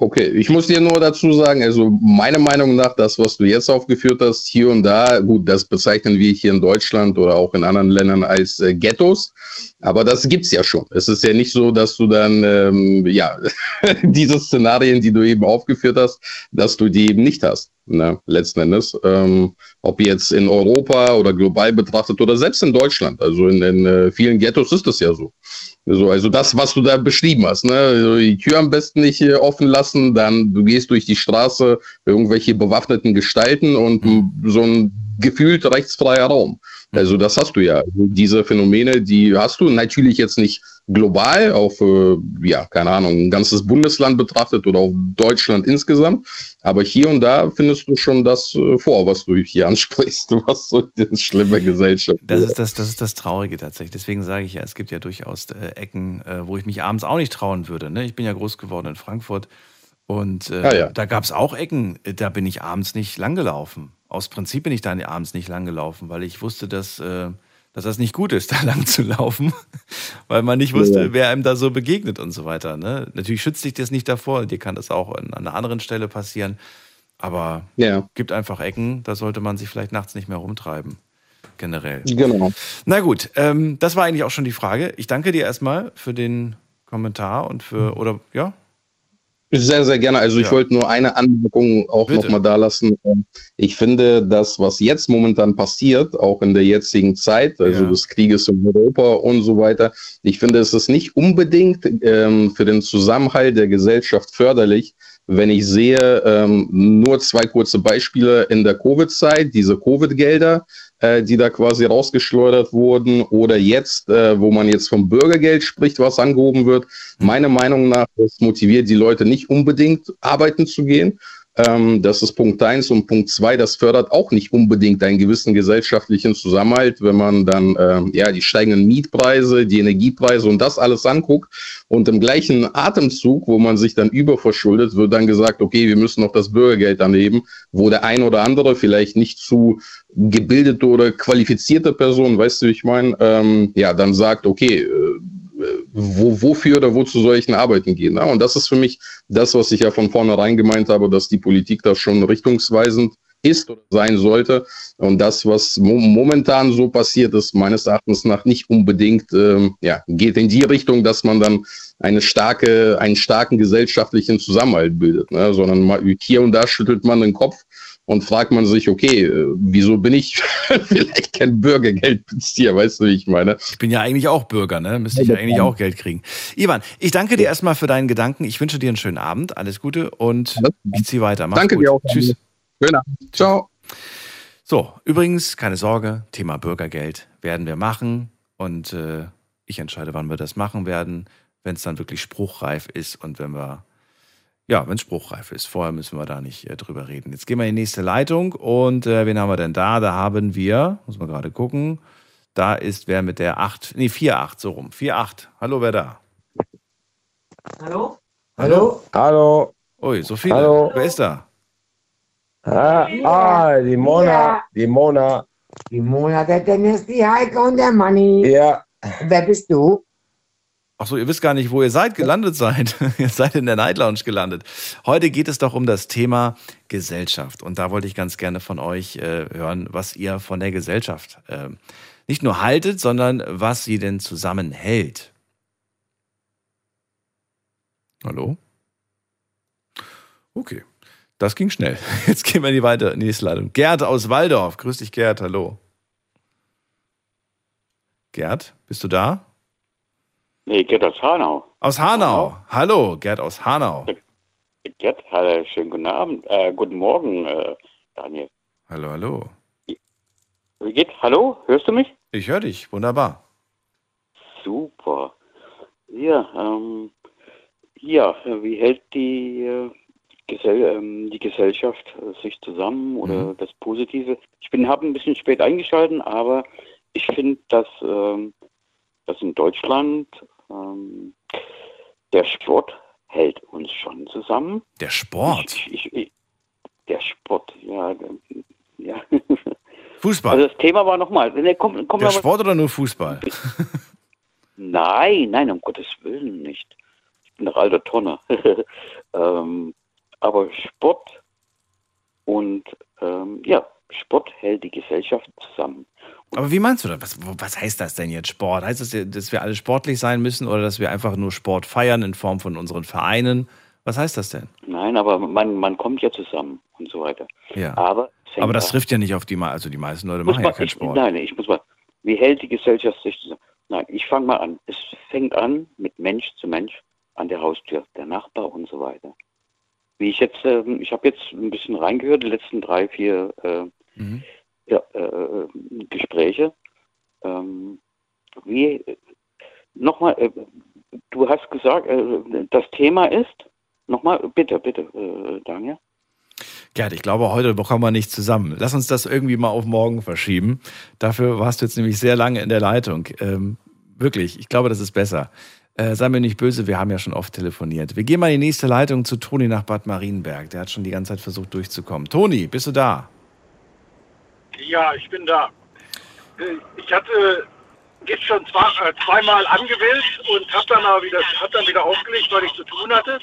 M: Okay, ich muss dir nur dazu sagen, also meiner Meinung nach, das, was du jetzt aufgeführt hast, hier und da, gut, das bezeichnen wir hier in Deutschland oder auch in anderen Ländern als äh, Ghettos, aber das gibt's ja schon. Es ist ja nicht so, dass du dann, ähm, ja, diese Szenarien, die du eben aufgeführt hast, dass du die eben nicht hast, ne, letzten Endes. Ähm, ob jetzt in Europa oder global betrachtet oder selbst in Deutschland. Also in, in äh, vielen Ghettos ist das ja so. So, also das, was du da beschrieben hast, ne? Also die Tür am besten nicht äh, offen lassen, dann du gehst durch die Straße, irgendwelche bewaffneten Gestalten und mhm. so ein gefühlt rechtsfreier Raum. Also das hast du ja. Diese Phänomene, die hast du natürlich jetzt nicht global, auf, äh, ja, keine Ahnung, ein ganzes Bundesland betrachtet oder auf Deutschland insgesamt. Aber hier und da findest du schon das äh, vor, was du hier ansprichst, was so eine schlimme Gesellschaft
A: Das ist das, das ist das Traurige tatsächlich. Deswegen sage ich ja, es gibt ja durchaus äh, Ecken, äh, wo ich mich abends auch nicht trauen würde. Ne? Ich bin ja groß geworden in Frankfurt und äh,
M: Ah, ja.
A: da gab es auch Ecken, äh, da bin ich abends nicht langgelaufen. Aus Prinzip bin ich da abends nicht langgelaufen, weil ich wusste, dass, dass das nicht gut ist, da lang zu laufen, weil man nicht wusste,
M: Ja.
A: wer einem da so begegnet und so weiter. Ne? Natürlich schützt dich das nicht davor, dir kann das auch an, einer anderen Stelle passieren, aber
M: Ja.
A: gibt einfach Ecken, da sollte man sich vielleicht nachts nicht mehr rumtreiben, generell.
M: Genau.
A: Na gut, ähm, das war eigentlich auch schon die Frage. Ich danke dir erstmal für den Kommentar und für, oder ja,
M: Sehr, sehr gerne. Also ich
A: Ja.
M: wollte nur eine Anmerkung auch nochmal da lassen. Ähm, Ich finde, das, was jetzt momentan passiert, auch in der jetzigen Zeit, also
A: Ja.
M: des Krieges in Europa und so weiter, ich finde, es ist nicht unbedingt ähm, für den Zusammenhalt der Gesellschaft förderlich, wenn ich sehe, ähm, nur zwei kurze Beispiele in der Covid-Zeit, diese Covid-Gelder, äh, die da quasi rausgeschleudert wurden, oder jetzt, äh, wo man jetzt vom Bürgergeld spricht, was angehoben wird. Meiner Meinung nach, das motiviert die Leute nicht unbedingt arbeiten zu gehen. Ähm, das ist Punkt eins. Und Punkt zwei, das fördert auch nicht unbedingt einen gewissen gesellschaftlichen Zusammenhalt, wenn man dann ähm, ja die steigenden Mietpreise, die Energiepreise und das alles anguckt. Und im gleichen Atemzug, wo man sich dann überverschuldet, wird dann gesagt, okay, wir müssen noch das Bürgergeld anheben, wo der ein oder andere vielleicht nicht zu gebildete oder qualifizierte Person, weißt du, wie ich meine, ähm, ja, dann sagt, okay, äh, wo, wofür oder wozu soll ich denn arbeiten gehen? Ne? Und das ist für mich das, was ich ja von vornherein gemeint habe, dass die Politik da schon richtungsweisend ist oder sein sollte. Und das, was mo momentan so passiert ist, meines Erachtens nach nicht unbedingt, ähm, ja, geht in die Richtung, dass man dann eine starke, einen starken gesellschaftlichen Zusammenhalt bildet, ne? sondern hier und da schüttelt man den Kopf und fragt man sich, okay, äh, wieso bin ich vielleicht kein Bürgergeldbezieher, weißt du, wie ich meine?
A: ich bin ja eigentlich auch Bürger, ne? Müsste ich ja eigentlich auch Geld kriegen. Ivan, ich danke dir erstmal für deinen Gedanken. Ich wünsche dir einen schönen Abend. Alles Gute und ich ziehe weiter. Mach's
M: Danke
A: gut.
M: dir auch.
A: Tschüss.
M: Schönen Abend. Ciao.
A: So, übrigens, keine Sorge, Thema Bürgergeld werden wir machen und äh, ich entscheide, wann wir das machen werden, wenn es dann wirklich spruchreif ist und wenn wir, ja, wenn es spruchreif ist. Vorher müssen wir da nicht äh, drüber reden. Jetzt gehen wir in die nächste Leitung und äh, wen haben wir denn da? Da haben wir, muss man gerade gucken, da ist wer mit der 8, nee, 4-8 so rum. 4-8. Hallo, wer da?
N: Hallo?
A: Hallo?
N: Hallo.
A: Ui, so viele.
N: Hallo.
A: Wer ist da?
N: Ah, ah, die Mona. Die Mona.
O: Die Mona, der Dennis, die Heike und der Manni.
N: Ja.
O: Wer bist du?
A: Achso, ihr wisst gar nicht, wo ihr seid, gelandet seid. ihr seid in der Night Lounge gelandet. Heute geht es doch um das Thema Gesellschaft. Und da wollte ich ganz gerne von euch äh, hören, was ihr von der Gesellschaft äh, nicht nur haltet, sondern was sie denn zusammenhält. Hallo? Okay, das ging schnell. Jetzt gehen wir in die weitere nächste Leitung. Gerd aus Waldorf. Grüß dich, Gerd. Hallo. Gerd, bist du da?
P: Nee, Gerd aus Hanau.
A: Aus Hanau. Hallo, Gerd aus Hanau.
P: Gerd, hallo, schönen guten Abend. Äh, guten Morgen, äh, Daniel.
A: Hallo, hallo.
P: Wie geht's? Hallo, hörst du mich?
A: Ich höre dich. Wunderbar.
P: Super. Ja, ähm, ja, wie hält die, äh, Gesell ähm, die Gesellschaft äh, sich zusammen oder das Positive? Ich bin habe ein bisschen spät eingeschaltet, aber ich finde, dass, ähm, dass in Deutschland ähm, der Sport hält uns schon zusammen.
A: Der Sport?
P: Ich, ich, ich, der Sport, ja. ja.
A: Fußball.
P: Also das Thema war nochmal. Ne, komm, komm
A: Der Sport oder nur Fußball?
P: Nein, nein, um Gottes Willen nicht. Ich bin doch alter Tonner. ähm, aber Sport und ähm, ja, Sport hält die Gesellschaft zusammen.
A: Aber wie meinst du das? Was, was heißt das denn jetzt Sport? Heißt das, dass wir alle sportlich sein müssen oder dass wir einfach nur Sport feiern in Form von unseren Vereinen? Was heißt das denn?
P: Nein, aber man, man kommt ja zusammen und so weiter.
A: Ja.
P: Aber,
A: Aber das trifft ja nicht auf die, Me- also die meisten Leute machen ja
P: man,
A: keinen
P: ich,
A: Sport.
P: Nein, ich muss mal. Wie hält die Gesellschaft sich zusammen? Nein, ich fange mal an. Es fängt an mit Mensch zu Mensch an der Haustür, der Nachbar und so weiter. Wie ich jetzt, ähm, ich habe jetzt ein bisschen reingehört, die letzten drei, vier äh,
A: Mhm.
P: Ja, äh, Gespräche. Ähm, wie, nochmal, äh, du hast gesagt, äh, das Thema ist, nochmal, bitte, bitte, äh, Daniel.
A: Gerd, ich glaube, heute bekommen wir nicht zusammen. Lass uns das irgendwie mal auf morgen verschieben. Dafür warst du jetzt nämlich sehr lange in der Leitung. Ähm, wirklich, ich glaube, das ist besser. Äh, sei mir nicht böse, wir haben ja schon oft telefoniert. Wir gehen mal in die nächste Leitung zu Toni nach Bad Marienberg. Der hat schon die ganze Zeit versucht durchzukommen. Toni, bist du da?
Q: Ja, ich bin da. Äh, ich hatte jetzt schon zwei, äh, zweimal angewählt und habe dann aber wieder, hab dann wieder aufgelegt, weil ich zu tun hatte.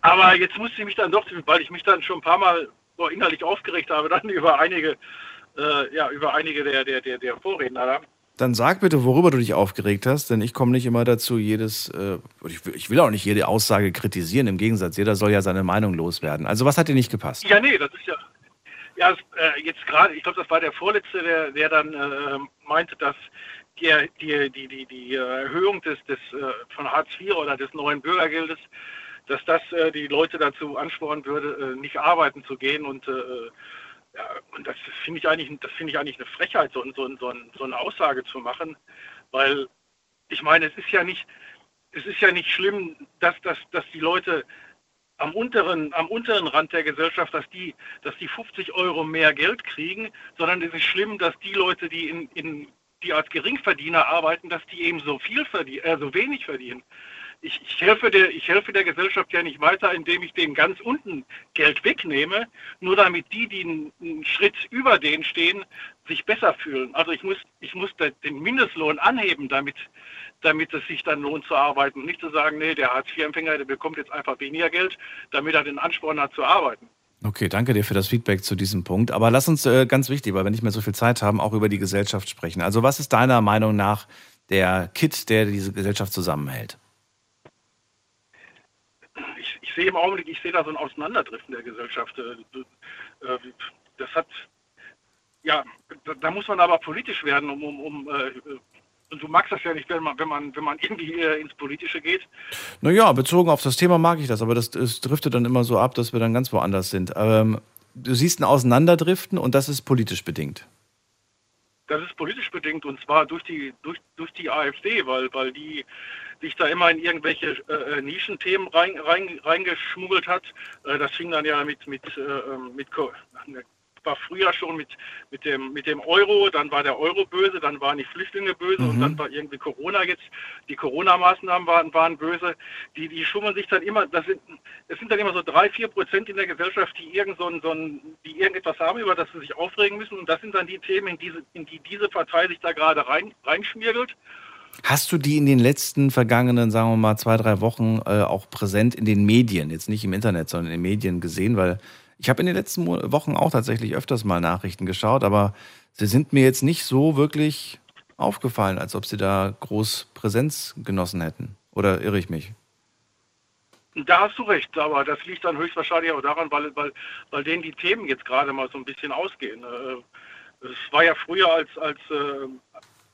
Q: Aber jetzt musste ich mich dann doch, weil ich mich dann schon ein paar Mal so innerlich aufgeregt habe, dann über einige, äh, ja, über einige der, der, der, der Vorredner.
A: Dann sag bitte, worüber du dich aufgeregt hast, denn ich komme nicht immer dazu, jedes, äh, ich, ich will auch nicht jede Aussage kritisieren, im Gegensatz, jeder soll ja seine Meinung loswerden. Also was hat dir nicht gepasst?
Q: Ja, nee, das ist ja, ja, äh, jetzt gerade, ich glaube, das war der Vorletzte, der, der dann äh, meinte, dass die, die, die, die, die Erhöhung des, des, äh, von Hartz IV oder des neuen Bürgergeldes dass das äh, die Leute dazu anspornen würde, äh, nicht arbeiten zu gehen und äh, ja, und das finde ich eigentlich, das finde ich eigentlich eine Frechheit, so, so, so, so eine Aussage zu machen, weil ich meine, es ist ja nicht, es ist ja nicht schlimm, dass, dass, dass die Leute am unteren, am unteren Rand der Gesellschaft, dass die, dass die 50 Euro mehr Geld kriegen, sondern es ist schlimm, dass die Leute, die in, in die als Geringverdiener arbeiten, dass die eben so viel verdienen, äh, so wenig verdienen ich, ich, helfe der, ich helfe der Gesellschaft ja nicht weiter, indem ich denen ganz unten Geld wegnehme, nur damit die, die einen, Schritt über denen stehen, sich besser fühlen. Also ich muss, ich muss den Mindestlohn anheben, damit, damit es sich dann lohnt zu arbeiten. Und nicht zu sagen, nee, der Hartz-IV-Empfänger, der bekommt jetzt einfach weniger Geld, damit er den Ansporn hat zu arbeiten.
A: Okay, danke dir für das Feedback zu diesem Punkt. Aber lass uns äh, ganz wichtig, weil wir nicht mehr so viel Zeit haben, auch über die Gesellschaft sprechen. Also was ist deiner Meinung nach der Kit, der diese Gesellschaft zusammenhält?
Q: sehe im Augenblick, ich sehe da so ein Auseinanderdriften der Gesellschaft. Äh, äh, das hat, ja, da muss man aber politisch werden, um, um, um äh, du magst das ja nicht, wenn man, wenn man, wenn man irgendwie ins Politische geht.
A: Naja, bezogen auf das Thema mag ich das, aber das, das driftet dann immer so ab, dass wir dann ganz woanders sind. Ähm, du siehst ein Auseinanderdriften und das ist politisch bedingt.
Q: Das ist politisch bedingt und zwar durch die, durch, durch die AfD, weil, weil die sich da immer in irgendwelche äh, äh Nischenthemen rein, rein, reingeschmuggelt hat. Äh, das fing dann ja mit, mit, äh, ähm, mit war früher schon mit, mit, dem, mit dem Euro, dann war der Euro böse, dann waren die Flüchtlinge böse mhm. und dann war irgendwie Corona jetzt, die Corona-Maßnahmen waren, waren böse. Die, die schummeln sich dann immer, das sind, es sind dann immer so drei, vier Prozent in der Gesellschaft, die irgend so ein, so ein, die irgendetwas haben, über das sie sich aufregen müssen und das sind dann die Themen, in, diese, in die diese Partei sich da gerade rein, reinschmirgelt.
A: Hast du die in den letzten vergangenen, sagen wir mal, zwei, drei Wochen äh, auch präsent in den Medien, jetzt nicht im Internet, sondern in den Medien gesehen? Weil ich habe in den letzten Wochen auch tatsächlich öfters mal Nachrichten geschaut, aber sie sind mir jetzt nicht so wirklich aufgefallen, als ob sie da groß Präsenz genossen hätten. Oder irre ich mich?
Q: Da hast du recht, aber das liegt dann höchstwahrscheinlich auch daran, weil, weil, weil denen die Themen jetzt gerade mal so ein bisschen ausgehen. Äh, es war ja früher als, als äh,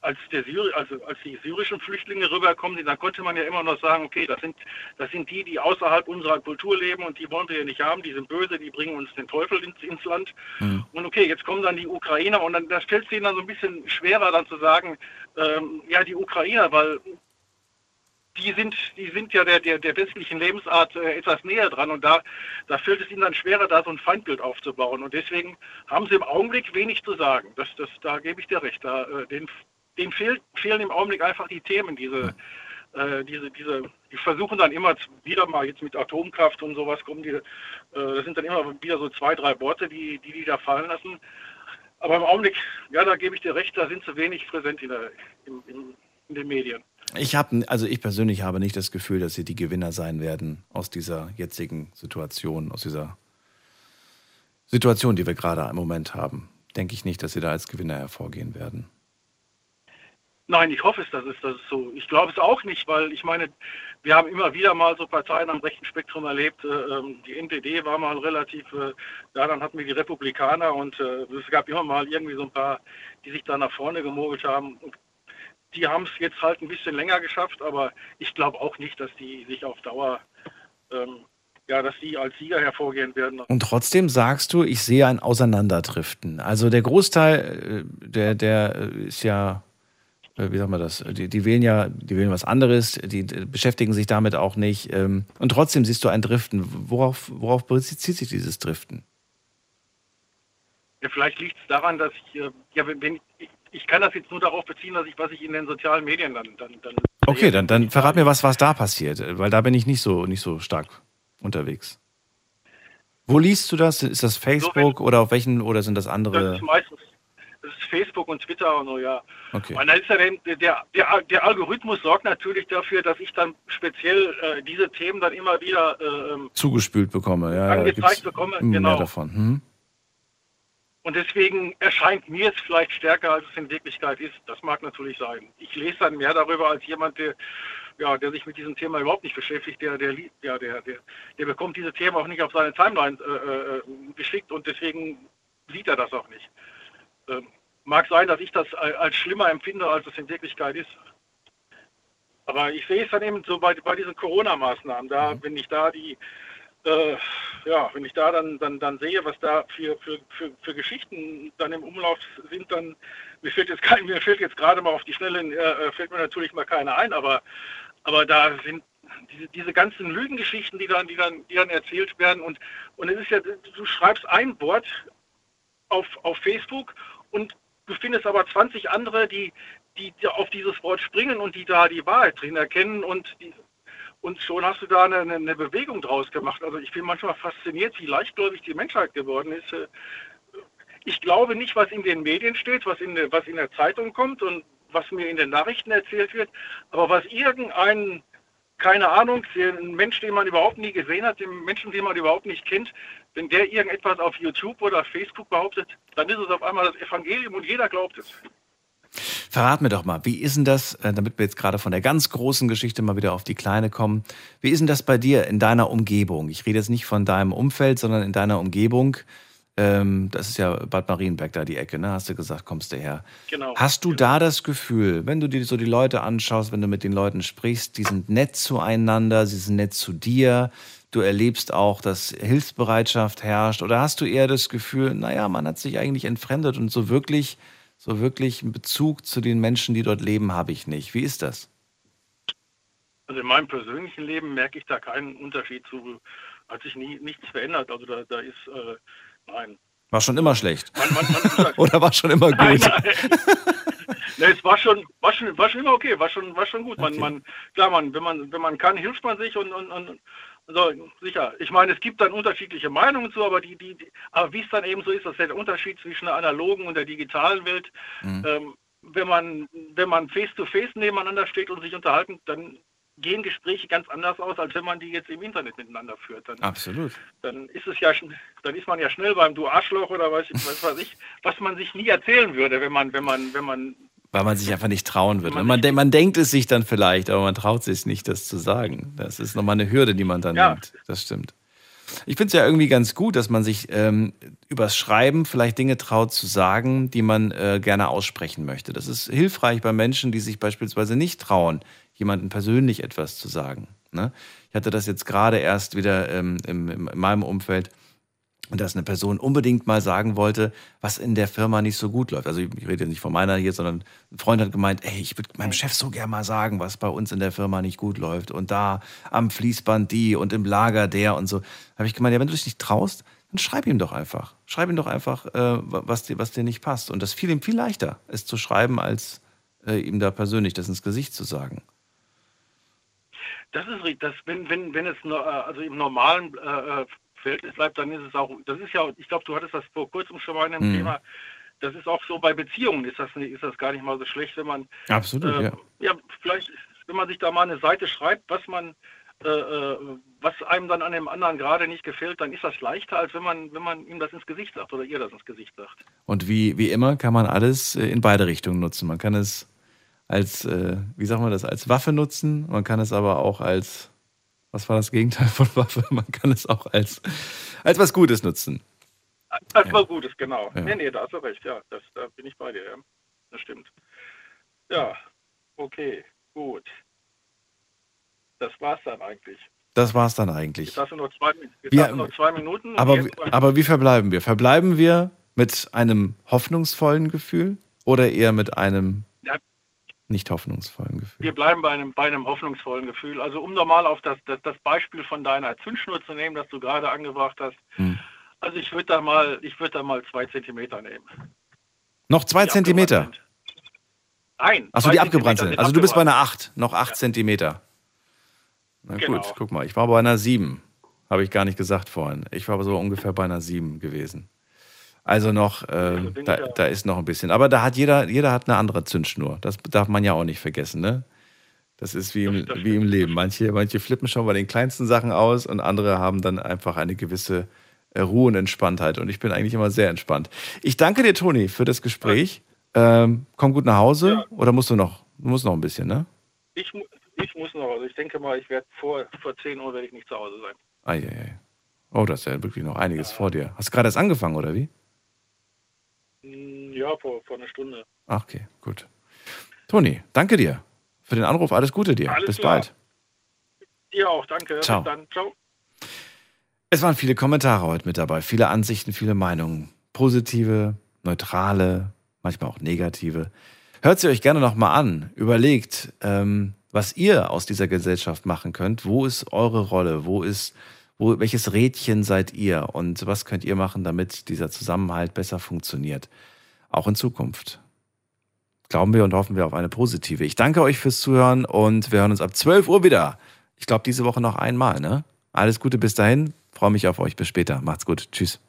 Q: als, der Syri also als die syrischen Flüchtlinge rüberkommen, dann konnte man ja immer noch sagen, okay, das sind, das sind die, die außerhalb unserer Kultur leben und die wollen wir ja nicht haben, die sind böse, die bringen uns den Teufel ins, ins Land. Mhm. Und okay, jetzt kommen dann die Ukrainer und dann da stellt es ihnen dann so ein bisschen schwerer dann zu sagen, ähm, ja, die Ukrainer, weil die sind, die sind ja der, der, der westlichen Lebensart äh, etwas näher dran und da, da fällt es ihnen dann schwerer, da so ein Feindbild aufzubauen. Und deswegen haben sie im Augenblick wenig zu sagen. Das, das, da gebe ich dir recht. Da, äh, den, denen fehlt, fehlen im Augenblick einfach die Themen, diese, äh, diese, diese, die versuchen dann immer wieder mal jetzt mit Atomkraft und sowas kommen die, äh, das sind dann immer wieder so zwei, drei Worte, die, die die da fallen lassen. Aber im Augenblick, ja, da gebe ich dir recht, da sind sie wenig präsent in, der, in, in, in den Medien.
A: Ich habe, also ich persönlich habe nicht das Gefühl, dass sie die Gewinner sein werden aus dieser jetzigen Situation, aus dieser Situation, die wir gerade im Moment haben. Denke ich nicht, dass sie da als Gewinner hervorgehen werden.
Q: Nein, ich hoffe es, dass es, dass es so. Ich glaube es auch nicht, weil ich meine, wir haben immer wieder mal so Parteien am rechten Spektrum erlebt. Äh, ähm, die NPD war mal relativ, äh, ja, dann hatten wir die Republikaner und äh, es gab immer mal irgendwie so ein paar, die sich da nach vorne gemogelt haben. Die haben es jetzt halt ein bisschen länger geschafft, aber ich glaube auch nicht, dass die sich auf Dauer ähm, ja, dass die als Sieger hervorgehen werden.
A: Und trotzdem sagst du, ich sehe ein Auseinanderdriften. Also der Großteil, der, der ist ja wie sagen wir das? Die, die wählen ja, die wählen was anderes, die beschäftigen sich damit auch nicht. Ähm, und trotzdem siehst du ein Driften. Worauf, worauf bezieht sich dieses Driften?
Q: Ja, vielleicht liegt es daran, dass ich, äh, ja, wenn, ich, ich kann das jetzt nur darauf beziehen, dass ich, was ich in den sozialen Medien dann, dann, dann
A: Okay, dann, dann verrat mir was, was da passiert, weil da bin ich nicht so, nicht so stark unterwegs. Wo liest du das? Ist das Facebook oder auf welchen oder sind das andere?
Q: Das ist meistens das ist Facebook und Twitter und so, ja.
A: Okay.
Q: Und dann ist ja der, der, der, der Algorithmus sorgt natürlich dafür, dass ich dann speziell äh, diese Themen dann immer wieder äh,
A: Zugespült bekomme, ja.
Q: angezeigt
A: gibt's
Q: bekomme,
A: Mehr
Q: genau.
A: davon. Hm?
Q: Und deswegen erscheint mir es vielleicht stärker, als es in Wirklichkeit ist. Das mag natürlich sein. Ich lese dann mehr darüber als jemand, der, ja, der sich mit diesem Thema überhaupt nicht beschäftigt. Der, der, ja, der, der, der bekommt diese Themen auch nicht auf seine Timeline äh, äh, geschickt und deswegen sieht er das auch nicht. Ähm, mag sein, dass ich das als schlimmer empfinde, als es in Wirklichkeit ist. Aber ich sehe es dann eben so bei, bei diesen Corona-Maßnahmen. Da, wenn ich da die, äh, ja, wenn ich da dann, dann, dann sehe, was da für, für, für, für Geschichten dann im Umlauf sind, dann mir fällt jetzt kein, mir fällt jetzt gerade mal auf die Schnelle, äh, fällt mir natürlich mal keine ein, aber, aber da sind diese, diese ganzen Lügengeschichten, die dann, die dann, die dann erzählt werden und, und es ist ja, du schreibst ein Wort auf, auf Facebook und du findest aber 20 andere, die, die, auf dieses Wort springen und die da die Wahrheit drin erkennen und die, und schon hast du da eine, eine Bewegung draus gemacht. Also ich bin manchmal fasziniert, wie leichtgläubig die Menschheit geworden ist. Ich glaube nicht, was in den Medien steht, was in, der- was in der Zeitung kommt und was mir in den Nachrichten erzählt wird, aber was irgendein, keine Ahnung, ein Mensch, den man überhaupt nie gesehen hat, den Menschen, den man überhaupt nicht kennt, wenn der irgendetwas auf YouTube oder Facebook behauptet, dann ist es auf einmal das Evangelium und jeder glaubt es.
A: Verrat mir doch mal, wie ist denn das, äh, damit wir jetzt gerade von der ganz großen Geschichte mal wieder auf die kleine kommen, wie ist denn das bei dir in deiner Umgebung? Ich rede jetzt nicht von deinem Umfeld, sondern in deiner Umgebung. Ähm, das ist ja Bad Marienberg da die Ecke, ne? Hast du gesagt, kommst du her.
Q: Genau.
A: Hast du da das Gefühl, wenn du dir so die Leute anschaust, wenn du mit den Leuten sprichst, die sind nett zueinander, sie sind nett zu dir, du erlebst auch, dass Hilfsbereitschaft herrscht, oder hast du eher das Gefühl, naja, man hat sich eigentlich entfremdet und so wirklich, so wirklich einen Bezug zu den Menschen, die dort leben, habe ich nicht. Wie ist das?
Q: Also in meinem persönlichen Leben merke ich da keinen Unterschied zu, hat sich nie, nichts verändert. Also da, da ist, äh, nein.
A: War schon immer schlecht.
Q: Man, man, man,
A: Oder war schon immer gut?
Q: Nein, nein. nee, es war schon, war schon, war schon immer okay, war schon, war schon gut. Man, man, klar, man, wenn man, wenn man kann, hilft man sich und, und, und so, sicher. Ich meine, es gibt dann unterschiedliche Meinungen zu, aber die, die, die aber wie es dann eben so ist, das ist der Unterschied zwischen der analogen und der digitalen Welt.
A: Mhm.
Q: Ähm, wenn man, wenn man face to face nebeneinander steht und sich unterhalten, dann gehen Gespräche ganz anders aus, als wenn man die jetzt im Internet miteinander führt. Dann,
A: Absolut.
Q: dann ist es ja, dann ist man ja schnell beim Du Arschloch oder was, was weiß ich, was man sich nie erzählen würde, wenn man, wenn man, wenn man,
A: Weil man sich einfach nicht trauen würde. Man, de man denkt es sich dann vielleicht, aber man traut sich nicht, das zu sagen. Das ist nochmal eine Hürde, die man dann
Q: Ja.
A: nimmt. Das stimmt. Ich finde es ja irgendwie ganz gut, dass man sich ähm, übers Schreiben vielleicht Dinge traut zu sagen, die man äh, gerne aussprechen möchte. Das ist hilfreich bei Menschen, die sich beispielsweise nicht trauen, jemandem persönlich etwas zu sagen. Ne? Ich hatte das jetzt gerade erst wieder ähm, im, in meinem Umfeld, dass eine Person unbedingt mal sagen wollte, was in der Firma nicht so gut läuft. Also ich ich rede jetzt nicht von meiner hier, sondern ein Freund hat gemeint, ey, ich würde meinem Chef so gern mal sagen, was bei uns in der Firma nicht gut läuft. Und da am Fließband die und im Lager der und so. Habe ich gemeint, ja, wenn du dich nicht traust, dann schreib ihm doch einfach. Schreib ihm doch einfach, äh, was, dir, was dir nicht passt. Und das fiel ihm viel leichter, es zu schreiben, als äh, ihm da persönlich das ins Gesicht zu sagen.
Q: das ist richtig, das, wenn, wenn, wenn es äh, also im normalen äh, äh, bleibt, dann ist es auch, das ist ja, ich glaube, du hattest das vor kurzem schon mal in einem
A: Mhm.
Q: Thema, das ist auch so bei Beziehungen, ist das, nicht- ist das gar nicht mal so schlecht, wenn man,
A: Absolut,
Q: äh,
A: ja.
Q: ja, vielleicht, wenn man sich da mal eine Seite schreibt, was man, äh, äh, was einem dann an dem anderen gerade nicht gefällt, dann ist das leichter, als wenn man, wenn man ihm das ins Gesicht sagt oder ihr das ins Gesicht sagt.
A: Und wie, wie immer kann man alles äh, in beide Richtungen nutzen. Man kann es als, äh, wie sagt man das, als Waffe nutzen. Man kann es aber auch als, was war das Gegenteil von Waffe? Man kann es auch als, als was Gutes nutzen.
Q: Das war Gutes, genau.
A: Ja.
Q: Nee, nee, da hast du recht, ja, das, da bin ich bei dir, ja. Das stimmt. Ja, okay, gut. Das war's dann eigentlich.
A: Das war's dann eigentlich.
Q: Jetzt hast du noch zwei,
A: Wir-
Q: noch zwei Minuten.
A: Aber, aber wie verbleiben wir? Verbleiben wir mit einem hoffnungsvollen Gefühl oder eher mit einem
Q: Ja,
A: Nicht hoffnungsvollen Gefühl.
Q: Wir bleiben bei einem, bei einem hoffnungsvollen Gefühl. Also um nochmal auf das, das, das Beispiel von deiner Zündschnur zu nehmen, das du gerade angebracht hast.
A: Hm.
Q: Also ich würde da mal, ich würde da mal zwei Zentimeter nehmen.
A: Noch zwei Zentimeter.
Q: Nein.
A: Achso, die abgebrannt sind. Also du bist bei einer 8, noch 8 Zentimeter. Na
Q: Genau.
A: gut, guck mal, ich war bei einer 7. Habe ich gar nicht gesagt vorhin. Ich war aber so ungefähr bei einer 7 gewesen. Also noch, äh, da, da ist noch ein bisschen. Aber da hat jeder, jeder hat eine andere Zündschnur. Das darf man ja auch nicht vergessen, ne? Das ist wie im, wie im Leben. Manche, manche flippen schon bei den kleinsten Sachen aus und andere haben dann einfach eine gewisse äh, Ruhe und Entspanntheit. Und ich bin eigentlich immer sehr entspannt. Ich danke dir, Toni, für das Gespräch. Ähm, komm gut nach Hause oder musst du noch? Du musst noch ein bisschen, ne?
Q: Ich, ich muss noch, also ich denke mal, ich werde vor, vor 10 Uhr werde ich nicht zu Hause sein.
A: Eieiei. Oh, das ist ja wirklich noch einiges vor dir. Hast du gerade erst angefangen, oder wie?
Q: Hm, Ja, vor, vor einer Stunde.
A: Ach, okay, gut. Toni, danke dir für den Anruf. Alles Gute dir.
Q: Alles
A: Bis
Q: klar.
A: bald.
Q: Dir auch, danke.
A: Ciao.
Q: Bis dann. Ciao.
A: Es waren viele Kommentare heute mit dabei, viele Ansichten, viele Meinungen. Positive, neutrale, manchmal auch negative. Hört sie euch gerne nochmal an. Überlegt, ähm, was ihr aus dieser Gesellschaft machen könnt. Wo ist eure Rolle? Wo ist, wo, welches Rädchen seid ihr? Und was könnt ihr machen, damit dieser Zusammenhalt besser funktioniert? Auch in Zukunft. Glauben wir und hoffen wir auf eine positive. Ich danke euch fürs Zuhören und wir hören uns ab 12 Uhr wieder. Ich glaube, diese Woche noch einmal, ne? Alles Gute bis dahin. Freue mich auf euch. Bis später. Macht's gut. Tschüss.